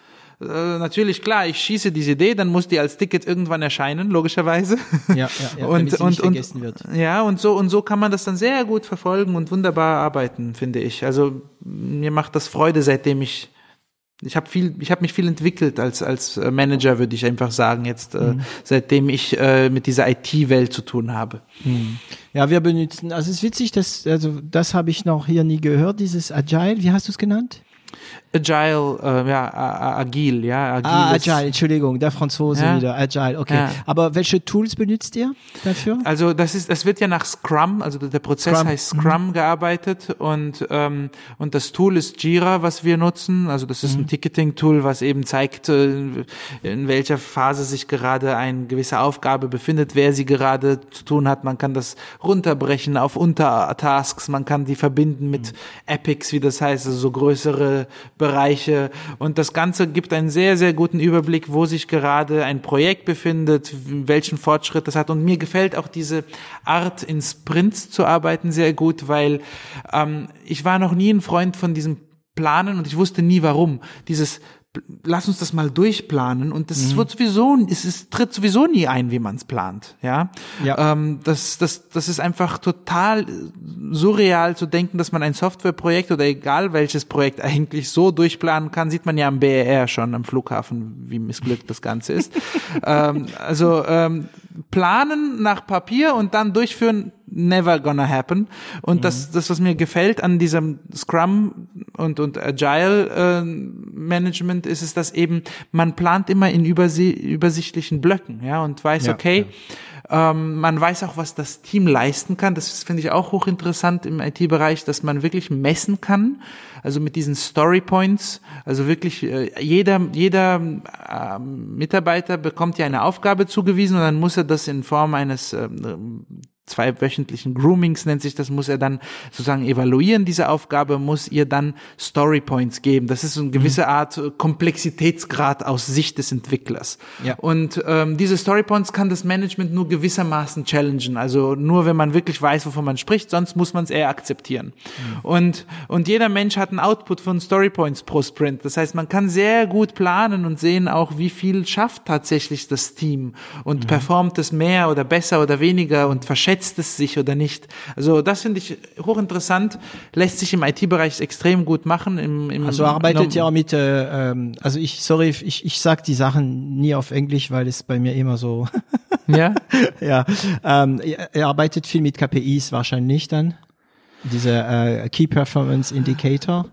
äh, natürlich klar, ich schieße diese Idee, dann muss die als Ticket irgendwann erscheinen, logischerweise. Ja, ja, ja, [LAUGHS] damit sie nicht vergessen wird. Ja, und so, und so kann man das dann sehr gut verfolgen und wunderbar arbeiten, finde ich. Also, mir macht das Freude, seitdem ich ich habe viel, ich habe mich viel entwickelt als als äh, Manager, würde ich einfach sagen jetzt, äh, Mhm. seitdem ich äh, mit dieser IT-Welt zu tun habe. Ja, wir benutzen, also es ist witzig, dass, also das habe ich noch hier nie gehört, dieses Agile, wie hast du es genannt? Agile, äh, ja, agil, ja. Ah, ist- Agile, Entschuldigung, der Franzose Ja. wieder, Agile, okay. Ja. Aber welche Tools benutzt ihr dafür? Also das ist, das wird ja nach Scrum, also der Prozess Scrum, heißt Scrum gearbeitet und ähm, und das Tool ist Jira, was wir nutzen. Also das ist ein Ticketing-Tool, was eben zeigt, äh, in welcher Phase sich gerade eine gewisse Aufgabe befindet, wer sie gerade zu tun hat. Man kann das runterbrechen auf Untertasks, man kann die verbinden mit Epics, wie das heißt, also so größere Bereiche. Und das Ganze gibt einen sehr, sehr guten Überblick, wo sich gerade ein Projekt befindet, welchen Fortschritt das hat. Und mir gefällt auch diese Art, in Sprints zu arbeiten, sehr gut, weil ähm, ich war noch nie ein Freund von diesem Planen und ich wusste nie warum. Dieses Lass uns das mal durchplanen und das Mhm. wird sowieso, es ist, tritt sowieso nie ein, wie man es plant, ja. Ja. Ähm, das, das, das ist einfach total surreal zu denken, dass man ein Softwareprojekt oder egal welches Projekt eigentlich so durchplanen kann, sieht man ja am BER schon am Flughafen, wie missglückt das Ganze ist. [LAUGHS] ähm, also ähm, planen nach Papier und dann durchführen, never gonna happen. Und das, das, was mir gefällt an diesem Scrum und, und Agile äh, Management, ist es, dass eben man plant immer in übersi übersichtlichen Blöcken, ja, und weiß, Ja, okay, ähm, man weiß auch, was das Team leisten kann. Das finde ich auch hochinteressant im IT-Bereich, dass man wirklich messen kann. Also mit diesen Story Points. Also wirklich äh, jeder jeder ähm, Mitarbeiter bekommt ja eine Aufgabe zugewiesen und dann muss er das in Form eines ähm, zwei wöchentlichen Groomings nennt sich das, muss er dann sozusagen evaluieren, diese Aufgabe, muss ihr dann Story Points geben. Das ist so eine gewisse Art äh, Komplexitätsgrad aus Sicht des Entwicklers. Ja. Und ähm, diese Story Points kann das Management nur gewissermaßen challengen. Also nur wenn man wirklich weiß, wovon man spricht, sonst muss man es eher akzeptieren. Und, und jeder Mensch hat einen Output von Story Points pro Sprint. Das heißt, man kann sehr gut planen und sehen auch, wie viel schafft tatsächlich das Team und performt es mehr oder besser oder weniger und verschätzt es sich oder nicht. Also das finde ich hochinteressant, lässt sich im IT-Bereich extrem gut machen. Im, im Also arbeitet ja auch mit, äh, ähm, also ich, sorry, ich, ich sag die Sachen nie auf Englisch, weil es bei mir immer so, [LAUGHS] Ja, ja, ähm, er, er arbeitet viel mit KPIs wahrscheinlich dann, diese äh, Key Performance Indicator.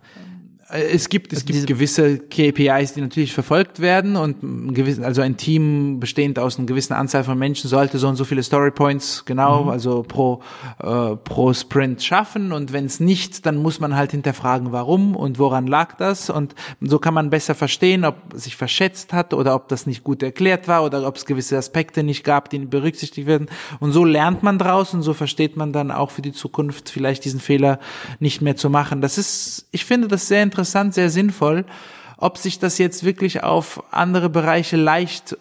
Äh, Es gibt, es gibt gewisse KPIs, die natürlich verfolgt werden und ein gewissen, also ein Team bestehend aus einer gewissen Anzahl von Menschen sollte so und so viele Story Points genau, also pro äh, pro Sprint schaffen und wenn es nicht, dann muss man halt hinterfragen, warum und woran lag das und so kann man besser verstehen, ob sich verschätzt hat oder ob das nicht gut erklärt war oder ob es gewisse Aspekte nicht gab, die berücksichtigt werden und so lernt man draus und so versteht man dann auch für die Zukunft vielleicht diesen Fehler nicht mehr zu machen. Das ist, ich finde das sehr interessant, sehr sinnvoll. Ob sich das jetzt wirklich auf andere Bereiche leicht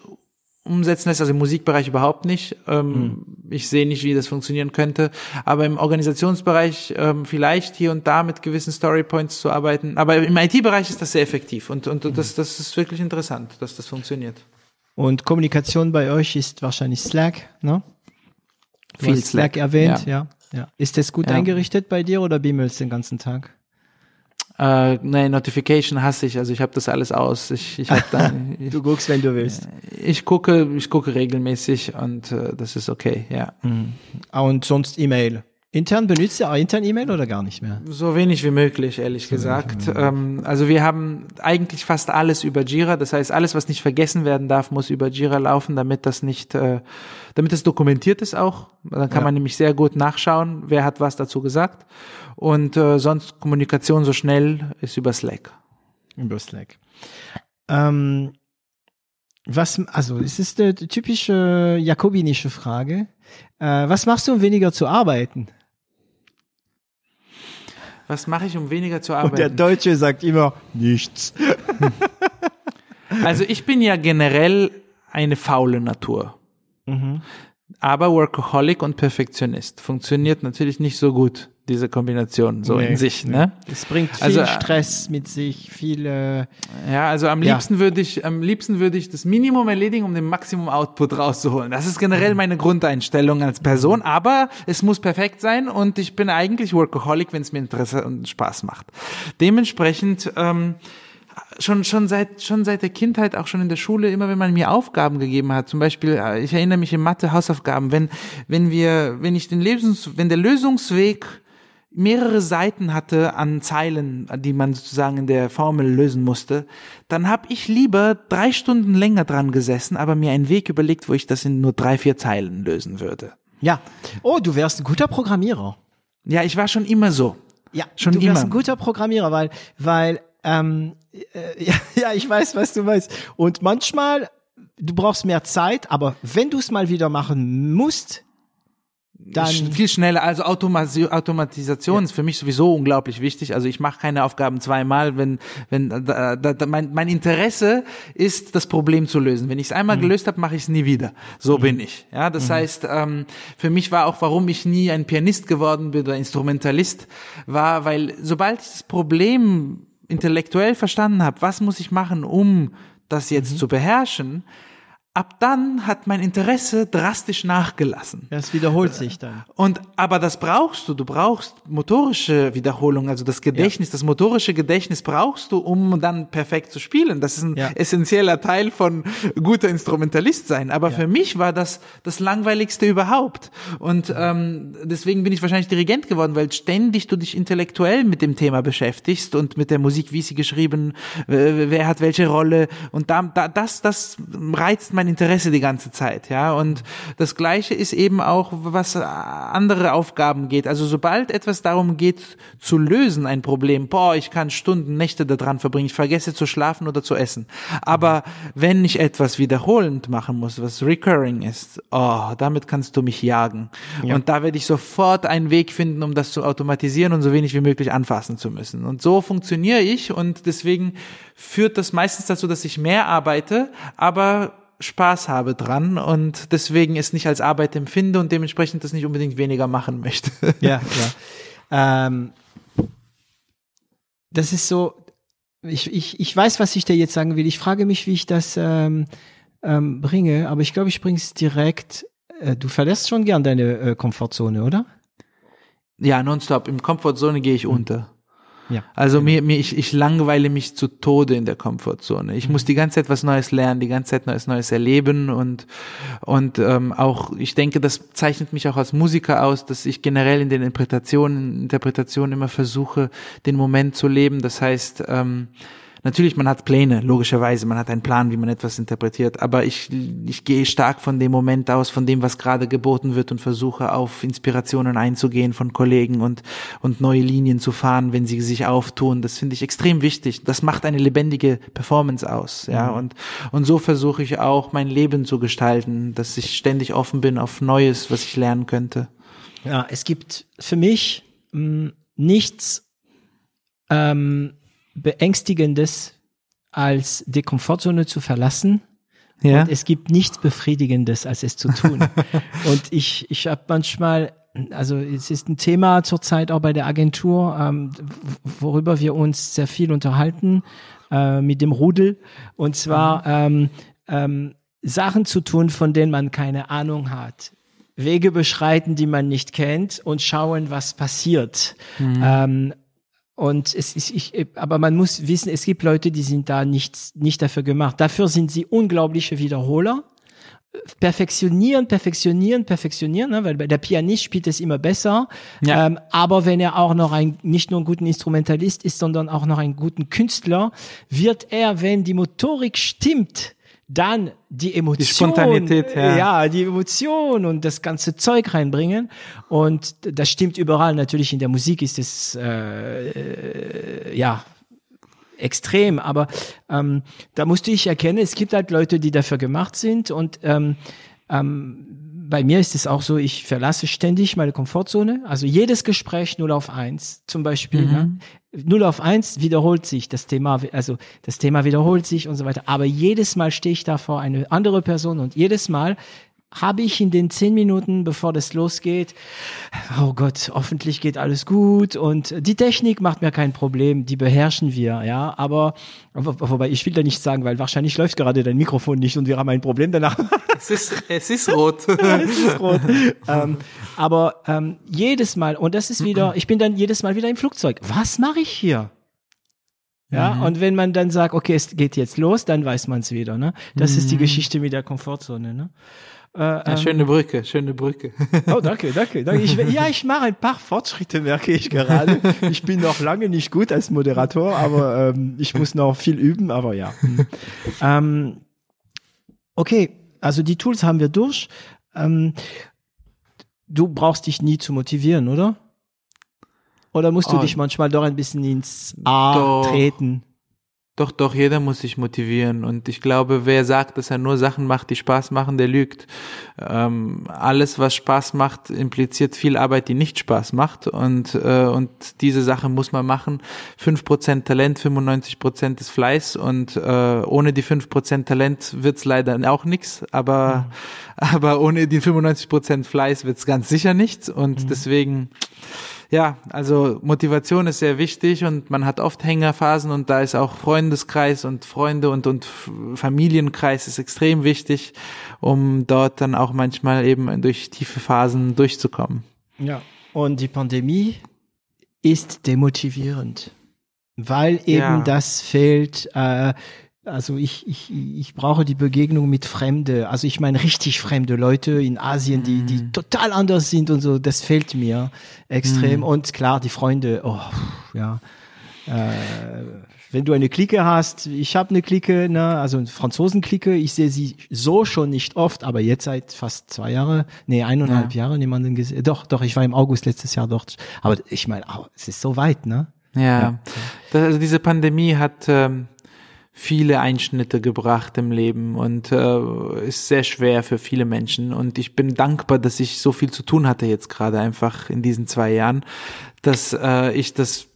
umsetzen lässt, also im Musikbereich überhaupt nicht. Ähm, Ich sehe nicht, wie das funktionieren könnte. Aber im Organisationsbereich ähm, vielleicht hier und da mit gewissen Storypoints zu arbeiten. Aber im IT-Bereich ist das sehr effektiv und, und das, das ist wirklich interessant, dass das funktioniert. Und Kommunikation bei euch ist wahrscheinlich Slack, ne? Du Viel Slack Slack, erwähnt, ja. ja. ja. Ist das gut Ja. eingerichtet bei dir oder bimmelst den ganzen Tag? Äh, nee, Notification hasse ich, also ich habe das alles aus. Ich, ich habe dann, [LAUGHS] ich, Du guckst, wenn du willst. ich gucke, ich gucke regelmäßig und äh, das ist okay, ja. Ah, Und sonst E-Mail. Intern benutzt ihr auch intern E-Mail oder gar nicht mehr? So wenig wie möglich, ehrlich gesagt. Ähm, also wir haben eigentlich fast alles über Jira. Das heißt, alles, was nicht vergessen werden darf, muss über Jira laufen, damit das nicht, äh, damit es dokumentiert ist auch. Dann kann Ja. man nämlich sehr gut nachschauen, wer hat was dazu gesagt. Und äh, sonst Kommunikation so schnell ist über Slack. Über Slack. Ähm, was, also, es ist eine typische jakobinische Frage. Äh, was machst du, um weniger zu arbeiten? Was mache ich, um weniger zu Und der arbeiten? Deutsche sagt immer nichts. Also ich bin ja generell eine faule Natur. Aber Workaholic und Perfektionist funktioniert natürlich nicht so gut, diese Kombination, so Nee, in sich, nee. ne? Es bringt viel Also, äh, Stress mit sich, viel, äh, Ja, also am Ja. liebsten würde ich, am liebsten würde ich das Minimum erledigen, um den Maximum Output rauszuholen. Das ist generell meine Grundeinstellung als Person, aber es muss perfekt sein und ich bin eigentlich Workaholic, wenn es mir Interesse und Spaß macht. Dementsprechend, ähm, schon, schon seit, schon seit der Kindheit, auch schon in der Schule, immer wenn man mir Aufgaben gegeben hat, zum Beispiel, äh, ich erinnere mich in Mathe Hausaufgaben, wenn, wenn wir, wenn ich den Lebens, wenn der Lösungsweg mehrere Seiten hatte an Zeilen, die man sozusagen in der Formel lösen musste, dann habe ich lieber drei Stunden länger dran gesessen, aber mir einen Weg überlegt, wo ich das in nur drei, vier Zeilen lösen würde. ja. Oh, du wärst ein guter Programmierer. Ja, ich war schon immer so. Ja, Schon du wärst immer. ein guter Programmierer, weil, weil, ähm, äh, [LAUGHS] ja, ja, ich weiß, was du meinst. Und manchmal, du brauchst mehr Zeit, aber wenn du es mal wieder machen musst, dann, viel schneller. Also Automasi Automatisation ist für mich sowieso unglaublich wichtig. Also ich mache keine Aufgaben zweimal, wenn wenn da, da, da, mein, mein Interesse ist, das Problem zu lösen. Wenn ich es einmal gelöst habe, mache ich es nie wieder. So bin ich. Ja, das heißt, ähm, für mich war auch, warum ich nie ein Pianist geworden bin oder Instrumentalist, war, weil sobald ich das Problem intellektuell verstanden habe, was muss ich machen, um das jetzt zu beherrschen, ab dann hat mein Interesse drastisch nachgelassen. das wiederholt sich dann. Und aber das brauchst du. Du brauchst motorische Wiederholung, also das Gedächtnis, das motorische Gedächtnis brauchst du, um dann perfekt zu spielen. Das ist ein Ja. essentieller Teil von guter Instrumentalist sein. Aber für mich war das das langweiligste überhaupt. Und ähm, deswegen bin ich wahrscheinlich Dirigent geworden, weil ständig du dich intellektuell mit dem Thema beschäftigst und mit der Musik, wie sie geschrieben, äh, wer hat welche Rolle. Und da, da, das, das reizt mein Interesse die ganze Zeit, ja. Und das Gleiche ist eben auch, was andere Aufgaben geht. Also sobald etwas darum geht, zu lösen, ein Problem, boah, ich kann Stunden, Nächte daran verbringen, ich vergesse zu schlafen oder zu essen. Aber wenn ich etwas wiederholend machen muss, was recurring ist, oh, damit kannst du mich jagen. Und da werde ich sofort einen Weg finden, um das zu automatisieren und so wenig wie möglich anfassen zu müssen. Und so funktioniere ich und deswegen führt das meistens dazu, dass ich mehr arbeite, aber Spaß habe dran und deswegen es nicht als Arbeit empfinde und dementsprechend das nicht unbedingt weniger machen möchte. Ja, ja. [LAUGHS] Ähm, das ist so, ich, ich, ich weiß, was ich dir jetzt sagen will. Ich frage mich, wie ich das ähm, ähm, bringe, aber ich glaube, ich bringe es direkt. Äh, du verlässt schon gern deine äh, Komfortzone, oder? Ja, nonstop. Im Komfortzone gehe ich unter. Ja. Also mir, mir ich, ich langweile mich zu Tode in der Komfortzone. Ich muss die ganze Zeit was Neues lernen, die ganze Zeit was Neues erleben und und ähm, auch ich denke, das zeichnet mich auch als Musiker aus, dass ich generell in den Interpretationen Interpretationen immer versuche, den Moment zu leben. Das heißt ähm, Natürlich, man hat Pläne, logischerweise, man hat einen Plan, wie man etwas interpretiert, aber ich, ich gehe stark von dem Moment aus, von dem, was gerade geboten wird und versuche auf Inspirationen einzugehen von Kollegen und, und neue Linien zu fahren, wenn sie sich auftun. Das finde ich extrem wichtig. Das macht eine lebendige Performance aus, ja, mhm. und, und so versuche ich auch mein Leben zu gestalten, dass ich ständig offen bin auf Neues, was ich lernen könnte. Ja, es gibt für mich mh, mm, nichts, ähm, Beängstigendes, als die Komfortzone zu verlassen. Ja. Und es gibt nichts Befriedigendes, als es zu tun. [LAUGHS] und ich, ich habe manchmal, also es ist ein Thema zurzeit auch bei der Agentur, ähm, worüber wir uns sehr viel unterhalten äh, mit dem Rudel. Und zwar mhm. ähm, ähm, Sachen zu tun, von denen man keine Ahnung hat. Wege beschreiten, die man nicht kennt und schauen, was passiert. Mhm. Ähm, und es ist, ich, aber man muss wissen, es gibt Leute, die sind da nicht, nicht dafür gemacht. Dafür sind sie unglaubliche Wiederholer. Perfektionieren, perfektionieren, perfektionieren, ne? weil der Pianist spielt es immer besser. Ja. Ähm, aber wenn er auch noch ein, nicht nur ein guter Instrumentalist ist, sondern auch noch ein guter Künstler, wird er, wenn die Motorik stimmt, dann die Emotion, die Spontanität, ja. ja, die Emotion und das ganze Zeug reinbringen. Und das stimmt überall. Natürlich in der Musik ist es äh, äh, ja extrem, aber ähm, da musste ich erkennen, es gibt halt Leute, die dafür gemacht sind und ähm, ähm, bei mir ist es auch so, ich verlasse ständig meine Komfortzone. Also jedes Gespräch 0 auf 1 zum Beispiel. Mhm. Ne? 0 auf 1 wiederholt sich das Thema, also das Thema wiederholt sich und so weiter. Aber jedes Mal stehe ich da vor eine andere Person und jedes Mal habe ich in den zehn Minuten, bevor das losgeht, oh Gott, hoffentlich geht alles gut und die Technik macht mir kein Problem, die beherrschen wir, ja, aber wobei ich will da nicht sagen, weil wahrscheinlich läuft gerade dein Mikrofon nicht und wir haben ein Problem danach. [LAUGHS] Es ist, es ist rot. [LAUGHS] es ist rot. ähm, aber ähm, jedes Mal, und das ist wieder, ich bin dann jedes Mal wieder im Flugzeug. Was mache ich hier? Ja, mhm. und wenn man dann sagt, okay, es geht jetzt los, dann weiß man es wieder, ne? Das mhm. ist die mhm. Geschichte mit der Komfortzone, ne? Äh, ja, ähm, schöne Brücke, schöne Brücke. Oh, danke, danke. danke. Ich, [LAUGHS] ja, ich mache ein paar Fortschritte, merke ich gerade. Ich bin noch lange nicht gut als Moderator, aber ähm, ich muss noch viel üben, aber ja. ähm, okay, also die Tools haben wir durch. Ähm, du brauchst dich nie zu motivieren, oder? Oder musst du oh, dich manchmal doch ein bisschen ins A doch. treten? Doch, doch, jeder muss sich motivieren. Und ich glaube, wer sagt, dass er nur Sachen macht, die Spaß machen, der lügt. Ähm, alles, was Spaß macht, impliziert viel Arbeit, die nicht Spaß macht. Und, äh, und diese Sache muss man machen. Fünf Prozent Talent, 95% ist Fleiß. Und äh, ohne die fünf Prozent Talent wird's leider auch nichts. Aber, mhm. aber ohne die 95% Fleiß wird's ganz sicher nichts. Und mhm. deswegen ja, also Motivation ist sehr wichtig und man hat oft Hängerphasen und da ist auch Freundeskreis und Freunde und, und Familienkreis ist extrem wichtig, um dort dann auch manchmal eben durch tiefe Phasen durchzukommen. Ja, und die Pandemie ist demotivierend, weil eben ja. das fehlt, äh, also ich, ich, ich brauche die Begegnung mit Fremde, also ich meine richtig fremde Leute in Asien, die, die mm. total anders sind und so, das fehlt mir extrem. Mm. Und klar, die Freunde, oh, ja. Äh, wenn du eine Clique hast, ich habe eine Clique, ne, also eine Franzosen-Clique, ich sehe sie so schon nicht oft, aber jetzt seit fast zwei Jahre, nee, eineinhalb ja. Jahre niemanden gesehen. Doch, doch, ich war im August letztes Jahr dort. Aber ich meine, oh, es ist so weit, ne? Ja. ja. Das, also diese Pandemie hat ähm, viele Einschnitte gebracht im Leben und äh, ist sehr schwer für viele Menschen. Und ich bin dankbar, dass ich so viel zu tun hatte jetzt gerade einfach in diesen zwei Jahren, dass äh, ich das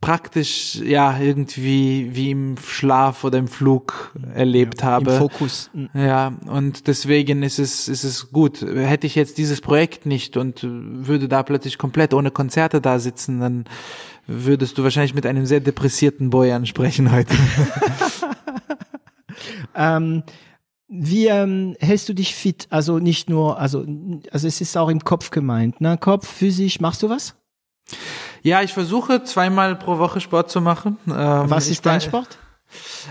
praktisch ja irgendwie wie im Schlaf oder im Flug erlebt ja, habe. Im Fokus. Mhm. Ja, und deswegen ist es ist es gut. Hätte ich jetzt dieses Projekt nicht und würde da plötzlich komplett ohne Konzerte da sitzen, dann würdest du wahrscheinlich mit einem sehr depressierten Boy ansprechen heute. [LAUGHS] ähm, wie ähm, hältst du dich fit? Also nicht nur, also also es ist auch im Kopf gemeint, ne? Kopf, physisch, machst du was? Ja, ich versuche zweimal pro Woche Sport zu machen. Ähm, Was ist dein Sport?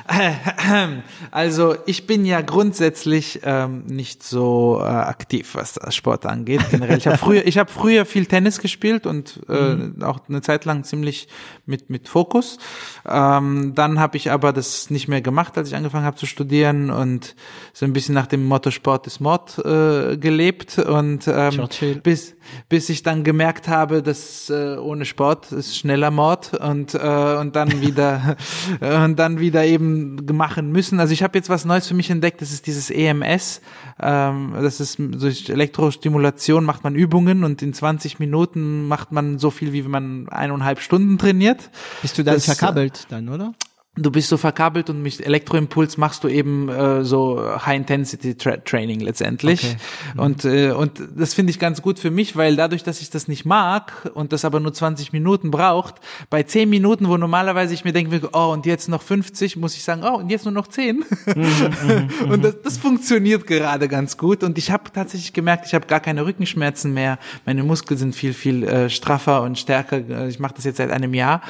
[CLEARS THROAT] Also ich bin ja grundsätzlich ähm, nicht so äh, aktiv, was das Sport angeht. Generell, ich habe früher, ich habe früher viel Tennis gespielt und äh, auch eine Zeit lang ziemlich mit mit Fokus. Ähm, dann habe ich aber das nicht mehr gemacht, als ich angefangen habe zu studieren und so ein bisschen nach dem Motto Sport ist Mord äh, gelebt und ähm, bis bis ich dann gemerkt habe, dass äh, ohne Sport ist schneller Mord und äh, und dann wieder [LAUGHS] und dann wieder eben machen müssen. Also ich habe jetzt was Neues für mich entdeckt. Das ist dieses EMS. Ähm, das ist durch Elektrostimulation macht man Übungen und in 20 Minuten macht man so viel, wie wenn man eineinhalb Stunden trainiert. Bist du dann Das, verkabelt dann, oder? Du bist so verkabelt und mit Elektroimpuls machst du eben äh, so High-Intensity-Training letztendlich. Okay. Und, äh, und das finde ich ganz gut für mich, weil dadurch, dass ich das nicht mag und das aber nur 20 Minuten braucht, bei 10 Minuten, wo normalerweise ich mir denke, oh, und jetzt noch 50, muss ich sagen, oh, und jetzt nur noch 10. [LAUGHS] und das, das funktioniert gerade ganz gut. Und ich habe tatsächlich gemerkt, ich habe gar keine Rückenschmerzen mehr. Meine Muskeln sind viel, viel äh, straffer und stärker. Ich mache das jetzt seit einem Jahr.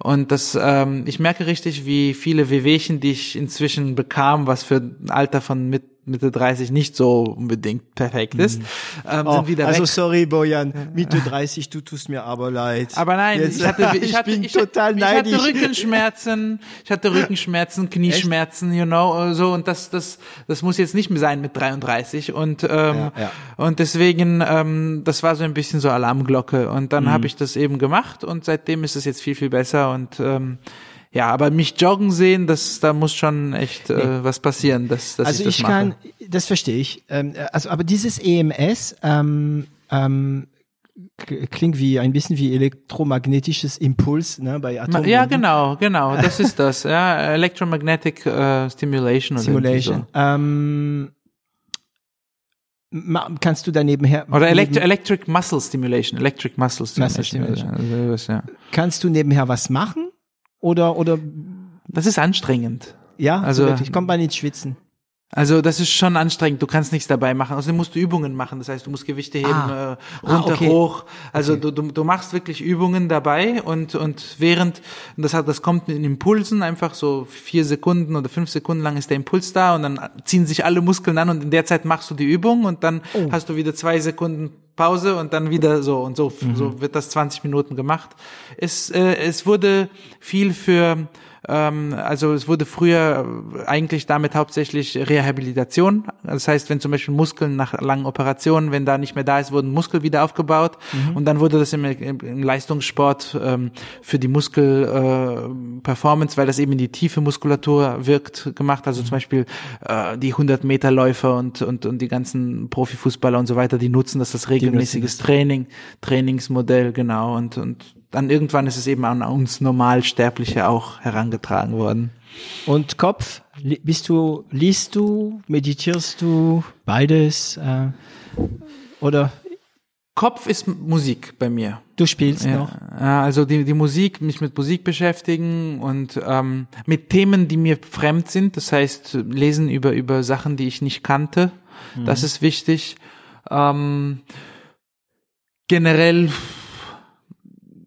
Und das, ähm, ich merke richtig, wie viele Wehwehchen, die ich inzwischen bekam, was für ein Alter von mit Mitte 30 nicht so unbedingt perfekt ist, ähm, sind wieder also weg. sorry, Bojan, Mitte 30, du tust mir aber leid. Aber nein, Jetzt- ich hatte, [LAUGHS] ich hatte, bin ich, total ich neidisch. hatte Rückenschmerzen, ich hatte Rückenschmerzen, [LAUGHS] Knieschmerzen, you know, so und das, das, das muss jetzt nicht mehr sein mit 33 und ähm, Ja, ja. und deswegen, ähm, das war so ein bisschen so Alarmglocke und dann Mhm. habe ich das eben gemacht und seitdem ist es jetzt viel viel besser und ähm, ja, aber mich joggen sehen, das, da muss schon echt äh, was passieren, dass, dass also ich das ich mache. kann, das verstehe ich. Ähm, also, aber dieses EMS ähm, ähm, klingt wie ein bisschen wie elektromagnetisches Impuls ne, bei Atombomben. Ja, genau, genau, das ist das, ja, Electromagnetic äh, Stimulation oder irgendwie Simulation. Ähm, kannst du da nebenher So. Oder Elect neben, Electric Muscle Stimulation, Electric Muscle Muscle Stimulation. Stimulation. Also, ja. kannst du nebenher was machen oder oder Das ist anstrengend. ja Also- so wirklich kommt man ins Schwitzen. Also das ist schon anstrengend. Du kannst nichts dabei machen. Außerdem musst du Übungen machen. Das heißt, du musst Gewichte heben, Ah. äh, runter, Ah, okay. hoch. Also du, du, du machst wirklich Übungen dabei und und während das hat das kommt in Impulsen einfach so vier Sekunden oder fünf Sekunden lang ist der Impuls da und dann ziehen sich alle Muskeln an und in der Zeit machst du die Übung und dann Oh. hast du wieder zwei Sekunden Pause und dann wieder so und so Mhm. so wird das 20 Minuten gemacht. Es äh, es wurde viel für ähm, also es wurde früher eigentlich damit hauptsächlich Rehabilitation. Das heißt, wenn zum Beispiel Muskeln nach langen Operationen, wenn da nicht mehr da ist, wurden Muskel wieder aufgebaut. Und dann wurde das im, im, Leistungssport ähm, für die Muskel äh, weil das eben in die tiefe Muskulatur wirkt, gemacht. Also zum Beispiel äh, die 100 Meter Läufer und, und, und die ganzen Profifußballer und so weiter, die nutzen das als regelmäßiges Training, Trainingsmodell, genau. Und, und dann irgendwann ist es eben an uns Normalsterbliche auch herangetragen worden. Und Kopf, bist du, liest du, meditierst du, beides äh, oder Kopf ist Musik bei mir. du spielst Ja, noch? also die, die Musik, mich mit Musik beschäftigen und ähm, mit Themen, die mir fremd sind. Das heißt, lesen über, über Sachen, die ich nicht kannte. Das ist wichtig. Ähm, generell,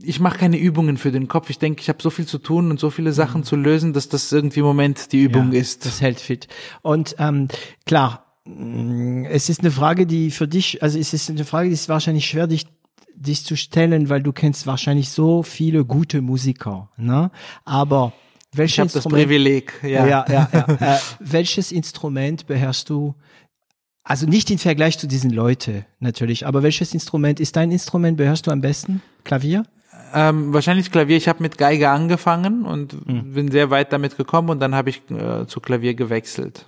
ich mache keine Übungen für den Kopf. Ich denke, ich habe so viel zu tun und so viele Sachen zu lösen, dass das irgendwie im Moment die Übung Ja, ist. Das hält fit. Und ähm, klar, mh, es ist eine Frage, die für dich, also es ist eine Frage, die ist wahrscheinlich schwer, dich dich zu stellen, weil du kennst wahrscheinlich so viele gute Musiker, ne? Aber ich welches habe das Privileg. Ja. ja, ja, ja, [LAUGHS] äh, welches Instrument beherrschst du? Also nicht im Vergleich zu diesen Leuten natürlich, aber welches Instrument ist dein Instrument? Beherrschst du am besten? Klavier? Ähm, wahrscheinlich Klavier. Ich habe mit Geige angefangen und Hm. bin sehr weit damit gekommen und dann habe ich äh, zu Klavier gewechselt.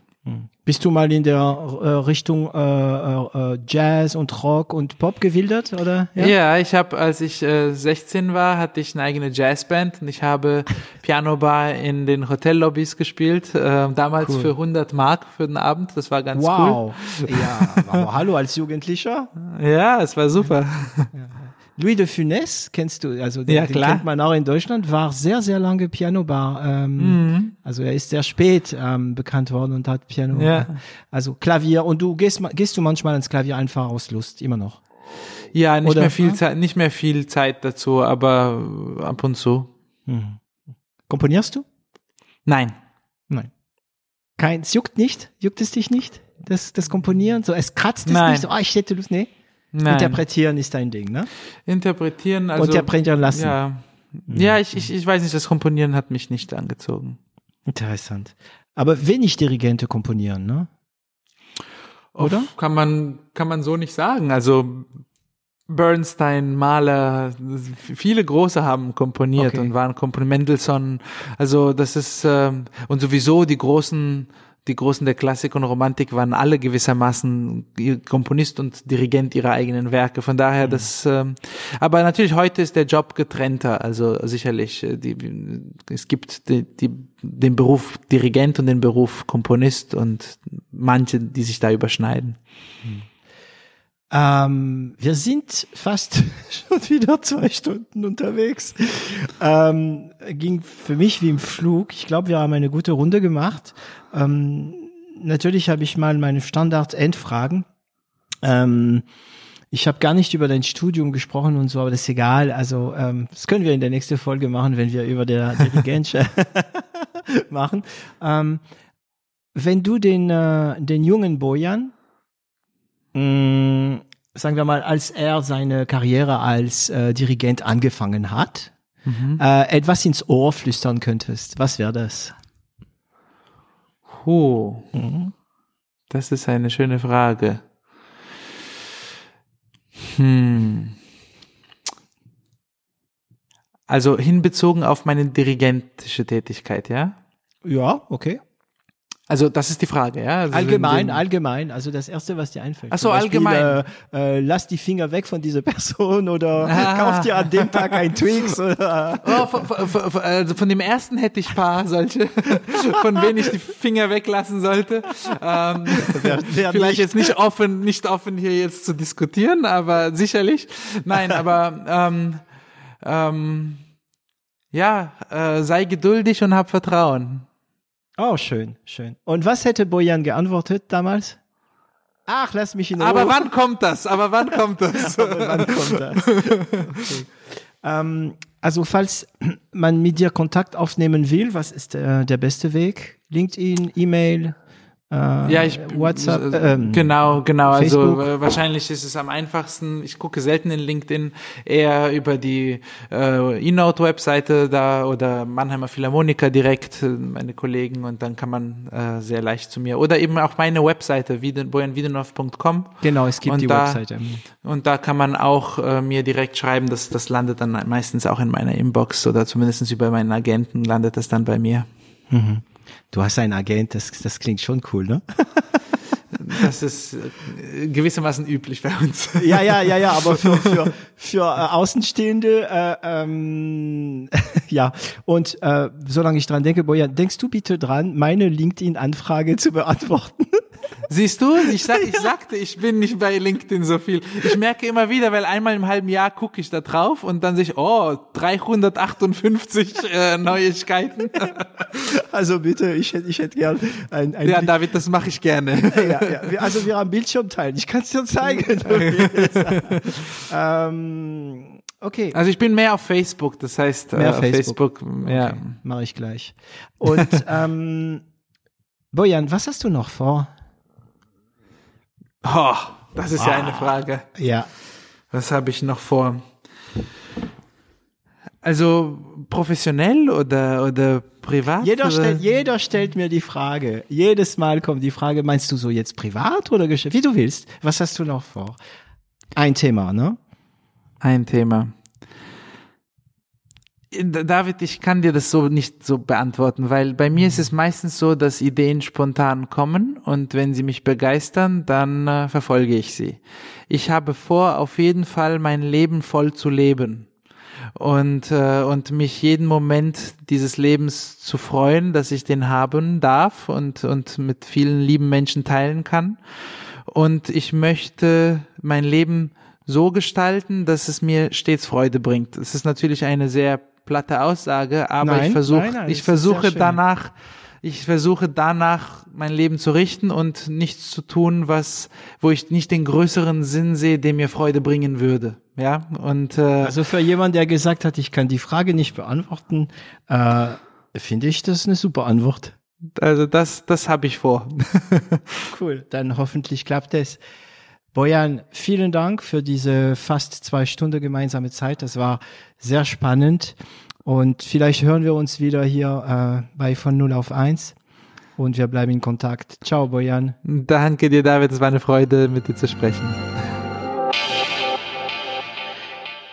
Bist du mal in der äh, Richtung äh, äh, äh, Jazz und Rock und Pop gewildert, oder? Ja, ich habe, als ich äh, 16 war, hatte ich eine eigene Jazzband und ich habe [LAUGHS] Pianobar in den Hotellobbys gespielt. Äh, damals Cool. für 100 Mark für den Abend. Das war ganz Wow. Ja, aber hallo als Jugendlicher. cool. [LAUGHS] Ja, es war super. [LAUGHS] Louis de Funès kennst du, also den, Ja, den kennt man auch in Deutschland, war sehr, sehr lange Pianobar. Ähm, Mhm. Also er ist sehr spät ähm, bekannt worden und hat Piano. Ja. Also Klavier. Und du gehst, gehst du manchmal ans Klavier einfach aus Lust, immer noch. Ja, nicht Oder- mehr viel Zeit, nicht mehr viel Zeit dazu, aber ab und zu. Komponierst du? Nein. Nein. Kein, es juckt nicht? Juckt es dich nicht? Das, das Komponieren? So, es kratzt es Nein. nicht? So, ah, ich hätte Lust. Nee. Nein. Interpretieren ist dein Ding, ne? Interpretieren, also. Interpretieren lassen. Ja. Ja, ich, ich, ich weiß nicht, das Komponieren hat mich nicht angezogen. Interessant. Aber wenig Dirigente komponieren, ne? Oder? Uff, Kann man, kann man so nicht sagen. Also Bernstein, Mahler, viele große haben komponiert Okay. und waren Kompon Mendelssohn. Also das ist ähm, und sowieso die großen, die großen der Klassik und Romantik waren alle gewissermaßen Komponist und Dirigent ihrer eigenen Werke. Von daher das. Ähm, aber natürlich heute ist der Job getrennter. Also sicherlich äh, die, es gibt die, die, den Beruf Dirigent und den Beruf Komponist und manche, die sich da überschneiden. Ähm, wir sind fast [LAUGHS] schon wieder zwei Stunden unterwegs. Ähm, ging für mich wie im Flug. Ich glaube, wir haben eine gute Runde gemacht. Ähm, natürlich habe ich mal meine Standard-Endfragen. Ähm, ich habe gar nicht über dein Studium gesprochen und so, aber das ist egal. Also ähm, das können wir in der nächsten Folge machen, wenn wir über der Dirigenz [LAUGHS] [LAUGHS] machen. Ähm, wenn du den, äh, den jungen Bojan mh, sagen wir mal, als er seine Karriere als äh, Dirigent angefangen hat, äh, etwas ins Ohr flüstern könntest, was wäre das? Oh, Mhm. das ist eine schöne Frage. Hm. Also hinbezogen auf meine dirigentische Tätigkeit, ja? Ja, okay. Also das ist die Frage, ja? Also Allgemein, wenn- allgemein. Also das Erste, was dir einfällt. Ach so, Beispiel, allgemein. Äh, äh, lass die Finger weg von dieser [LAUGHS] Person oder kauf dir an dem Tag ein Twix oder. Oh, von, von, von, also von dem ersten hätte ich paar solche, [LAUGHS] von denen ich die Finger weglassen sollte. Ähm, [LAUGHS] Wer- wer vielleicht nicht? jetzt nicht offen, nicht offen hier jetzt zu diskutieren, aber sicherlich. Nein, aber ähm, ähm, ja, äh, sei geduldig und hab Vertrauen. Oh, schön, schön. Und was hätte Bojan geantwortet damals? Ach, lass mich in Ruhe. Aber wann kommt das? Aber wann kommt das? [LAUGHS] Aber wann kommt das? Okay. Ähm, also falls man mit dir Kontakt aufnehmen will, was ist äh, der beste Weg? LinkedIn, E-Mail, äh, Ja, ich WhatsApp. äh, ähm, genau, genau. Facebook. Also äh, wahrscheinlich ist es am einfachsten. Ich gucke selten in LinkedIn, eher über die äh, E-Note-Webseite da oder Mannheimer Philharmoniker direkt, äh, meine Kollegen, und dann kann man äh, sehr leicht zu mir. Oder eben auch meine Webseite, bojanwidenov.com. Genau, es gibt Und die da- Webseite. Und da kann man auch äh, mir direkt schreiben, das, das landet dann meistens auch in meiner Inbox oder zumindest über meinen Agenten landet das dann bei mir. Du hast einen Agent, das, das klingt schon cool, ne? [LAUGHS] Das ist äh, gewissermaßen üblich bei uns. Ja, ja, ja, ja, aber für, [LAUGHS] für, für äh, Außenstehende, äh, ähm, [LAUGHS] ja. Und äh, solange ich dran denke, Bojan, denkst du bitte dran, meine LinkedIn-Anfrage zu beantworten? Siehst du, ich, sag, ich sagte, ich bin nicht bei LinkedIn so viel. Ich merke immer wieder, weil einmal im halben Jahr gucke ich da drauf und dann sehe ich, oh, 358 äh, Neuigkeiten. [LAUGHS] Also bitte, ich hätte, ich hätte gern ein, ein Ja, David, das mache ich gerne. ja, ja. Also wir haben Bildschirm teilen. Ich kann es dir zeigen. [LAUGHS] ähm, okay. Also ich bin mehr auf Facebook, das heißt, Mehr äh, auf Facebook. Facebook, ja. Okay, mache ich gleich. Und [LAUGHS] ähm, Bojan, was hast du noch vor? Oh, das ist ja Ah. eine Frage. Ja. Was habe ich noch vor? Also professionell oder oder privat? Jeder oder? stellt, jeder stellt mir die Frage. Jedes Mal kommt die Frage, meinst du so jetzt privat oder Geschäft? Wie du willst. Was hast du noch vor? Ein Thema, ne? Ein Thema. David, ich kann dir das so nicht so beantworten, weil bei mir ist es meistens so, dass Ideen spontan kommen und wenn sie mich begeistern, dann äh, verfolge ich sie. Ich habe vor, auf jeden Fall mein Leben voll zu leben und, äh, und mich jeden Moment dieses Lebens zu freuen, dass ich den haben darf und, und mit vielen lieben Menschen teilen kann. Und ich möchte mein Leben so gestalten, dass es mir stets Freude bringt. Es ist natürlich eine sehr platte Aussage, aber Nein, ich nein, nein, ich versuche danach ich versuche danach mein Leben zu richten und nichts zu tun, was, wo ich nicht den größeren Sinn sehe, der mir Freude bringen würde. Ja, und äh, also für jemand, der gesagt hat, ich kann die Frage nicht beantworten, äh, finde ich das eine super Antwort. Also das, das habe ich vor. [LAUGHS] cool, dann hoffentlich klappt es. Bojan, vielen Dank für diese fast zwei Stunden gemeinsame Zeit. Das war sehr spannend. Und vielleicht hören wir uns wieder hier äh, bei von 0 auf 1 und wir bleiben in Kontakt. Ciao, Bojan. Danke dir, David. Es war eine Freude, mit dir zu sprechen.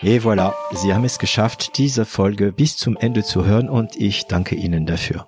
Et voilà, Sie haben es geschafft, diese Folge bis zum Ende zu hören und ich danke Ihnen dafür.